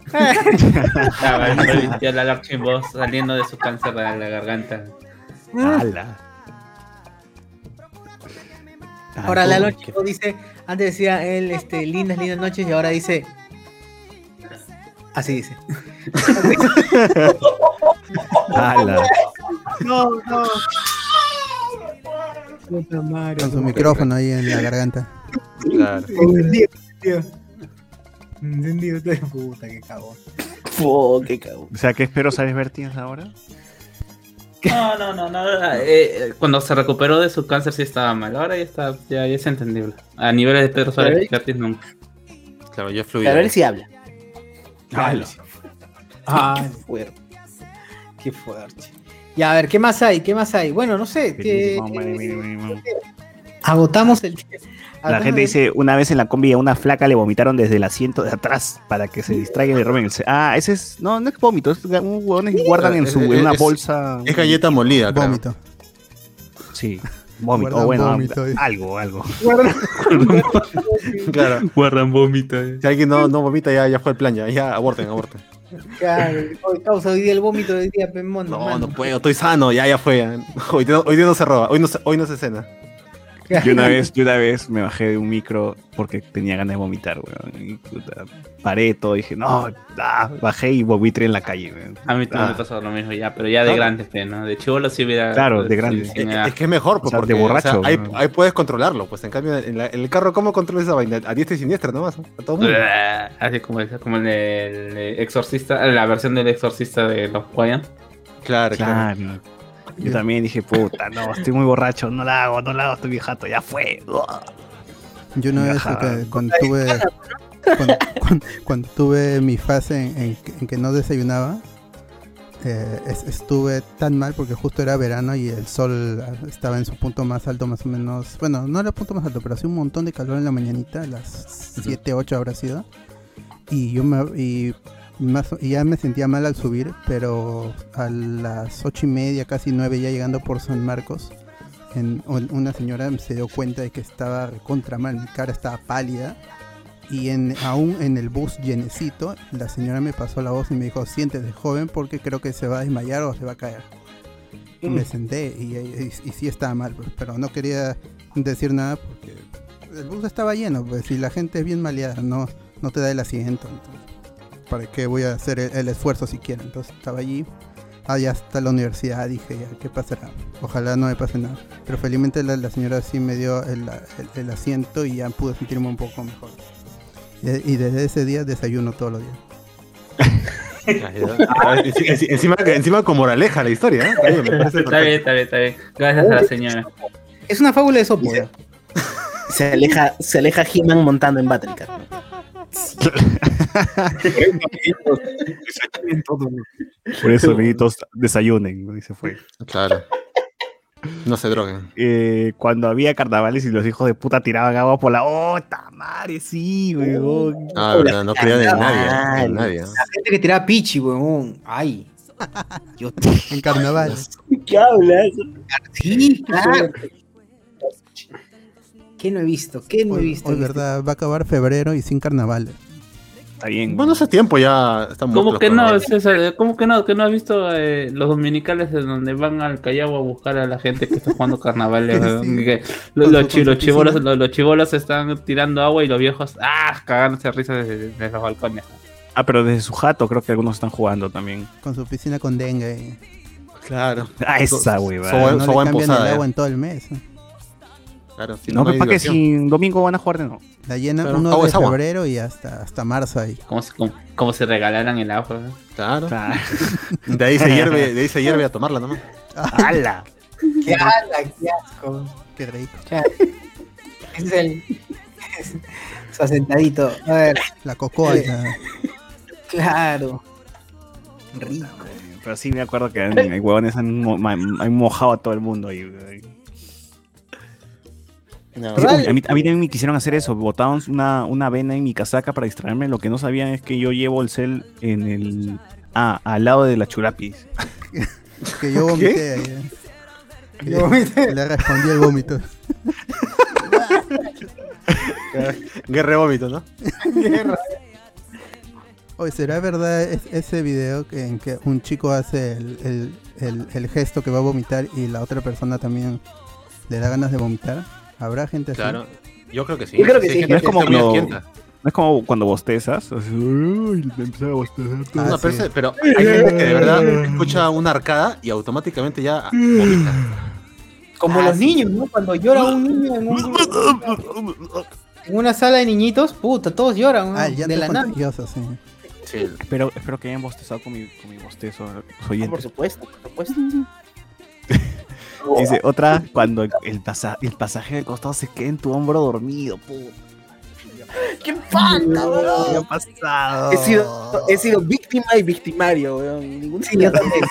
Estaba el tío Lalo Archimbó saliendo de su cáncer de la garganta. ¡Hala! Ahora Ah, Lalo ¿cómo? Archimbó dice, antes decía él, este, lindas, lindas noches, y ahora dice... Así dice. ¡Hala! No, no. Puta madre. Con su micrófono ahí en la garganta. Claro. De puta, que cagón. Oh, qué cago. O sea, ¿qué espero sabes ver tienes ahora? No, no, no, no. eh, cuando se recuperó de su cáncer sí estaba mal. Ahora ya está, ya, ya es entendible. A niveles de Pedro Suárez Vizcartis nunca. Claro, ya fluido. Pero él sí habla. Ala. Ah, Qué fuerte. qué fuerte. Ya, a ver, ¿qué más hay? ¿Qué más hay? Bueno, no sé. que- agotamos el La gente dice, una vez en la combi a una flaca le vomitaron desde el asiento de atrás para que se distraiga y le roben el... Ah, ese es... No, no es vómito, es un huevón que guardan en, su, en una bolsa... Es galleta molida, creo. Vómito. Sí, vómito, Guardan o bueno, vómito, algo, algo. Claro. Guardan vómito. Si alguien no, no vomita, ya, ya fue el plan, ya, ya aborten, aborten. Claro, hoy causa hoy día el vómito del día, Pemón. No, no puedo, estoy sano, ya, ya fue. Hoy, día- hoy día no se roba, hoy no se, hoy no se cena. Yo una vez, yo una vez me bajé de un micro porque tenía ganas de vomitar, weón. Y, puta, paré todo, dije, no, ah, bajé y vomité en la calle, weón. A mí también Ah. me pasó lo mismo ya, pero ya de Claro. grande, pe, ¿no? De chivolo sí hubiera. Claro, de grande. sí, Es, que es mejor, pues, O sea, de porque borracho, ahí, ¿no? ahí puedes controlarlo. Pues en cambio, en, la- en el carro, ¿cómo controlas esa vaina? A diestra y siniestra nomás. A todo mundo. Así como, el- como el, el exorcista, la versión del exorcista de los Guayan. Claro, claro. Claro. Yo también dije, puta, no, estoy muy borracho, no la hago, no la hago, estoy viejato, ya fue. Yo una vez que cuando tuve cuando, cuando- cuando tuve mi fase en, en que- en que no desayunaba, eh, es- estuve tan mal porque justo era verano y el sol estaba en su punto más alto, más o menos. Bueno, no era el punto más alto, pero hacía un montón de calor en la mañanita, a las 7, 8 habrá sido. Y yo me, y más, ya me sentía mal al subir, pero a las ocho y media, casi nueve, ya llegando por San Marcos, en, una señora se dio cuenta de que estaba contra mal, mi cara estaba pálida. Y en, aún en el bus llenecito, la señora me pasó la voz y me dijo, siéntese joven porque creo que se va a desmayar o se va a caer. Y me senté y, y- y sí estaba mal, pues, pero no quería decir nada porque el bus estaba lleno, pues si la gente es bien maleada, no, no te da el asiento. entonces, ¿Para qué voy a hacer el, el esfuerzo si quiero? Entonces estaba allí, allá hasta la universidad, dije, ya, ¿qué pasará? Ojalá no me pase nada. Pero felizmente la, la señora sí me dio el, el- el asiento y ya pude sentirme un poco mejor. Y, y desde ese día desayuno todos los días. Ah, enci- enci- encima, encima con moraleja la historia, ¿eh? Está bien, Está bien, está bien, está bien. Gracias a la señora. Es una fábula de sopo. ya. Se aleja, se aleja He-Man montando en Battlecat. Por eso, amiguitos, desayunen, y se fue. Claro. No se droguen. Eh, cuando había carnavales y los hijos de puta tiraban agua por la. ¡Oh, tamare! Sí, weón. Ah, verdad, no creían en nadie. En nadie. ¿no? La gente que tiraba pichi, weón. Ay. Yo En carnaval. ¿Qué hablas? sí, claro. ¿Qué no he visto? ¿Qué no he visto? hoy, verdad, va a acabar febrero y sin carnaval. Está bien. Bueno, hace tiempo ya están ¿Cómo que no. César? ¿Cómo que no? ¿Que no has visto eh, los dominicales en donde van al Callao a buscar a la gente que está jugando carnavales? Sí. Que Con los, los, chi- los chibolos, piscina. los, los chibolos están tirando agua y los viejos, ¡ah! cagándose de risa desde, desde los balcones. Ah, pero desde su jato creo que algunos están jugando también. Con su piscina con dengue. Claro. Ah, esa So- huevada. so- no so le buen cambian posada, el agua en todo el mes. ¿No? Claro, si No, no, pero hay ¿para qué diversión. si domingo van a jugar de nuevo? La llenan Claro, 1 agua de es agua. febrero y hasta, hasta marzo ahí. Como si, como, como si regalaran el agua. ¿no? Claro. Ah, De ahí se hierve, de ahí se hierve a tomarla nomás. ¡Hala! ¡Qué ala, qué asco! Qué rico. Es el. Su asentadito. A ver, La cocoa. ya. claro. Rico. Pero sí me acuerdo que hay huevones han, mo- han mojado a todo el mundo. Y, No. Uy, a, mí, a mí también me quisieron hacer eso. Botaron una, una vena en mi casaca para distraerme. Lo que no sabían es que yo llevo el cel en el. Ah, al lado de la churapis. Que yo vomité ahí. eh. Que Yo vomité. Le respondí el vómito. Guerre vómito, ¿no? Oye, ¿será verdad es- ese video que, en que un chico hace el, el- el- el gesto que va a vomitar y la otra persona también le da ganas de vomitar? ¿Habrá gente así? Claro. Yo creo que sí. Yo creo que sí. gente No es como cuando-. No es como cuando bostezas. así, "Uy, empezaba a bostezar todo". Ah, No, pero, sí. pero hay gente que de verdad escucha una arcada y automáticamente ya vomita. Como Ah, los sí. niños, ¿no? Cuando llora un niño en, un- en una sala de niñitos, puta, todos lloran, ¿no? Ah, llanto de la nada. sí. Sí. Espero, espero que hayan bostezado con mi, con mi bostezo. Ah, por supuesto, por supuesto. Dice, otra, cuando el, pasa- el pasajero del costado se queda en tu hombro dormido, puta. ¡Qué falta, ¿Qué ha pasado? He sido, he sido víctima y victimario, weón. Ningún Sí, yo también.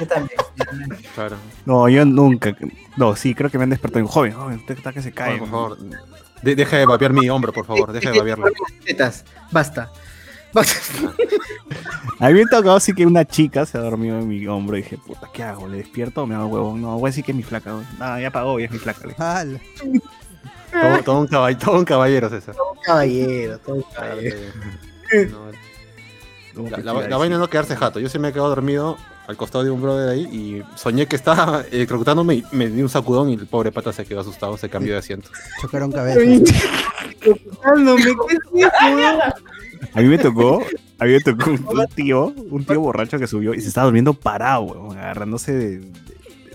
Yo también. Claro. No, yo nunca. No, sí, creo que me han despertado. Joven, joven, usted está que se cae. Por favor. De- deja de vapear mi hombro, por favor. Deja de vapearlo. Tetas, basta. A mí me tocado sí que una chica se ha dormido en mi hombro y dije, puta, ¿qué hago? ¿Le despierto o me hago huevón? No, voy a decir que es mi flaca. güey. No, ya pagó, ya es mi flaca. Todo, todo un caballero, todo un caballero, César. Caballero, todo un caballero. No, la, la- la vaina no quedarse jato. Yo se me he quedado dormido al costado de un brother ahí y soñé que estaba electrocutándome y me di un sacudón y el pobre pata se quedó asustado, se cambió de asiento. Chocaron cabezas. ¿qué es eso? A mí me tocó, a mí me tocó un, un tío, un tío borracho que subió y se estaba durmiendo parado, weón, agarrándose de. de-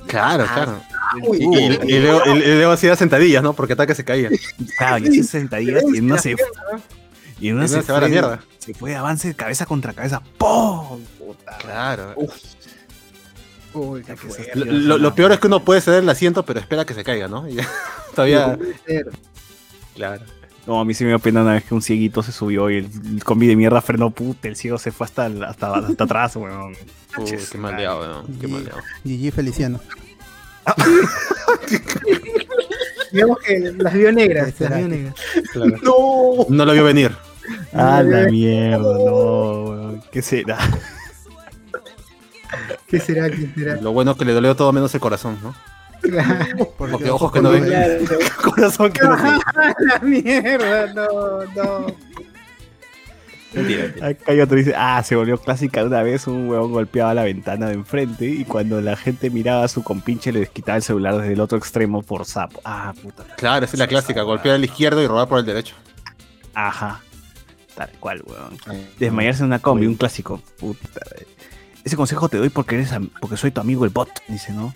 Claro, claro. Uy, Y, y- y- y luego, y luego hacía sentadillas, ¿no? Porque ataque se caía. Claro, y hace sentadillas y en una se. Y en una se, se va a la mierda. Se fue de avance cabeza contra cabeza. ¡Pum! Puta. Claro. Uy, qué se- lo- lo peor es que uno puede ceder el asiento, pero espera que se caiga, ¿no? Y ya- todavía. Claro. No, a mí sí me dio pena una vez que un cieguito se subió y el, el combi de mierda frenó, puta, el ciego se fue hasta, hasta, hasta atrás, weón. Uy, Ches, qué maldeado, weón. Qué maldeado. GG Feliciano. Digamos que las vio negras, las vio negras. Claro. No lo vio venir. Ah, la mierda, no, weón. ¿Qué será? ¿Qué será? ¿Qué será? Lo bueno es que le dolió todo menos el corazón, ¿no? Claro. Porque ojos que no ven. Corazón que no ven. la mierda, no, no. Acá hay otro dice, ah, se volvió clásica una vez, un huevón golpeaba la ventana de enfrente y cuando la gente miraba a su compinche le desquitaba el celular desde el otro extremo por sapo. Ah, puta. Claro, esa es la clásica. Golpear al izquierdo y robar por el derecho. Ajá. Tal cual, weón. Desmayarse en una combi, un clásico. Puta. Ese consejo te doy porque eres am- porque soy tu amigo el bot, dice, ¿no?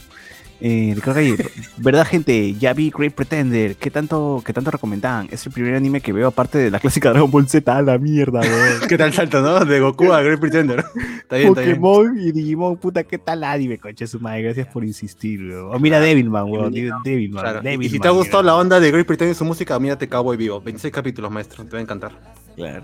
Eh, Ricardo Gallego, ¿verdad, gente? Ya vi Great Pretender. ¿Qué tanto, qué tanto recomendaban? Es el primer anime que veo aparte de la clásica Dragon Ball Z. A la mierda, weón. ¿Qué tal salto, no? De Goku a Great Pretender. Está bien, está bien. Pokémon y Digimon, puta, ¿qué tal anime, coche su madre? Gracias por insistir, weón. O mira Devilman, weón. Devilman. Claro. Y si te ha gustado la onda de Great Pretender y su música, mírate Cowboy Vivo. 26 capítulos, maestro. Te va a encantar. Claro.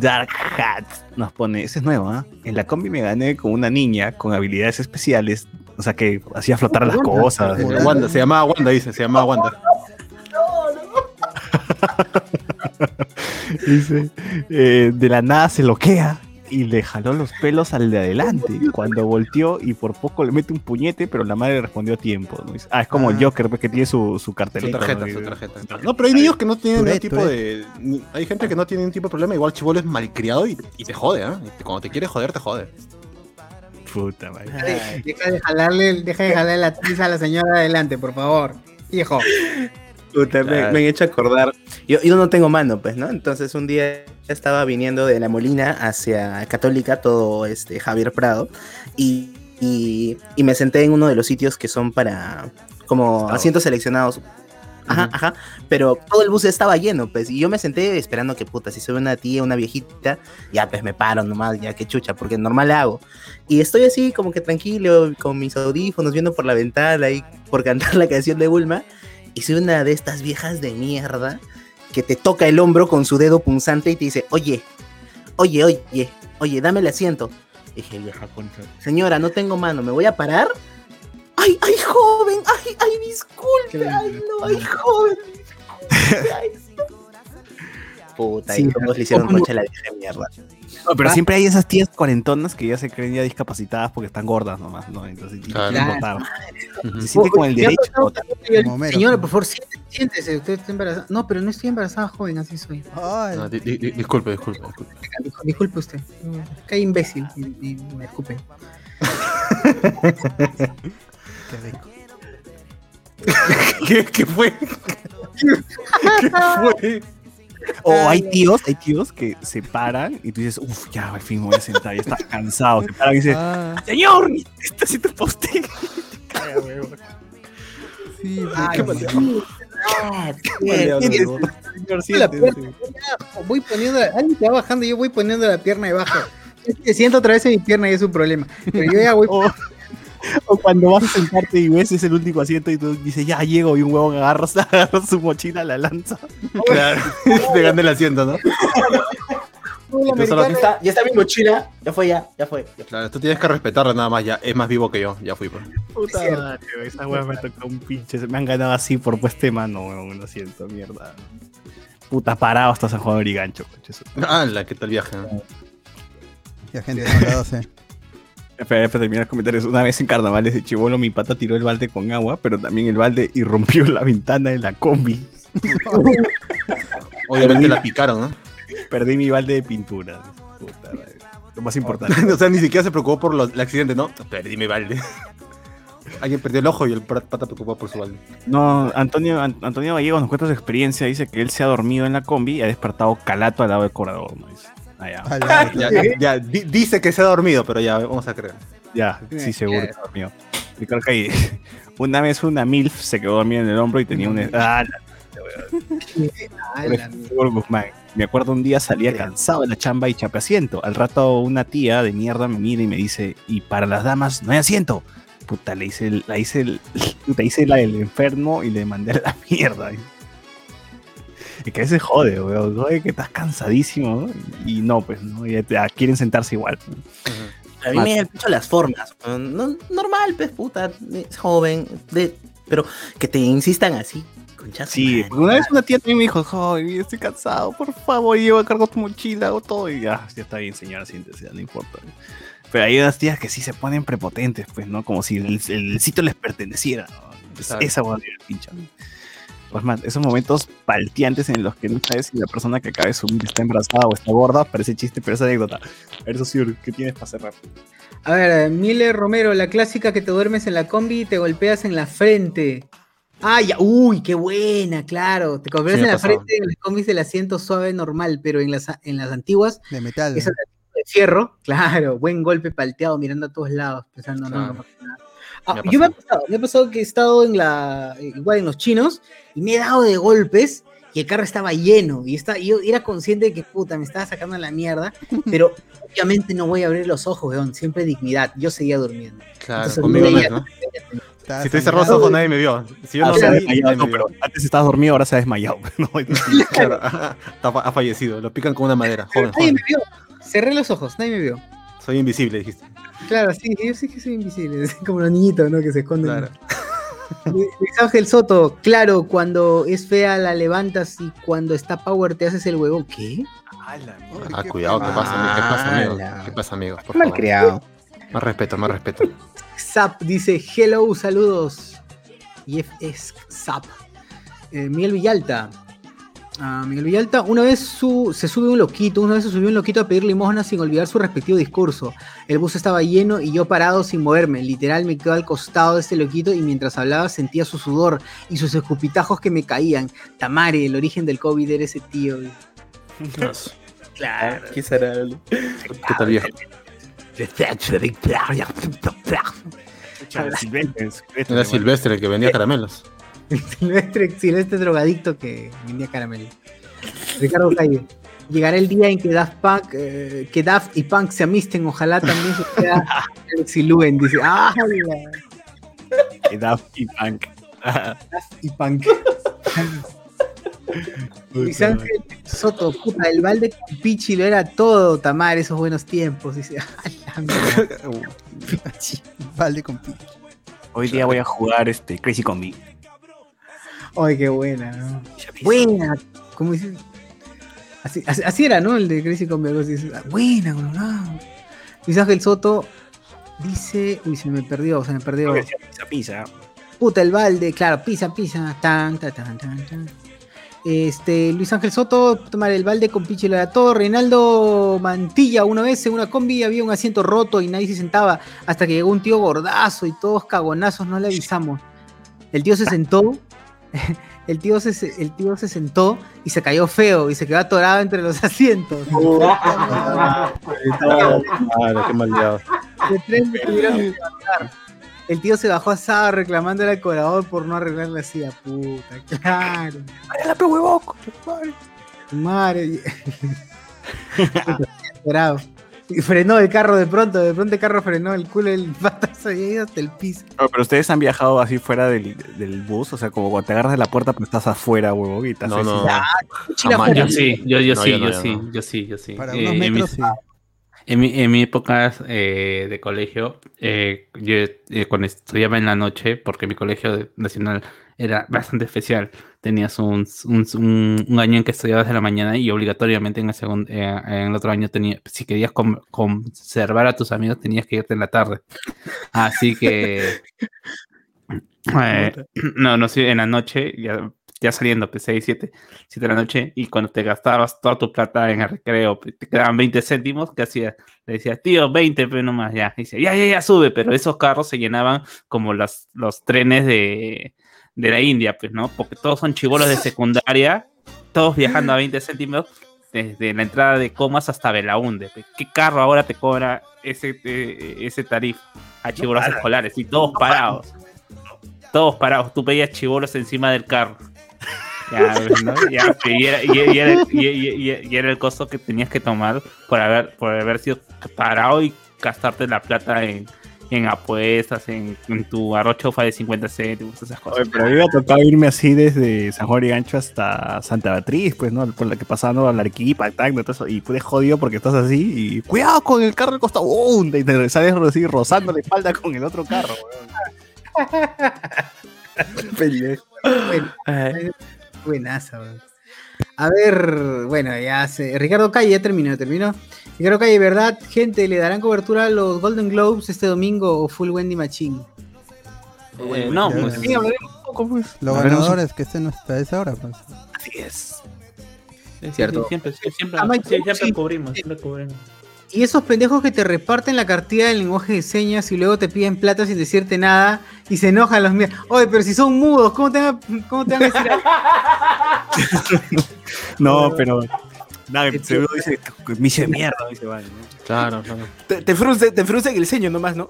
Dark Hat nos pone, ese es nuevo, ¿ah? En la combi me gané con una niña con habilidades especiales, o sea que hacía flotar las cosas. Eh, Wanda, se llamaba Wanda, dice. Se llamaba Wanda. Dice, eh, de la nada se loquea y le jaló los pelos al de adelante. Cuando volteó y por poco le mete un puñete, pero la madre respondió a tiempo. ¿no? Ah, es como el Joker pues, que tiene su, su Su tarjeta, ¿no? su tarjeta. No, pero hay niños que no tienen ningún tipo de. Hay gente que no tiene ningún tipo de problema. Igual chivolo es malcriado y, y te jode, ¿ah? Y te- Cuando te quiere joder, te jode. Puta madre. Deja de jalarle, deja de jalarle la tiza a la señora adelante, por favor. Hijo. Puta, me, me han hecho acordar. Yo, yo no tengo mano, pues, ¿no? Entonces un día estaba viniendo de la Molina hacia Católica, todo este Javier Prado, y, y, y me senté en uno de los sitios que son para como asientos seleccionados. Ajá, ajá. Pero todo el bus estaba lleno, pues, y yo me senté esperando que puta, si sube una tía, una viejita, ya pues me paro nomás, ya que chucha, porque normal hago. Y estoy así como que tranquilo, con mis audífonos, viendo por la ventana y por cantar la canción de Bulma. Y soy una de estas viejas de mierda que te toca el hombro con su dedo punzante y te dice, oye, oye, oye, oye, dame el asiento. Dije, vieja concha. Señora, no tengo mano, ¿me voy a parar? Ay, ay, joven, ay, ay, disculpe, ay, no, ay, joven, disculpe, ay. Puta, Sí, y todos le hicieron concha a la vieja de mierda. No, pero siempre hay esas tías cuarentonas que ya se creen ya discapacitadas porque están gordas nomás, ¿no? Entonces Claro. quieren Claro. votar. Se siente con el derecho de pasado votar. Señora, por favor, siéntese, siéntese, usted está embarazada. No, pero no estoy embarazada, joven, así soy. Ay, No, di- di- di- disculpe, disculpe, disculpe. Disculpe, disculpe usted. Qué imbécil. Y, y me disculpe. qué rico. ¿Qué, qué fue? ¿Qué fue? O hay tíos, hay tíos que se paran y tú dices, uff, ya al fin voy a sentar, ya está cansado. Se paran y dice, Ah, señor, está haciendo poste. sí, Ay, qué. Ah, abajo, voy poniendo, alguien está bajando, yo voy poniendo la pierna debajo. Es que siento otra vez en mi pierna y es un problema. Pero yo ya voy. O, O cuando vas a sentarte y ves es el último asiento y tú dices, ya llego y un huevón agarra, agarra su mochila, la lanza. Claro, pegando el asiento, ¿no? Solo- Ya está, ya está mi mochila. Ya fue, ya, ya fue. ya. Claro, tú tienes que respetarlo nada más, ya es más vivo que yo, ya fui. Pues. Puta madre, esa hueá me tocó un pinche. Me han ganado así por puesta de mano, weón. Lo siento, mierda. Puta, parado hasta San Juan de Brigancho, coche. eso. ¡Hala! ¿Qué tal viaje? no? Ya gente, son las 12. Espera, espera, terminar los comentarios. Una vez en carnavales de Chivolo, mi pata tiró el balde con agua, pero también el balde irrumpió la ventana de la combi. Obviamente la picaron, ¿no? Perdí mi balde de pintura. Puta madre. Lo más importante. o sea, ni siquiera se preocupó por los- el accidente, ¿no? Perdí mi balde. Alguien perdió el ojo y el pata preocupó por su balde. No, Antonio, An- Antonio Gallegos nos cuenta su experiencia. Dice que él se ha dormido en la combi y ha despertado calato al lado del corredor. ¿no? Dice, ah, ya. Dice que se ha dormido, pero ya, vamos a creer. Ya, sí, seguro que dormido. Ricardo Calle, una vez una MILF se quedó dormida en el hombro y tenía un... Ah, Guzmán. Me acuerdo un día salía cansado de la chamba y chapé asiento. Al rato una tía de mierda me mira y me dice, y para las damas no hay asiento. Puta, le hice, el- la hice, el- puta, hice la del enfermo y le mandé a la mierda. Y que a veces jode, weón. Jode que estás cansadísimo ¿no? y no, pues, ¿no? Y quieren sentarse igual. A mí me da el pecho las formas. No, normal, pues, puta. Es joven. De, pero que te insistan así. Sí, una vez una tía también me dijo, joder, estoy cansado, por favor, llevo a cargo tu mochila, hago todo. Y ya, ya está bien, señora, siéntese, no importa. Pero hay unas tías que sí se ponen prepotentes, pues, ¿no? Como si el, el sitio les perteneciera. ¿no? Es- Exacto. Esa hueá me pincha. Pues más, esos momentos palteantes en los que no sabes si la persona que acaba de subir está embarazada o está gorda, parece chiste, pero es anécdota. A ver, Sosur, ¿qué tienes para cerrar? A ver, Miller Romero, la clásica que te duermes en la combi y te golpeas en la frente. Ah, ya, uy, qué buena, claro. Te golpeas Sí, en la frente en las combis del asiento suave normal, pero en las, en las antiguas, de metal. esa de fierro, claro, buen golpe palteado, mirando a todos lados, pensando, no, no Claro. pasa nada. Ah, Me ha yo me ha pasado, me ha pasado que he estado en la, igual en los chinos, y me he dado de golpes, y el carro estaba lleno, y está, y yo era consciente de que puta, me estaba sacando la mierda, pero obviamente no voy a abrir los ojos, weón, siempre dignidad, yo seguía durmiendo. Claro, Entonces, conmigo no veía- es, ¿no? Estaba Si te cerró los ojos, nadie me vio. Si yo Ah, no vi, desmayado, vio. pero antes estabas dormido, ahora se ha desmayado. Claro, ha fallecido. Lo pican con una madera. Joven, Nadie joven. me vio, cerré los ojos, nadie me vio. Soy invisible, dijiste. Claro, sí, yo sí que soy invisible, como los niñitos, ¿no? Que se esconden. Claro. Luis Ángel Soto, claro, cuando es fea la levantas y cuando está power te haces el huevo. ¿Qué? Ah, cuidado, ¿qué pasa, amigo? ¿Qué pasa, amigo? ¿Qué pasa, amigo? Por Mal favor. creado. Más respeto, más respeto. Zap dice, hello, saludos. Y es- es Zap. Eh, Miguel Villalta. Ah, Miguel Villalta, una vez su- se sube un loquito, una vez se subió un loquito a pedir limosna sin olvidar su respectivo discurso. El bus estaba lleno y yo parado sin moverme. Literal me quedo al costado de este loquito y mientras hablaba sentía su sudor y sus escupitajos que me caían. Tamare, el origen del COVID era ese tío. Claro. ¿Qué será? ¿Qué tal viejo? Era Silvestre el que vendía caramelos. Silvestre, Silvestre drogadicto que vendía caramelo. Ricardo Calle. Llegará el día en que Daft Punk, eh, que Daft y Punk se amisten, ojalá también suceda Alex y Luen, dice, ¡ah! Daft y Punk. Daft y Punk. Luis Ángel Soto, puta, el balde con Pichi lo era todo, Tamar, esos buenos tiempos. Dice, "A la mierda". Balde con pi. Hoy día voy a jugar este Crazy Combi. Ay, qué buena, ¿no? Buena, como dices. Así, así, así era, ¿no? El de Crazy "Ah, Buena, colorado. Luis Ángel Soto dice. Uy, se me perdió, se me perdió. Pisa, pisa. Puta, el balde, claro, pisa, pisa. Tan, tan, tan, tan, tan. Este, Luis Ángel Soto, tomar el balde con pinche lo era todo. Reinaldo Mantilla, una vez en una combi había un asiento roto y nadie se sentaba hasta que llegó un tío gordazo y todos cagonazos, no le avisamos. El tío se sentó, el tío se, el tío se sentó y se cayó feo y se quedó atorado entre los asientos. Levantar. El tío se bajó asado reclamándole al cobrador por no arreglar la silla. Puta, claro. la pe huevón! Madre. Y frenó el carro de pronto, de pronto el carro frenó el culo del pata se había ido hasta el piso. No, pero ustedes han viajado así fuera del, del bus, o sea, como cuando te agarras de la puerta, pero estás afuera, huevón, y estás No, así. no. Chila Jamás. Yo sí, yo, yo No, sí, yo no, yo yo sí, no. yo sí, yo sí. Para Eh, unos metros, sí. En mi, en mi época eh, de colegio, eh, yo eh, cuando estudiaba en la noche, porque mi colegio de- nacional era bastante especial, tenías un, un, un- un año en que estudiabas en la mañana y obligatoriamente en el, segun- eh, en el otro año tenía, si querías con- conservar a tus amigos tenías que irte en la tarde. Así que... no, no, sí, en la noche, ya, ya saliendo, pues 6, 7, 7 de la noche, y cuando te gastabas toda tu plata en el recreo, pues, te quedaban 20 céntimos, ¿qué hacías? Le decías, tío, 20, pero nomás, ya. Y dice, ya, ya, ya, sube, pero esos carros se llenaban como los, los trenes de, de la India, pues, ¿no? Porque todos son chivolos de secundaria, todos viajando a 20 céntimos desde la entrada de Comas hasta Belaunde. pues. ¿Qué carro ahora te cobra ese, eh, ese tarifa a chivolos escolares? Y todos parados. Todos parados. Tú veías chivolos encima del carro. Ya, pues, ¿no? Ya, y, era, y- y era- y- y- y- y era el costo que tenías que tomar por haber, por haber sido parado y gastarte la plata en, en apuestas, en, en tu arrochofa de 50 céntimos, esas cosas. Oye, pero a mí me ha tocado irme así desde San Juan y Gancho hasta Santa Beatriz, pues, ¿no? Por la que pasando a la Arequipa, Tacna, todo eso. Y fue jodido porque estás así y cuidado con el carro del costado, ¡bum! Y te sales así rozando la espalda con el otro carro, weón. Bueno, buenaza, weón. A ver, bueno, ya se. Ricardo Calle ya terminó, terminó. Ricardo Calle, ¿verdad? Gente, ¿le darán cobertura a los Golden Globes este domingo o Full Wendy Machine? Eh, no, pues. Sí, hablaremos un poco, pues. Los ganadores que estén hasta esa hora, pues. Así es. Sí, Cierto. sí, Siempre, siempre, Ah, sí, siempre sí. cubrimos, siempre cubrimos. Y esos pendejos que te reparten la cartilla del lenguaje de señas y luego te piden plata sin decirte nada y se enojan los míos. Oye, pero si son mudos, ¿cómo te van a, cómo te van a decir algo? No, pero. Nada, seguro dice, miche de mierda, dice, vale. ¿no? Claro, claro. Te, te frunce, te frunce el ceño nomás, ¿no?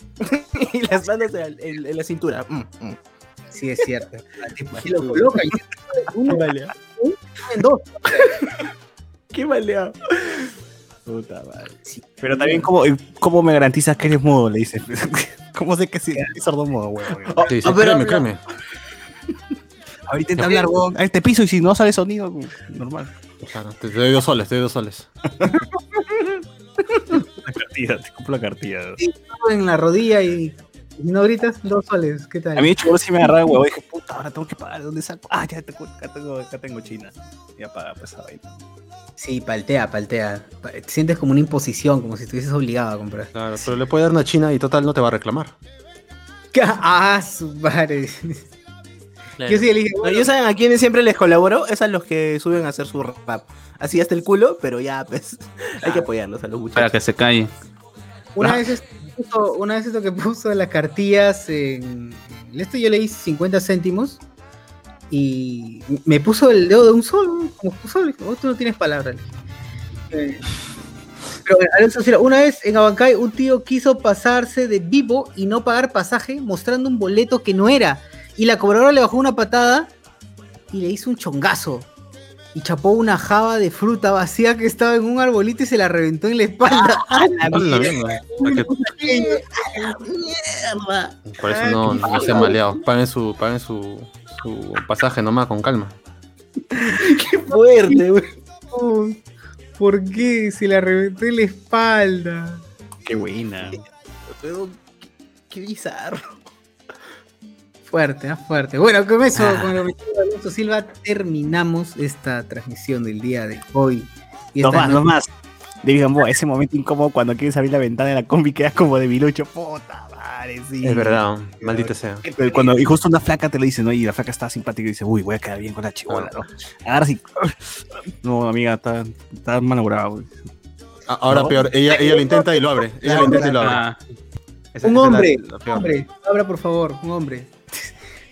y las manos en, en- en la cintura. Mm, mm. Sí, es cierto. Así lo colocan. Uno, Vale. dos. Qué maleado. Puta madre. Pero también, ¿cómo, ¿cómo me garantizas que eres mudo? Le dice. ¿Cómo sé que sí, es sordo mudo, weón? Sí, Ah, créeme, créeme. Ahorita intenta hablar, weón. A este piso y si no sale sonido, normal. Claro, te, te doy dos soles, te doy dos soles. La cartilla, te cumplo la cartilla. en la rodilla y, y no gritas, dos soles. ¿Qué tal? A mí, chulo, sí me agarraba el huevo. Dije, puta, ahora tengo que pagar. ¿De dónde saco? Ah, ya tengo, acá tengo, acá tengo China. Ya paga, pues, esa vaina. Sí, paltea, paltea. Pa- Te sientes como una imposición, como si estuvieses obligado a comprar. Claro, pero le puede dar una china y total no te va a reclamar. Ah, su madre. Claro. Yo sí le dije, No, bueno, ¿Yo saben a quiénes siempre les colaboro? Es a los que suben a hacer su rap. Así hasta el culo, pero ya, pues, hay que apoyarlos a los Para muchachos. que se calle. una vez, esto puso, una vez esto que puso las cartillas en. Esto yo leí 50 céntimos. Y me puso el dedo de un sol, como sol. "Oh, tú no tienes palabras. Eh, Pero bueno, una vez en Abancay un tío quiso pasarse de vivo y no pagar pasaje mostrando un boleto que no era. Y la cobradora le bajó una patada y le hizo un chongazo. Y chapó una java de fruta vacía que estaba en un arbolito y se la reventó en la espalda. A la mierda. Para que- Por eso no, no sean maleados. Paguen su, paguen su, su pasaje nomás con calma. ¡Qué fuerte, güey! ¿Por qué se la reventó en la espalda? Qué buena. Pero, Qué bizarro. Fuerte, ah, fuerte. Bueno, con eso, Ah. con el comentario de Alonso Silva, terminamos esta transmisión del día de hoy. Y esta más, más. Digan, vos, ese momento incómodo cuando quieres abrir la ventana de la combi quedas como de bilucho. Puta madre, sí. Es verdad, maldita sea. Cuando, y justo una flaca te lo dice, ¿no? Y la flaca está simpática y dice, uy, voy a quedar bien con la chivola, ¿no? Agarras y. No, amiga, está, está malogrado, güey. A- Ahora ¿No? peor, ella, ella lo intenta y lo abre. Ella lo intenta y lo abre. Ah, Esa- Un esa es la- hombre, la hombre, abra por favor, un hombre.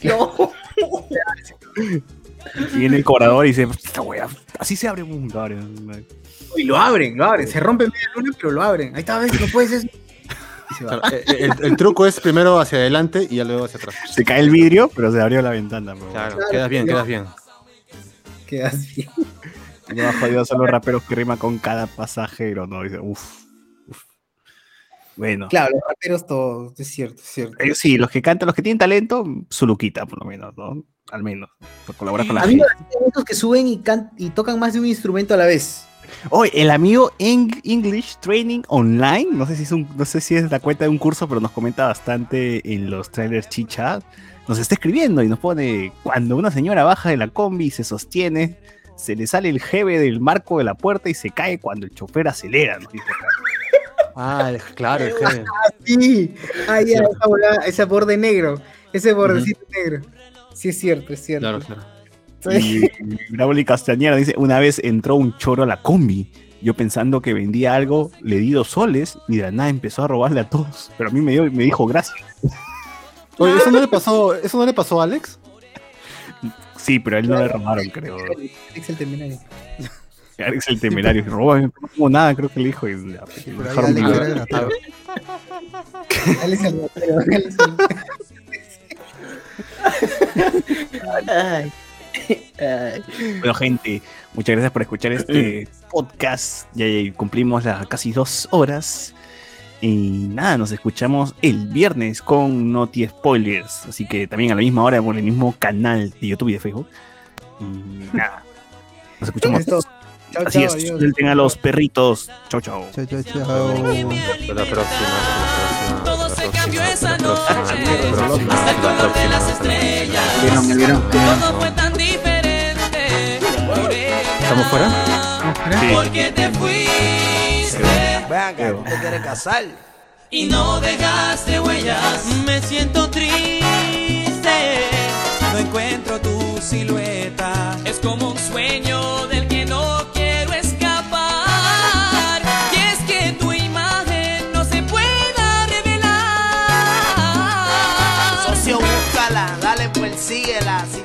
Y viene el cobrador y dice, esta wea, así se abre un mundo. abre. Y lo abren, lo abren. Se rompe media luna, pero lo abren. Ahí está, ves, no puedes eso. Y se va. Claro, eh, eh, el, el truco es primero hacia adelante y ya luego hacia atrás. Se cae el vidrio, pero se abrió la ventana. Claro, Claro, quedas bien, quedas bien. Quedas bien. Lo más jodido son los raperos que riman con cada pasajero, ¿no? Dice, uff, uf. Bueno, Claro, los raperos todos, es cierto, es cierto. ellos sí, los que cantan, los que tienen talento, su luquita, por lo menos, ¿no? Al menos, por colaborar con la gente. que suben y, can- y tocan más de un instrumento a la vez. Oye, el amigo Eng- English Training Online, no sé si es un, no sé si es la cuenta de un curso, pero nos comenta bastante en los trailers chicha. Nos está escribiendo y nos pone cuando una señora baja de la combi y se sostiene, se le sale el jeve del marco de la puerta y se cae cuando el chofer acelera. nos dice. Ah, claro, el jefe. Sí, ah, ya, esa, volada- ese borde negro, ese bordecito negro. Sí, es cierto, es cierto. Claro, claro. Y Brauli Castañeda dice, una vez entró un choro a la combi. Yo pensando que vendía algo, le di dos soles y de la nada empezó a robarle a todos. Pero a mí me, dio, me dijo gracias. Oye, ¿eso no le pasó, eso no le pasó a Alex? Sí, pero a él no le robaron, creo. Alex el Terminario. Alex el temerario. Robó, no tengo nada, creo que le dijo. y la- y Pero ahí dejaron Alex era el. Alex el Alex el- Ay. Bueno, gente, muchas gracias por escuchar este podcast. Ya cumplimos las casi dos horas. Y nada, nos escuchamos el viernes con Noti Spoilers. Así que también a la misma hora por el mismo canal de YouTube y de Facebook. Y nada, nos escuchamos. Es Chao, Así chao, es, adiós. suelten a los perritos. Chau, chau. Chao, chao, chao. Hasta la próxima. Todo se cambió esa noche. próxima. Hasta el color de las estrellas. Vieron, vieron. Todo fue tan diferente. ¿Estamos fuera? Sí. Porque te fuiste Vean que tú te quieres casar. y no dejaste huellas. Me siento triste. No encuentro tu silueta. Es como un sueño del dale,